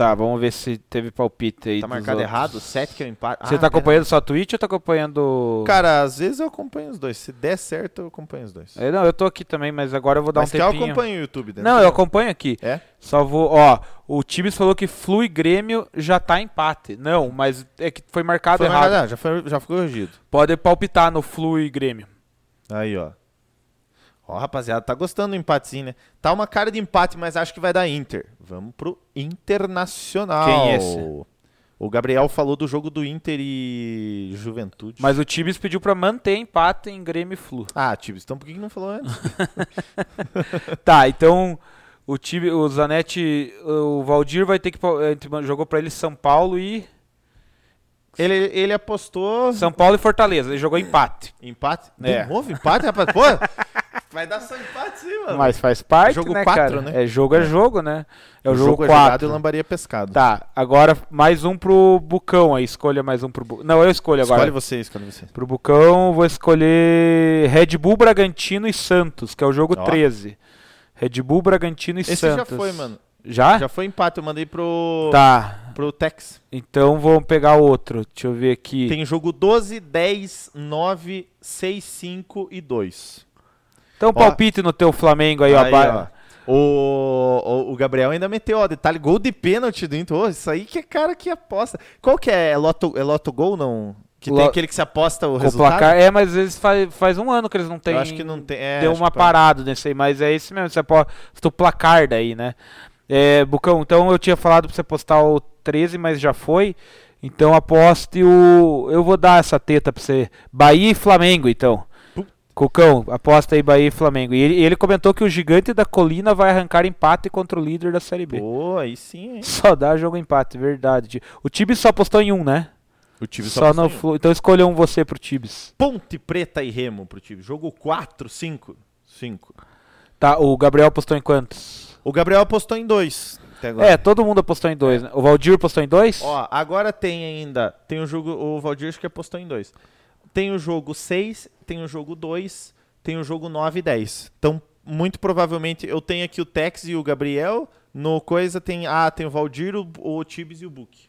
Tá, vamos ver se teve palpite aí. Tá marcado outros. errado? 7 que é o empate. Você Ah, tá acompanhando só a Twitch ou tá acompanhando. Cara, às vezes eu acompanho os dois. Se der certo, eu acompanho os dois. É, não, eu tô aqui também, mas agora eu vou dar Mas um que eu tempinho. acompanho o YouTube. né? Não, eu acompanho aqui. É? Só vou, ó, o Tibes falou que Flu e Grêmio já tá empate. Não, mas é que foi marcado Foi errado. marcado, ah, já, foi, já foi corrigido. Pode palpitar no Flu e Grêmio. Aí, ó. Ó, rapaziada, tá gostando do empatezinho, né? Tá uma cara de empate, mas acho que vai dar Inter. Vamos pro Internacional. Quem é esse? O Gabriel falou do jogo do Inter e Juventude. Mas o Tibes pediu pra manter empate em Grêmio e Flu. Ah, Tibes, então por que não falou antes? tá, então o Tibes, o Zanetti, o Valdir vai ter que jogou pra ele São Paulo e ele, ele apostou São Paulo e Fortaleza. Ele jogou empate. empate. É. De novo empate, rapaz? Pô, vai dar só empate sim, mano. Mas faz parte, Jogo né, quatro, cara? né? É jogo é jogo, né? É o, jogo é jogado 4. e lambaria pescado. Tá, agora mais um pro Bucão aí. Escolha mais um pro Bucão. Não, eu escolho agora. Escolhe você, escolhe você. Pro Bucão, vou escolher Red Bull, Bragantino e Santos, que é o jogo Ó. 13. Red Bull, Bragantino e Esse Santos. já foi, mano. Já? Já foi empate, eu mandei pro, Tá. pro Tex. Então vamos pegar outro. Deixa eu ver aqui. Tem jogo 12, 10, 9, 6, 5 e 2. Então palpite no teu Flamengo aí, ó. Aí, ó. O, o, Gabriel ainda meteu, ó, detalhe, gol de pênalti do Inter. Ô, isso aí que é cara que aposta. Qual que é? É Loto, é loto Gol, não? Que tem Lo- aquele que se aposta o resultado? placar. É, mas eles faz, faz um ano que eles não têm. Eu acho que não tem. É, Deu uma parada nesse aí, mas é esse mesmo. Você aposta o placar daí, né? É, Bucão, então eu tinha falado pra você postar o 13, mas já foi. Então aposte o. Eu vou dar essa teta pra você. Bahia e Flamengo, então. Cucão, aposta aí Bahia e Flamengo. E ele, ele comentou que o gigante da colina vai arrancar empate contra o líder da Série B. Pô, aí sim, hein? Só dá jogo empate, verdade. O Tibis só apostou em um, né? O time Só, no Flu. Então escolha um você pro Tibis. Ponte Preta e Remo pro time. Jogo 4, 5. 5. Tá, o Gabriel apostou em quantos? O Gabriel apostou em 2. Até agora. É, todo mundo apostou em dois, né? O Valdir apostou em dois? Ó, agora tem ainda. Tem o jogo. O Valdir acho que apostou em 2. Tem o jogo 6, tem o jogo 2, tem o jogo 9 e 10. Então, muito provavelmente, eu tenho aqui o Tex e o Gabriel. No coisa tem. Ah, tem o Valdir, o, o Tibes e o Book.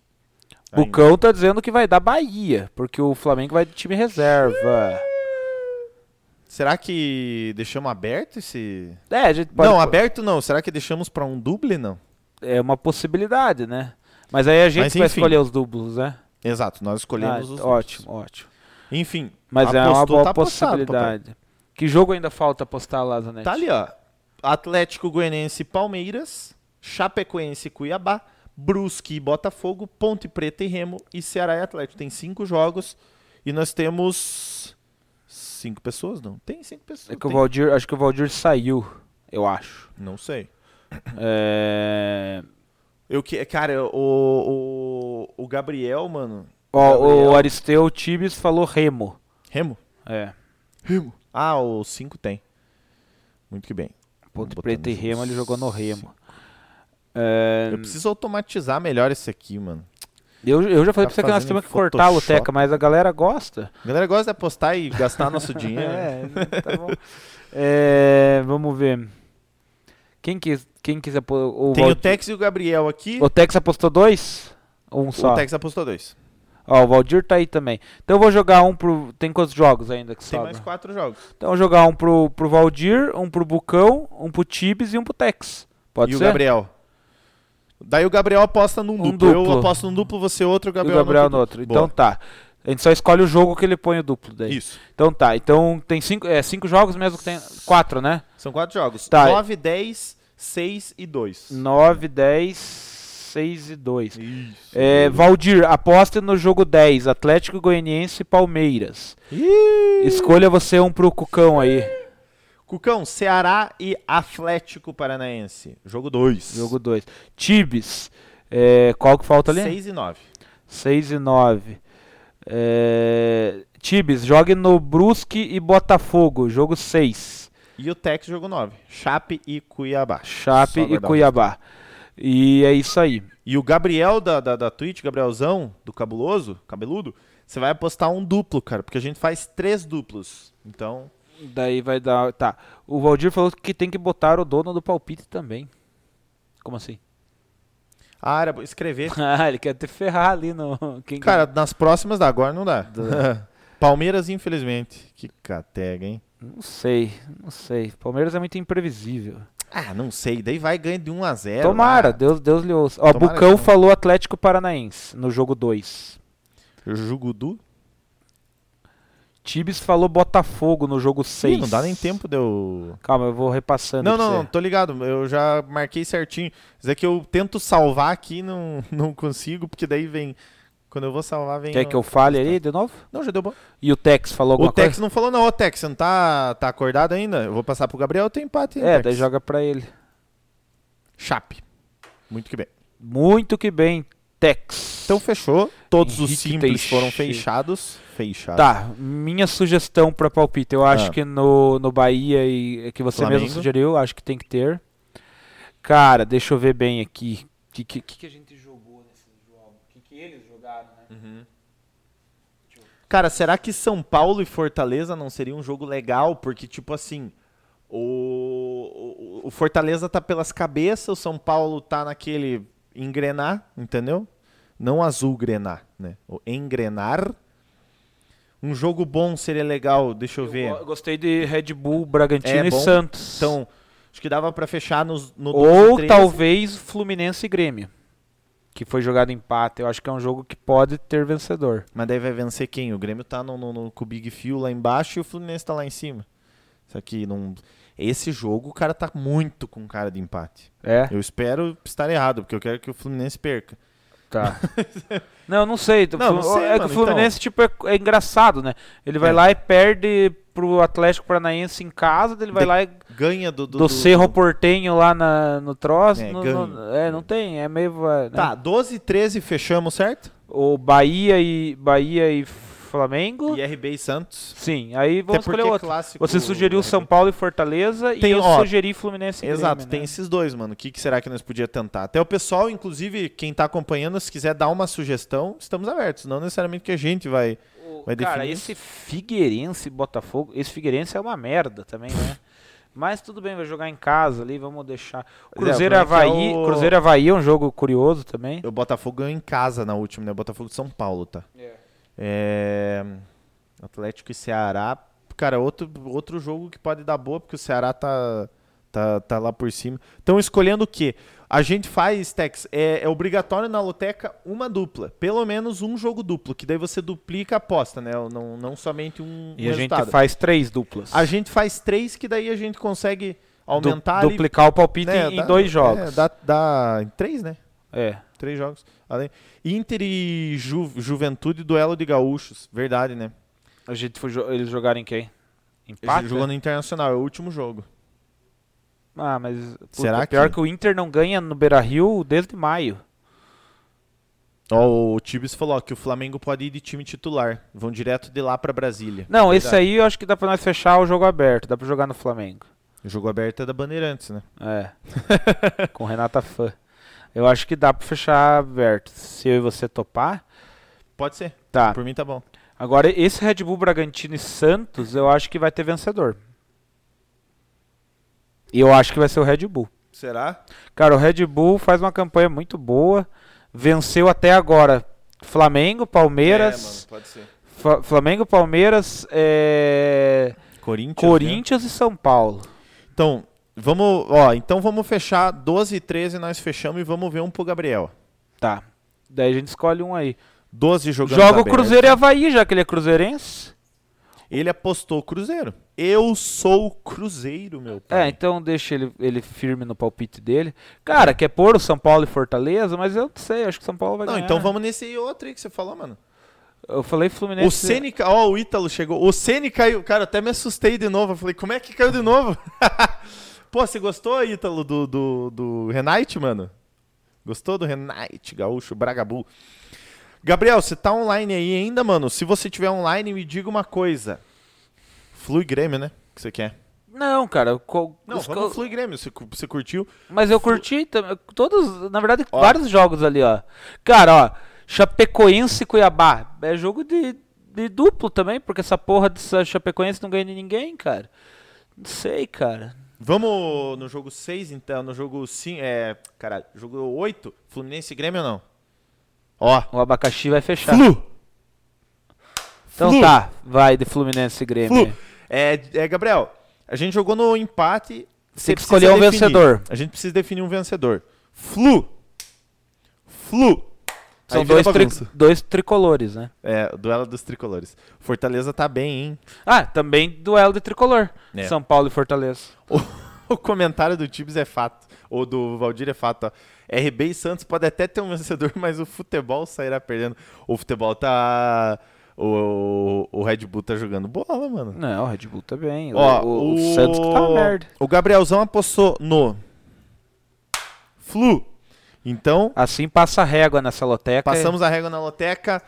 O Bucão tá dizendo que vai dar Bahia, porque o Flamengo vai de time reserva. Será que deixamos aberto esse. É, a gente pode. Não, aberto não. Será que deixamos pra um duble? Não. É uma possibilidade, né? Mas aí a gente Mas, vai escolher os duplos, né? Exato, nós escolhemos Ah, os duplos. ótimo, ótimo. Enfim. Mas é uma apostou, boa tá possibilidade. que jogo ainda falta apostar, Lazanete? Tá ali, ó. Atlético Goianiense Palmeiras, Chapecoense Cuiabá, Brusque e Botafogo, Ponte Preta e Remo e Ceará e Atlético. Tem cinco jogos e nós temos cinco pessoas, não? Tem cinco pessoas. É que o tem- Valdir, acho que o Valdir saiu, eu acho. Não sei. É... Eu que, cara, o, o, o Gabriel, mano. Ó, Gabriel. o Aristeu Tibes falou Remo. Remo? É. Remo. Ah, o 5 tem. Muito que bem. Ponte Botamos Preta e Remo, ele jogou no Remo. É, Eu preciso automatizar melhor esse aqui, mano. eu, eu já falei Tá pra você que nós temos que cortar a Photoshop. luteca, mas a galera gosta. A galera gosta de apostar e gastar nosso dinheiro. É, tá bom. É, vamos ver. Quem, quis, quem quiser. O, Tem o Valdir- Tex e o Gabriel aqui. o Tex apostou dois? Ou um só? O Tex apostou dois. Ó, o Valdir tá aí também. Então eu vou jogar um pro. Tem quantos jogos ainda que Tem sobra? mais quatro jogos. Então eu vou jogar um pro, pro Valdir, um pro Bucão, um pro Tibes e um pro Tex. Pode e ser? o Gabriel. Daí o Gabriel aposta num Um duplo. Eu duplo. aposto num duplo, você outro, o E o Gabriel, Gabriel no outro. Boa. Então tá. A gente só escolhe o jogo que ele põe o duplo daí. Isso. Então tá. Então tem cinco, é, cinco jogos mesmo que tem. Quatro, né? São quatro jogos. Tá. 9, 10, 6 e 2. 9, 10, 6 e 2. Isso. É, Valdir, aposte no jogo 10, Atlético Goianiense e Palmeiras. Ih! Escolha você um pro Cucão aí. Cucão, Ceará e Atlético Paranaense. Jogo 2. Jogo 2. Tibes, é, qual que falta ali? 6 e 9. 6 e 9. É, Tibes, jogue no Brusque e Botafogo, jogo 6. E o Tex, jogo 9. Chape e Cuiabá. Chape Só e Cuiabá. E é isso aí. E o Gabriel da, da, da Twitch, Gabrielzão, do Cabuloso, cabeludo, você vai apostar um duplo, cara, porque a gente faz três duplos. Então, Daí vai dar. Tá. O Valdir falou que tem que botar o dono do palpite também. Como assim? ah, era escrever. Ah, ele quer te ferrar ali no. Quem Cara, nas próximas da agora não dá. Palmeiras, infelizmente. Que catega, hein? Não sei, não sei. Palmeiras é muito imprevisível. Ah, não sei. Daí vai ganhando de 1 a 0 Tomara, lá. Deus, Deus lhe ouça. Ó, Tomara Bucão falou Atlético Paranaense no jogo 2. Jugudu. Tibes falou Botafogo no jogo Ih, 6. não dá nem tempo de eu... Calma, eu vou repassando. Não, não, não, tô ligado. Eu já marquei certinho. Mas é que eu tento salvar aqui não não consigo, porque daí vem... Quando eu vou salvar, vem... Quer que eu fale ali de novo? Não, já deu bom. E o Tex falou alguma O Tex coisa? não falou não. Ô, Tex, você não tá, tá acordado ainda? Eu vou passar pro Gabriel, tem empate. hein, É, Tex? daí joga pra ele. Chape. Muito que bem. Muito que bem, Tex. Então fechou. Todos os Henrique simples foram Teixeira. fechados. Fechados. Tá, minha sugestão pra palpite. Eu acho Ah. que no, no Bahia e que você Flamengo. mesmo sugeriu, acho que tem que ter. Cara, deixa eu ver bem aqui. O que, que, que a gente jogou nesses jogos? O que, que eles jogaram, né? Cara, será que São Paulo e Fortaleza não seria um jogo legal? Porque, tipo assim, o, o Fortaleza tá pelas cabeças, o São Paulo tá naquele engrenar, entendeu? Não azul grenar, né? O engrenar. Um jogo bom seria legal, deixa eu, Eu ver. go- gostei de Red Bull, Bragantino É e. Santos. Então, acho que dava pra fechar nos, no 12 Ou 13. talvez Fluminense e Grêmio. Que foi jogado empate. Eu acho que é um jogo que pode ter vencedor. Mas daí vai vencer quem? O Grêmio tá no, no, no- com o Big Fio lá embaixo e o Fluminense tá lá em cima. Isso aqui não. Esse jogo o cara tá muito com cara de empate. É? Eu espero estar errado, porque eu quero que o Fluminense perca. Tá. não, não sei. Não, não sei, é que mano, o Fluminense, tipo, é, é engraçado, né? Ele vai É. lá e perde pro Atlético Paranaense em casa, ele vai De- lá e Ganha do. do, do, Cerro do- Portenho lá na, no troço. É, não, ganho. não- é, não tem, é meio. vai, né? Tá, 12 e 13 fechamos, certo? O Bahia e Bahia e Flamengo. E RB e Santos. Sim, aí vamos escolher é outro. clássico Você sugeriu. São Paulo e Fortaleza Tem, e eu ó, sugeri Fluminense e Exato, Grêmio, tem né? esses dois, mano. O que, que será que nós podíamos tentar? Até o pessoal, inclusive, quem tá acompanhando, se quiser dar uma sugestão, estamos abertos. Não necessariamente que a gente vai. O- Vai cara, definir? esse Figueirense Botafogo, esse Figueirense é uma merda também, né? Mas tudo bem, vai jogar em casa ali, vamos deixar. Cruzeiro é Havaí, é o- Cruzeiro Havaí é um jogo curioso também. O Botafogo ganhou em casa na última, né? O Botafogo de São Paulo, tá? É, Atlético e Ceará. Cara, outro, outro jogo que pode dar boa, porque o Ceará tá, tá, tá lá por cima. Então, escolhendo o quê? A gente faz, Tex, é, é obrigatório na loteca uma dupla. Pelo menos um jogo duplo, que daí você duplica a aposta, né? Não, não somente um, E um a gente resultado. faz três duplas. A gente faz três, que daí a gente consegue Du- aumentar ali, duplicar o palpite né, em, em dá- dois jogos. É, dá, dá em três, né? É. Três jogos. Além... Inter e Ju- Juventude, duelo de gaúchos. Verdade, né? A gente foi jo- eles jogaram em quem? Empate? jogou no Internacional, é o último jogo. Ah, mas puta, Será pior que- que... o Inter não ganha no Beira-Rio desde maio. Ó, o Tibis falou ó, que o Flamengo pode ir de time titular. Vão direto de lá pra Brasília. Não, esse Verdade. aí eu acho que dá pra nós fechar o jogo aberto, dá pra jogar no Flamengo. O jogo aberto é da Bandeirantes, né? É. Com Renata Fã. Eu acho que dá pra fechar aberto. Se eu e você topar. Pode ser. Tá. Por mim tá bom. Agora, esse Red Bull Bragantino e Santos, eu acho que vai ter vencedor. E eu acho que vai ser o Red Bull. Será? Cara, o Red Bull faz uma campanha muito boa. Venceu até agora Flamengo, Palmeiras. pode ser. Flamengo, Palmeiras, é, Corinthians. né? Corinthians e São Paulo. Então, vamos, ó, então vamos fechar 12 e 13 nós fechamos e vamos ver um pro Gabriel. Tá. Daí a gente escolhe um aí. 12 jogando Joga o. Cruzeiro e Havaí, já que ele é cruzeirense. Ele apostou Cruzeiro. Eu sou o Cruzeiro, meu É, pai. então deixa ele, ele firme no palpite dele. Cara, quer pôr o São Paulo e Fortaleza, mas eu não sei, acho que São Paulo vai Não, ganhar. então vamos nesse outro aí que você falou, mano. Eu falei Fluminense. O Ceni, ca- ó, o Ítalo chegou. O Ceni caiu. Cara, até me assustei de novo. Eu falei, como é que caiu de novo? Pô, você gostou, Ítalo, do, do, do Renate, mano? Gostou do Renate, gaúcho, Bragabu? Gabriel, você tá online aí ainda, mano? Se você tiver online, me diga uma coisa. Flui Grêmio, né? Que você quer? Não, cara. co- Não, os vamos co- Flui Grêmio. Você, você curtiu? Mas eu curti todos, na verdade, Ó. vários jogos ali, ó. Cara, ó, Chapecoense e Cuiabá. É jogo de, de duplo também, porque essa porra dessa Chapecoense não ganha de ninguém, cara. Não sei, cara. Vamos no jogo 6, então. No jogo 5. É. Caralho, jogo 8. Fluminense e Grêmio ou não? Ó. O abacaxi vai fechar. Flu! Então Flu! tá, vai de Fluminense e Grêmio. Flu. É, é, Gabriel, a gente jogou no empate. você Tem que escolher um definir. vencedor. A gente precisa definir um vencedor. Flu. Flu. São dois, tri- dois tricolores, né? É, o duelo dos tricolores. Fortaleza tá bem, hein? Ah, também duelo de tricolor. É. São Paulo e Fortaleza. O comentário do Tibbs é fato. Ou do Valdir é fato, ó. RB e Santos pode até ter um vencedor, mas o futebol sairá perdendo. O futebol tá. O, o Red Bull tá jogando bola, mano. Não, o Red Bull tá bem. O- Ó, o, o Santos que tá merda. O Gabrielzão apostou no Flu. Então, Assim passa a régua nessa loteca. passamos a régua na loteca.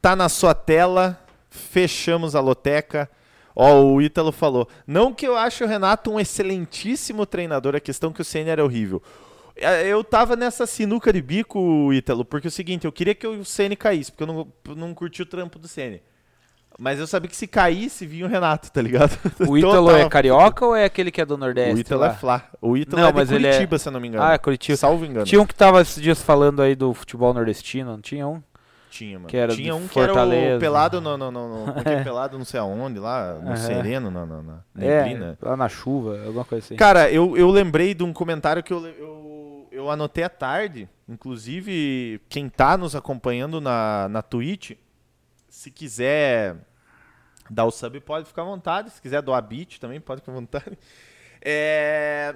Tá na sua tela. Fechamos a loteca. Ó, o Ítalo falou. Não que eu ache o Renato um excelentíssimo treinador, a questão que o Senna era horrível. É, Eu tava nessa sinuca de bico, Ítalo, porque é o seguinte, eu queria que o Ceni caísse, porque eu não, não curti o trampo do Ceni. Mas eu sabia que se caísse, vinha o Renato, tá ligado? O Ítalo é carioca ou é aquele que é do Nordeste? O Ítalo é Flá. O Ítalo Não, é mas é- Curitiba, se eu não me engano. Ah, é Curitiba. Salvo engano. Tinha um que tava esses dias falando aí do futebol nordestino, não tinha um? Tinha, mano. que era Tinha um que era o Fortaleza. pelado no, no como que é pelado não sei aonde, lá, no Aham. Sereno, na, na, na neblina. É, lá na chuva, alguma coisa assim. Cara, eu, eu lembrei de um comentário que eu, eu, eu anotei à tarde. Inclusive, quem tá nos acompanhando na, na Twitch, se quiser dar o sub, pode ficar à vontade. Se quiser doar bit também, pode ficar à vontade. É,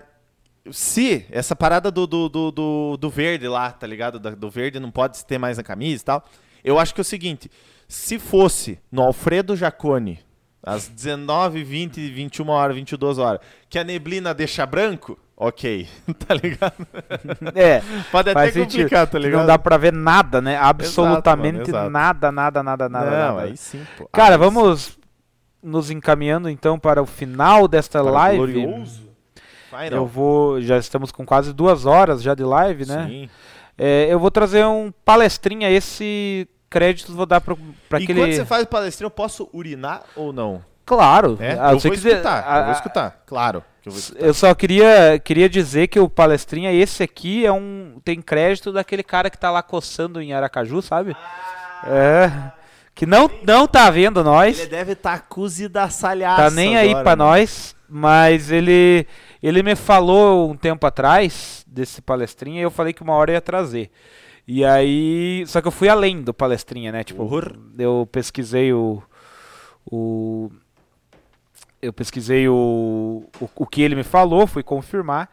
Se essa parada do, do, do, do, verde lá, tá ligado? Do verde não pode ter mais na camisa e tal. Eu acho que é o seguinte: se fosse no Alfredo Jacone, às 19, 20, 21 horas, 22 horas, que a neblina deixa branco, ok, tá ligado? É, Pode até complicar, tá ligado? não dá pra ver nada, né? Absolutamente mano, exato. nada, nada, nada, nada. Não, nada. aí sim, pô. Cara, Aí vamos nos encaminhando então para o final desta Para live. glorioso Final. Eu vou, já estamos com quase duas horas já de live, né? Sim. É, eu vou trazer um palestrinha. Esse crédito vou dar para aquele. quando você faz palestrinha, eu posso urinar ou não? Claro. É? ah, eu vou quiser- escutar, a- eu vou a- escutar. Claro eu. Eu só queria, queria dizer que o palestrinha, esse aqui, é um tem crédito daquele cara que tá lá coçando em Aracaju, sabe? É. Que não, não tá vendo nós. Ele deve estar tá cozidaçalhaço tá nem aí agora, pra mano. nós, mas ele ele me falou um tempo atrás desse palestrinha e eu falei que uma hora ia trazer. E aí, só que eu fui além do palestrinha, né? Tipo, Uhum. eu pesquisei o o eu pesquisei o, o, o que ele me falou, fui confirmar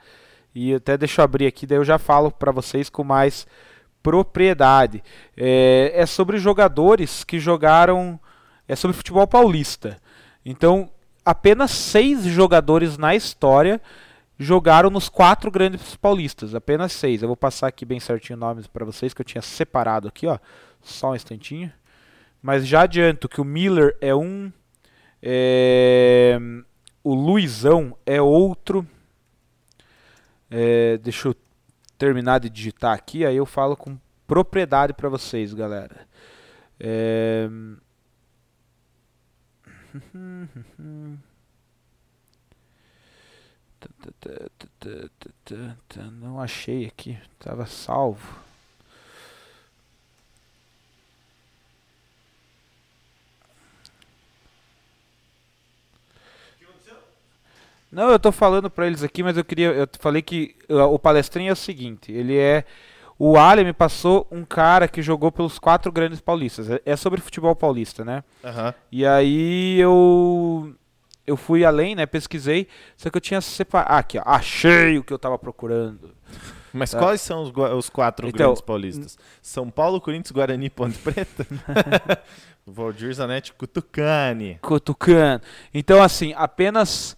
e até deixa eu abrir aqui, daí eu já falo pra vocês com mais propriedade. É, é sobre jogadores que jogaram, é sobre futebol paulista. Então, apenas seis jogadores na história jogaram nos quatro grandes paulistas, apenas seis. Eu vou passar aqui bem certinho nomes para vocês que eu tinha separado aqui, ó. Só um instantinho. Mas já adianto que o Miller é um, é, o Luizão é outro. É, deixa eu terminar de digitar aqui, aí eu falo com propriedade para vocês, galera. É... Não achei aqui, estava salvo. Não, eu tô falando pra eles aqui, mas eu queria. Eu falei que uh, o palestrinho é o seguinte: ele é. O Ali me passou um cara que jogou pelos quatro grandes paulistas. É- É sobre futebol paulista, né? Aham. E aí eu. Eu fui além, né? Pesquisei. Só que eu tinha separado. Ah, aqui, ó. Achei o que eu tava procurando. Mas Tá. quais são os, os quatro Então, grandes paulistas? São Paulo, Corinthians, Guarani e Ponte Preta? Valdir Zanetti, Cutucane. Cutucano. Então, assim, apenas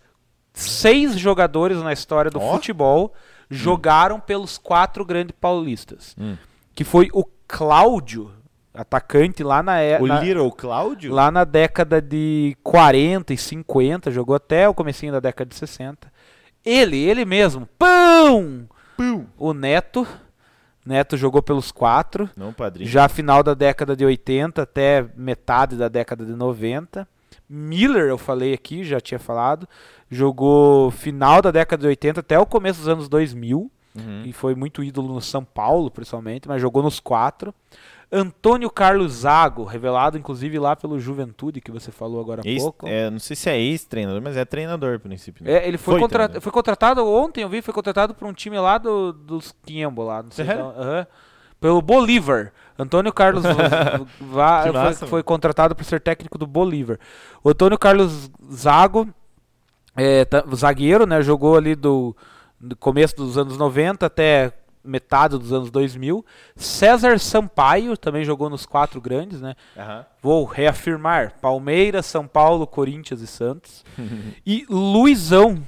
seis jogadores na história do Ó. futebol jogaram pelos quatro grandes paulistas. Hum. Que foi o Cláudio, atacante lá na, é- O na- Little Cláudio? lá na década de 40 e 50, jogou até o comecinho da década de 60. Ele, ele mesmo, pão! Pum. O Neto, Neto jogou pelos quatro, Não, padrinho. já final da década de 80 até metade da década de 90. Miller, eu falei aqui, já tinha falado, jogou final da década de 80 até o começo dos anos 2000 Uhum. e foi muito ídolo no São Paulo, principalmente, mas jogou nos quatro. Antônio Carlos Zago, revelado inclusive lá pelo Juventude, que você falou agora há Ex- pouco. é, não sei se é ex-treinador, mas é treinador, a princípio. né? É, ele foi, Foi contra- treinador. foi contratado ontem, eu vi, foi contratado por um time lá do, dos Quiembo lá, não sei Sério? da- aham. Pelo Bolívar. Antônio Carlos Va- foi, massa, foi contratado para ser técnico do Bolívar. O Antônio Carlos Zago, é, zagueiro, né, jogou ali do, do começo dos anos 90 até metade dos anos 2000. César Sampaio também jogou nos quatro grandes, né? Aham. Vou reafirmar: Palmeiras, São Paulo, Corinthians e Santos. e Luizão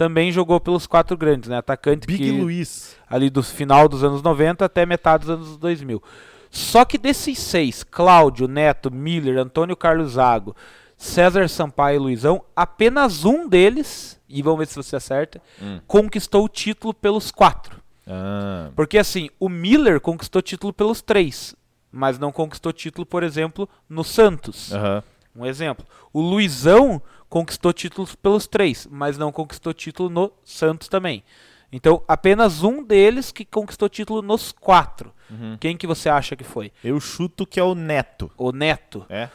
também jogou pelos quatro grandes, né? Atacante Big que Luiz. ali do final dos anos 90 até metade dos anos 2000. Só que desses seis, Cláudio, Neto, Miller, Antônio Carlos Zago, César Sampaio e Luizão, apenas um deles, e vamos ver se você acerta, Hum. conquistou o título pelos quatro. Ah. Porque assim, o Miller conquistou título pelos três, mas não conquistou título, por exemplo, no Santos. Aham. Um exemplo. O Luizão conquistou títulos pelos três, mas não conquistou título no Santos também. Então, apenas um deles que conquistou título nos quatro. Uhum. Quem que você acha que foi? Eu chuto que é o Neto. O Neto. É.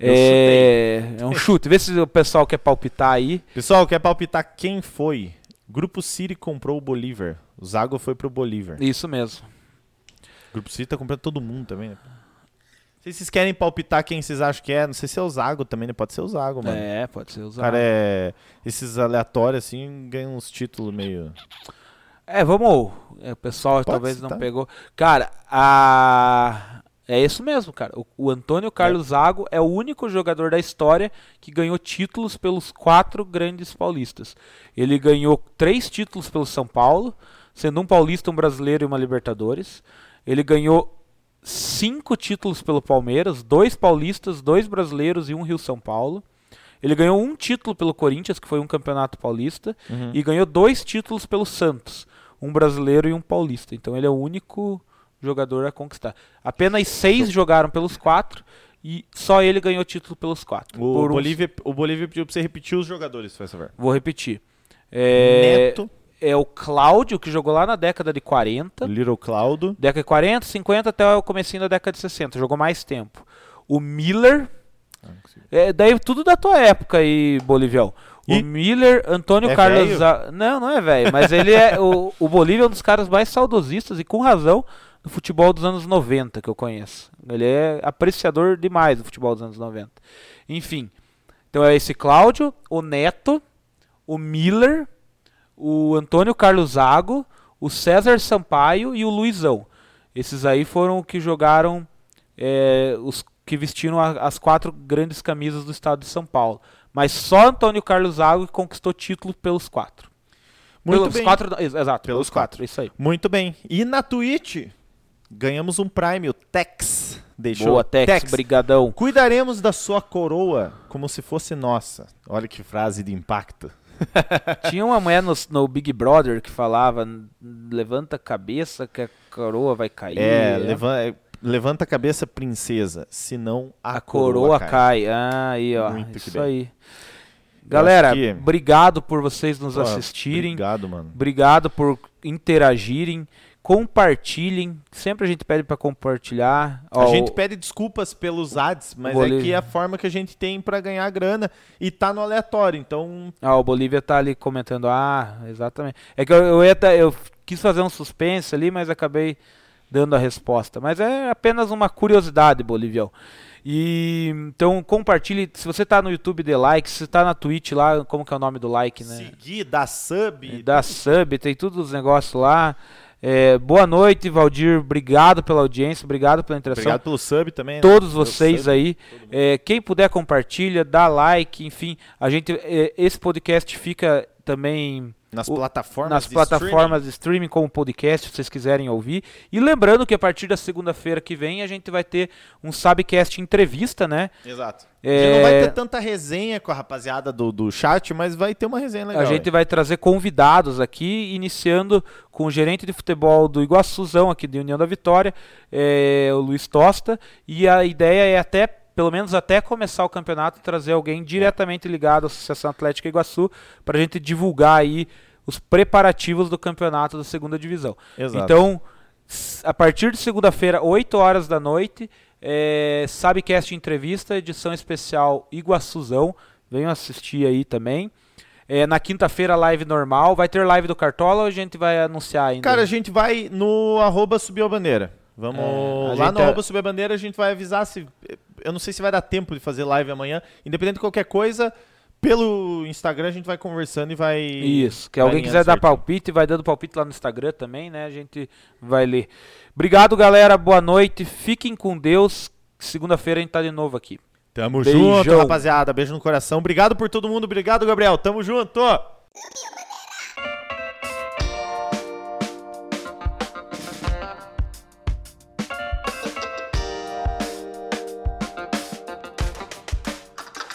É, é um chute. Vê se o pessoal quer palpitar aí. Pessoal, quer palpitar quem foi? Grupo City comprou o Bolívar. O Zago foi pro Bolívar. Isso mesmo. O Grupo City tá comprando todo mundo também, né? Se vocês querem palpitar quem vocês acham que é. Não sei se é o Zago também, né? Pode ser o Zago, mano. É, pode ser O usado. cara é. Esses aleatórios assim ganham uns títulos meio. É, vamos. é, O pessoal Pode talvez citar. não pegou. Cara, a. É isso mesmo, cara. O, o Antônio Carlos Zago é o único jogador da história que ganhou títulos pelos quatro grandes paulistas. Ele ganhou três títulos pelo São Paulo, sendo um paulista, um brasileiro e uma Libertadores. Ele ganhou cinco títulos pelo Palmeiras, dois paulistas, dois brasileiros e um Rio-São Paulo. Ele ganhou um título pelo Corinthians, que foi um campeonato paulista, Uhum. e ganhou dois títulos pelo Santos, um brasileiro e um paulista. Então ele é o único jogador a conquistar. Apenas seis jogaram pelos quatro e só ele ganhou título pelos quatro. O, Por uns- Bolívia, o Bolívia pediu pra você repetir os jogadores, por favor. Vou repetir. É, Neto, é o Cláudio, que jogou lá na década de 40. Little Claudio. Década de 40, 50 até o comecinho da década de 60. Jogou mais tempo. O Miller. É, daí tudo da tua época aí, Bolivião. O E- Miller, Antônio É Carlos. Não, não é velho, mas ele é. O, o Bolívia é um dos caras mais saudosistas e com razão do futebol dos anos 90 que eu conheço. Ele é apreciador demais do futebol dos anos 90. Enfim. Então é esse Cláudio, o Neto, o Miller, o Antônio Carlos Zago, o César Sampaio e o Luizão. Esses aí foram que jogaram, é, os que vestiram a- as quatro grandes camisas do estado de São Paulo. Mas só Antônio Carlos Zago que conquistou título pelos quatro. Muito pelos bem. quatro, ex- exato, Pelos pelos quatro. Isso aí. Muito bem. E na Twitch, ganhamos um Prime, o Tex. Deixou. Boa, Tex, brigadão. Cuidaremos da sua coroa como se fosse nossa. Olha que frase de impacto. Tinha uma mulher no, no Big Brother que falava: levanta a cabeça que a coroa vai cair. É, é, levanta a cabeça, princesa, senão a, a coroa cai. Ah, aí, ó. Muito isso bem. aí. Galera, que- obrigado por vocês nos Pô, assistirem. Obrigado, mano. Obrigado por interagirem. Compartilhem. Sempre a gente pede pra compartilhar. A Ó, gente pede desculpas pelos ads, mas é ler. que é a forma que a gente tem pra ganhar grana e tá no aleatório. Então, Ah, o Bolívia tá ali comentando. Ah, exatamente. É que eu, eu, ia eu quis fazer um suspense ali, mas acabei dando a resposta. Mas é apenas uma curiosidade, Bolivião. E então compartilhe. Se você tá no YouTube, dê like. Se você tá na Twitch lá, como que é o nome do like, né? seguir, dar sub. Da sub, tem todos os negócios lá. É, boa noite, Valdir. Obrigado pela audiência, obrigado pela interação. Obrigado pelo sub também. né? Todos Pelo vocês sub. aí. É, quem puder compartilha, dá like, enfim. A gente, é, esse podcast fica também Nas o- plataformas nas de plataformas de streaming como podcast, se vocês quiserem ouvir. E lembrando que a partir da segunda-feira que vem a gente vai ter um Sabcast entrevista, né? streaming. Exato. É, A gente não vai ter tanta resenha com a rapaziada do, do chat, mas vai ter uma resenha legal. a gente aí. vai trazer convidados aqui, iniciando com o gerente de futebol do Iguaçuzão, aqui de União da Vitória, é, o Luiz Tosta. E a ideia é até, pelo menos até começar o campeonato, trazer alguém diretamente ligado à Associação Atlética Iguaçu para a gente divulgar aí os preparativos do campeonato da segunda divisão. Exato. Então, a partir de segunda-feira, 8 horas da noite, é, Sabcast Entrevista, edição especial Iguaçuzão. Venham assistir aí também. É, na quinta-feira, live normal. Vai ter live do Cartola ou a gente vai anunciar ainda? Cara, a gente vai no arroba subir a bandeira. Vamos É, lá no é- arroba subir a bandeira, a gente vai avisar se. Eu não sei se vai dar tempo de fazer live amanhã. Independente de qualquer coisa, pelo Instagram a gente vai conversando e vai. Isso, que vai alguém quiser dar certinho. palpite, vai dando palpite lá no Instagram também, né? A gente vai ler. Obrigado, galera. Boa noite. Fiquem com Deus. Segunda-feira a gente tá de novo aqui. Tamo Beijão. junto, rapaziada. Beijo no coração. Obrigado por todo mundo. Obrigado, Gabriel. Tamo junto.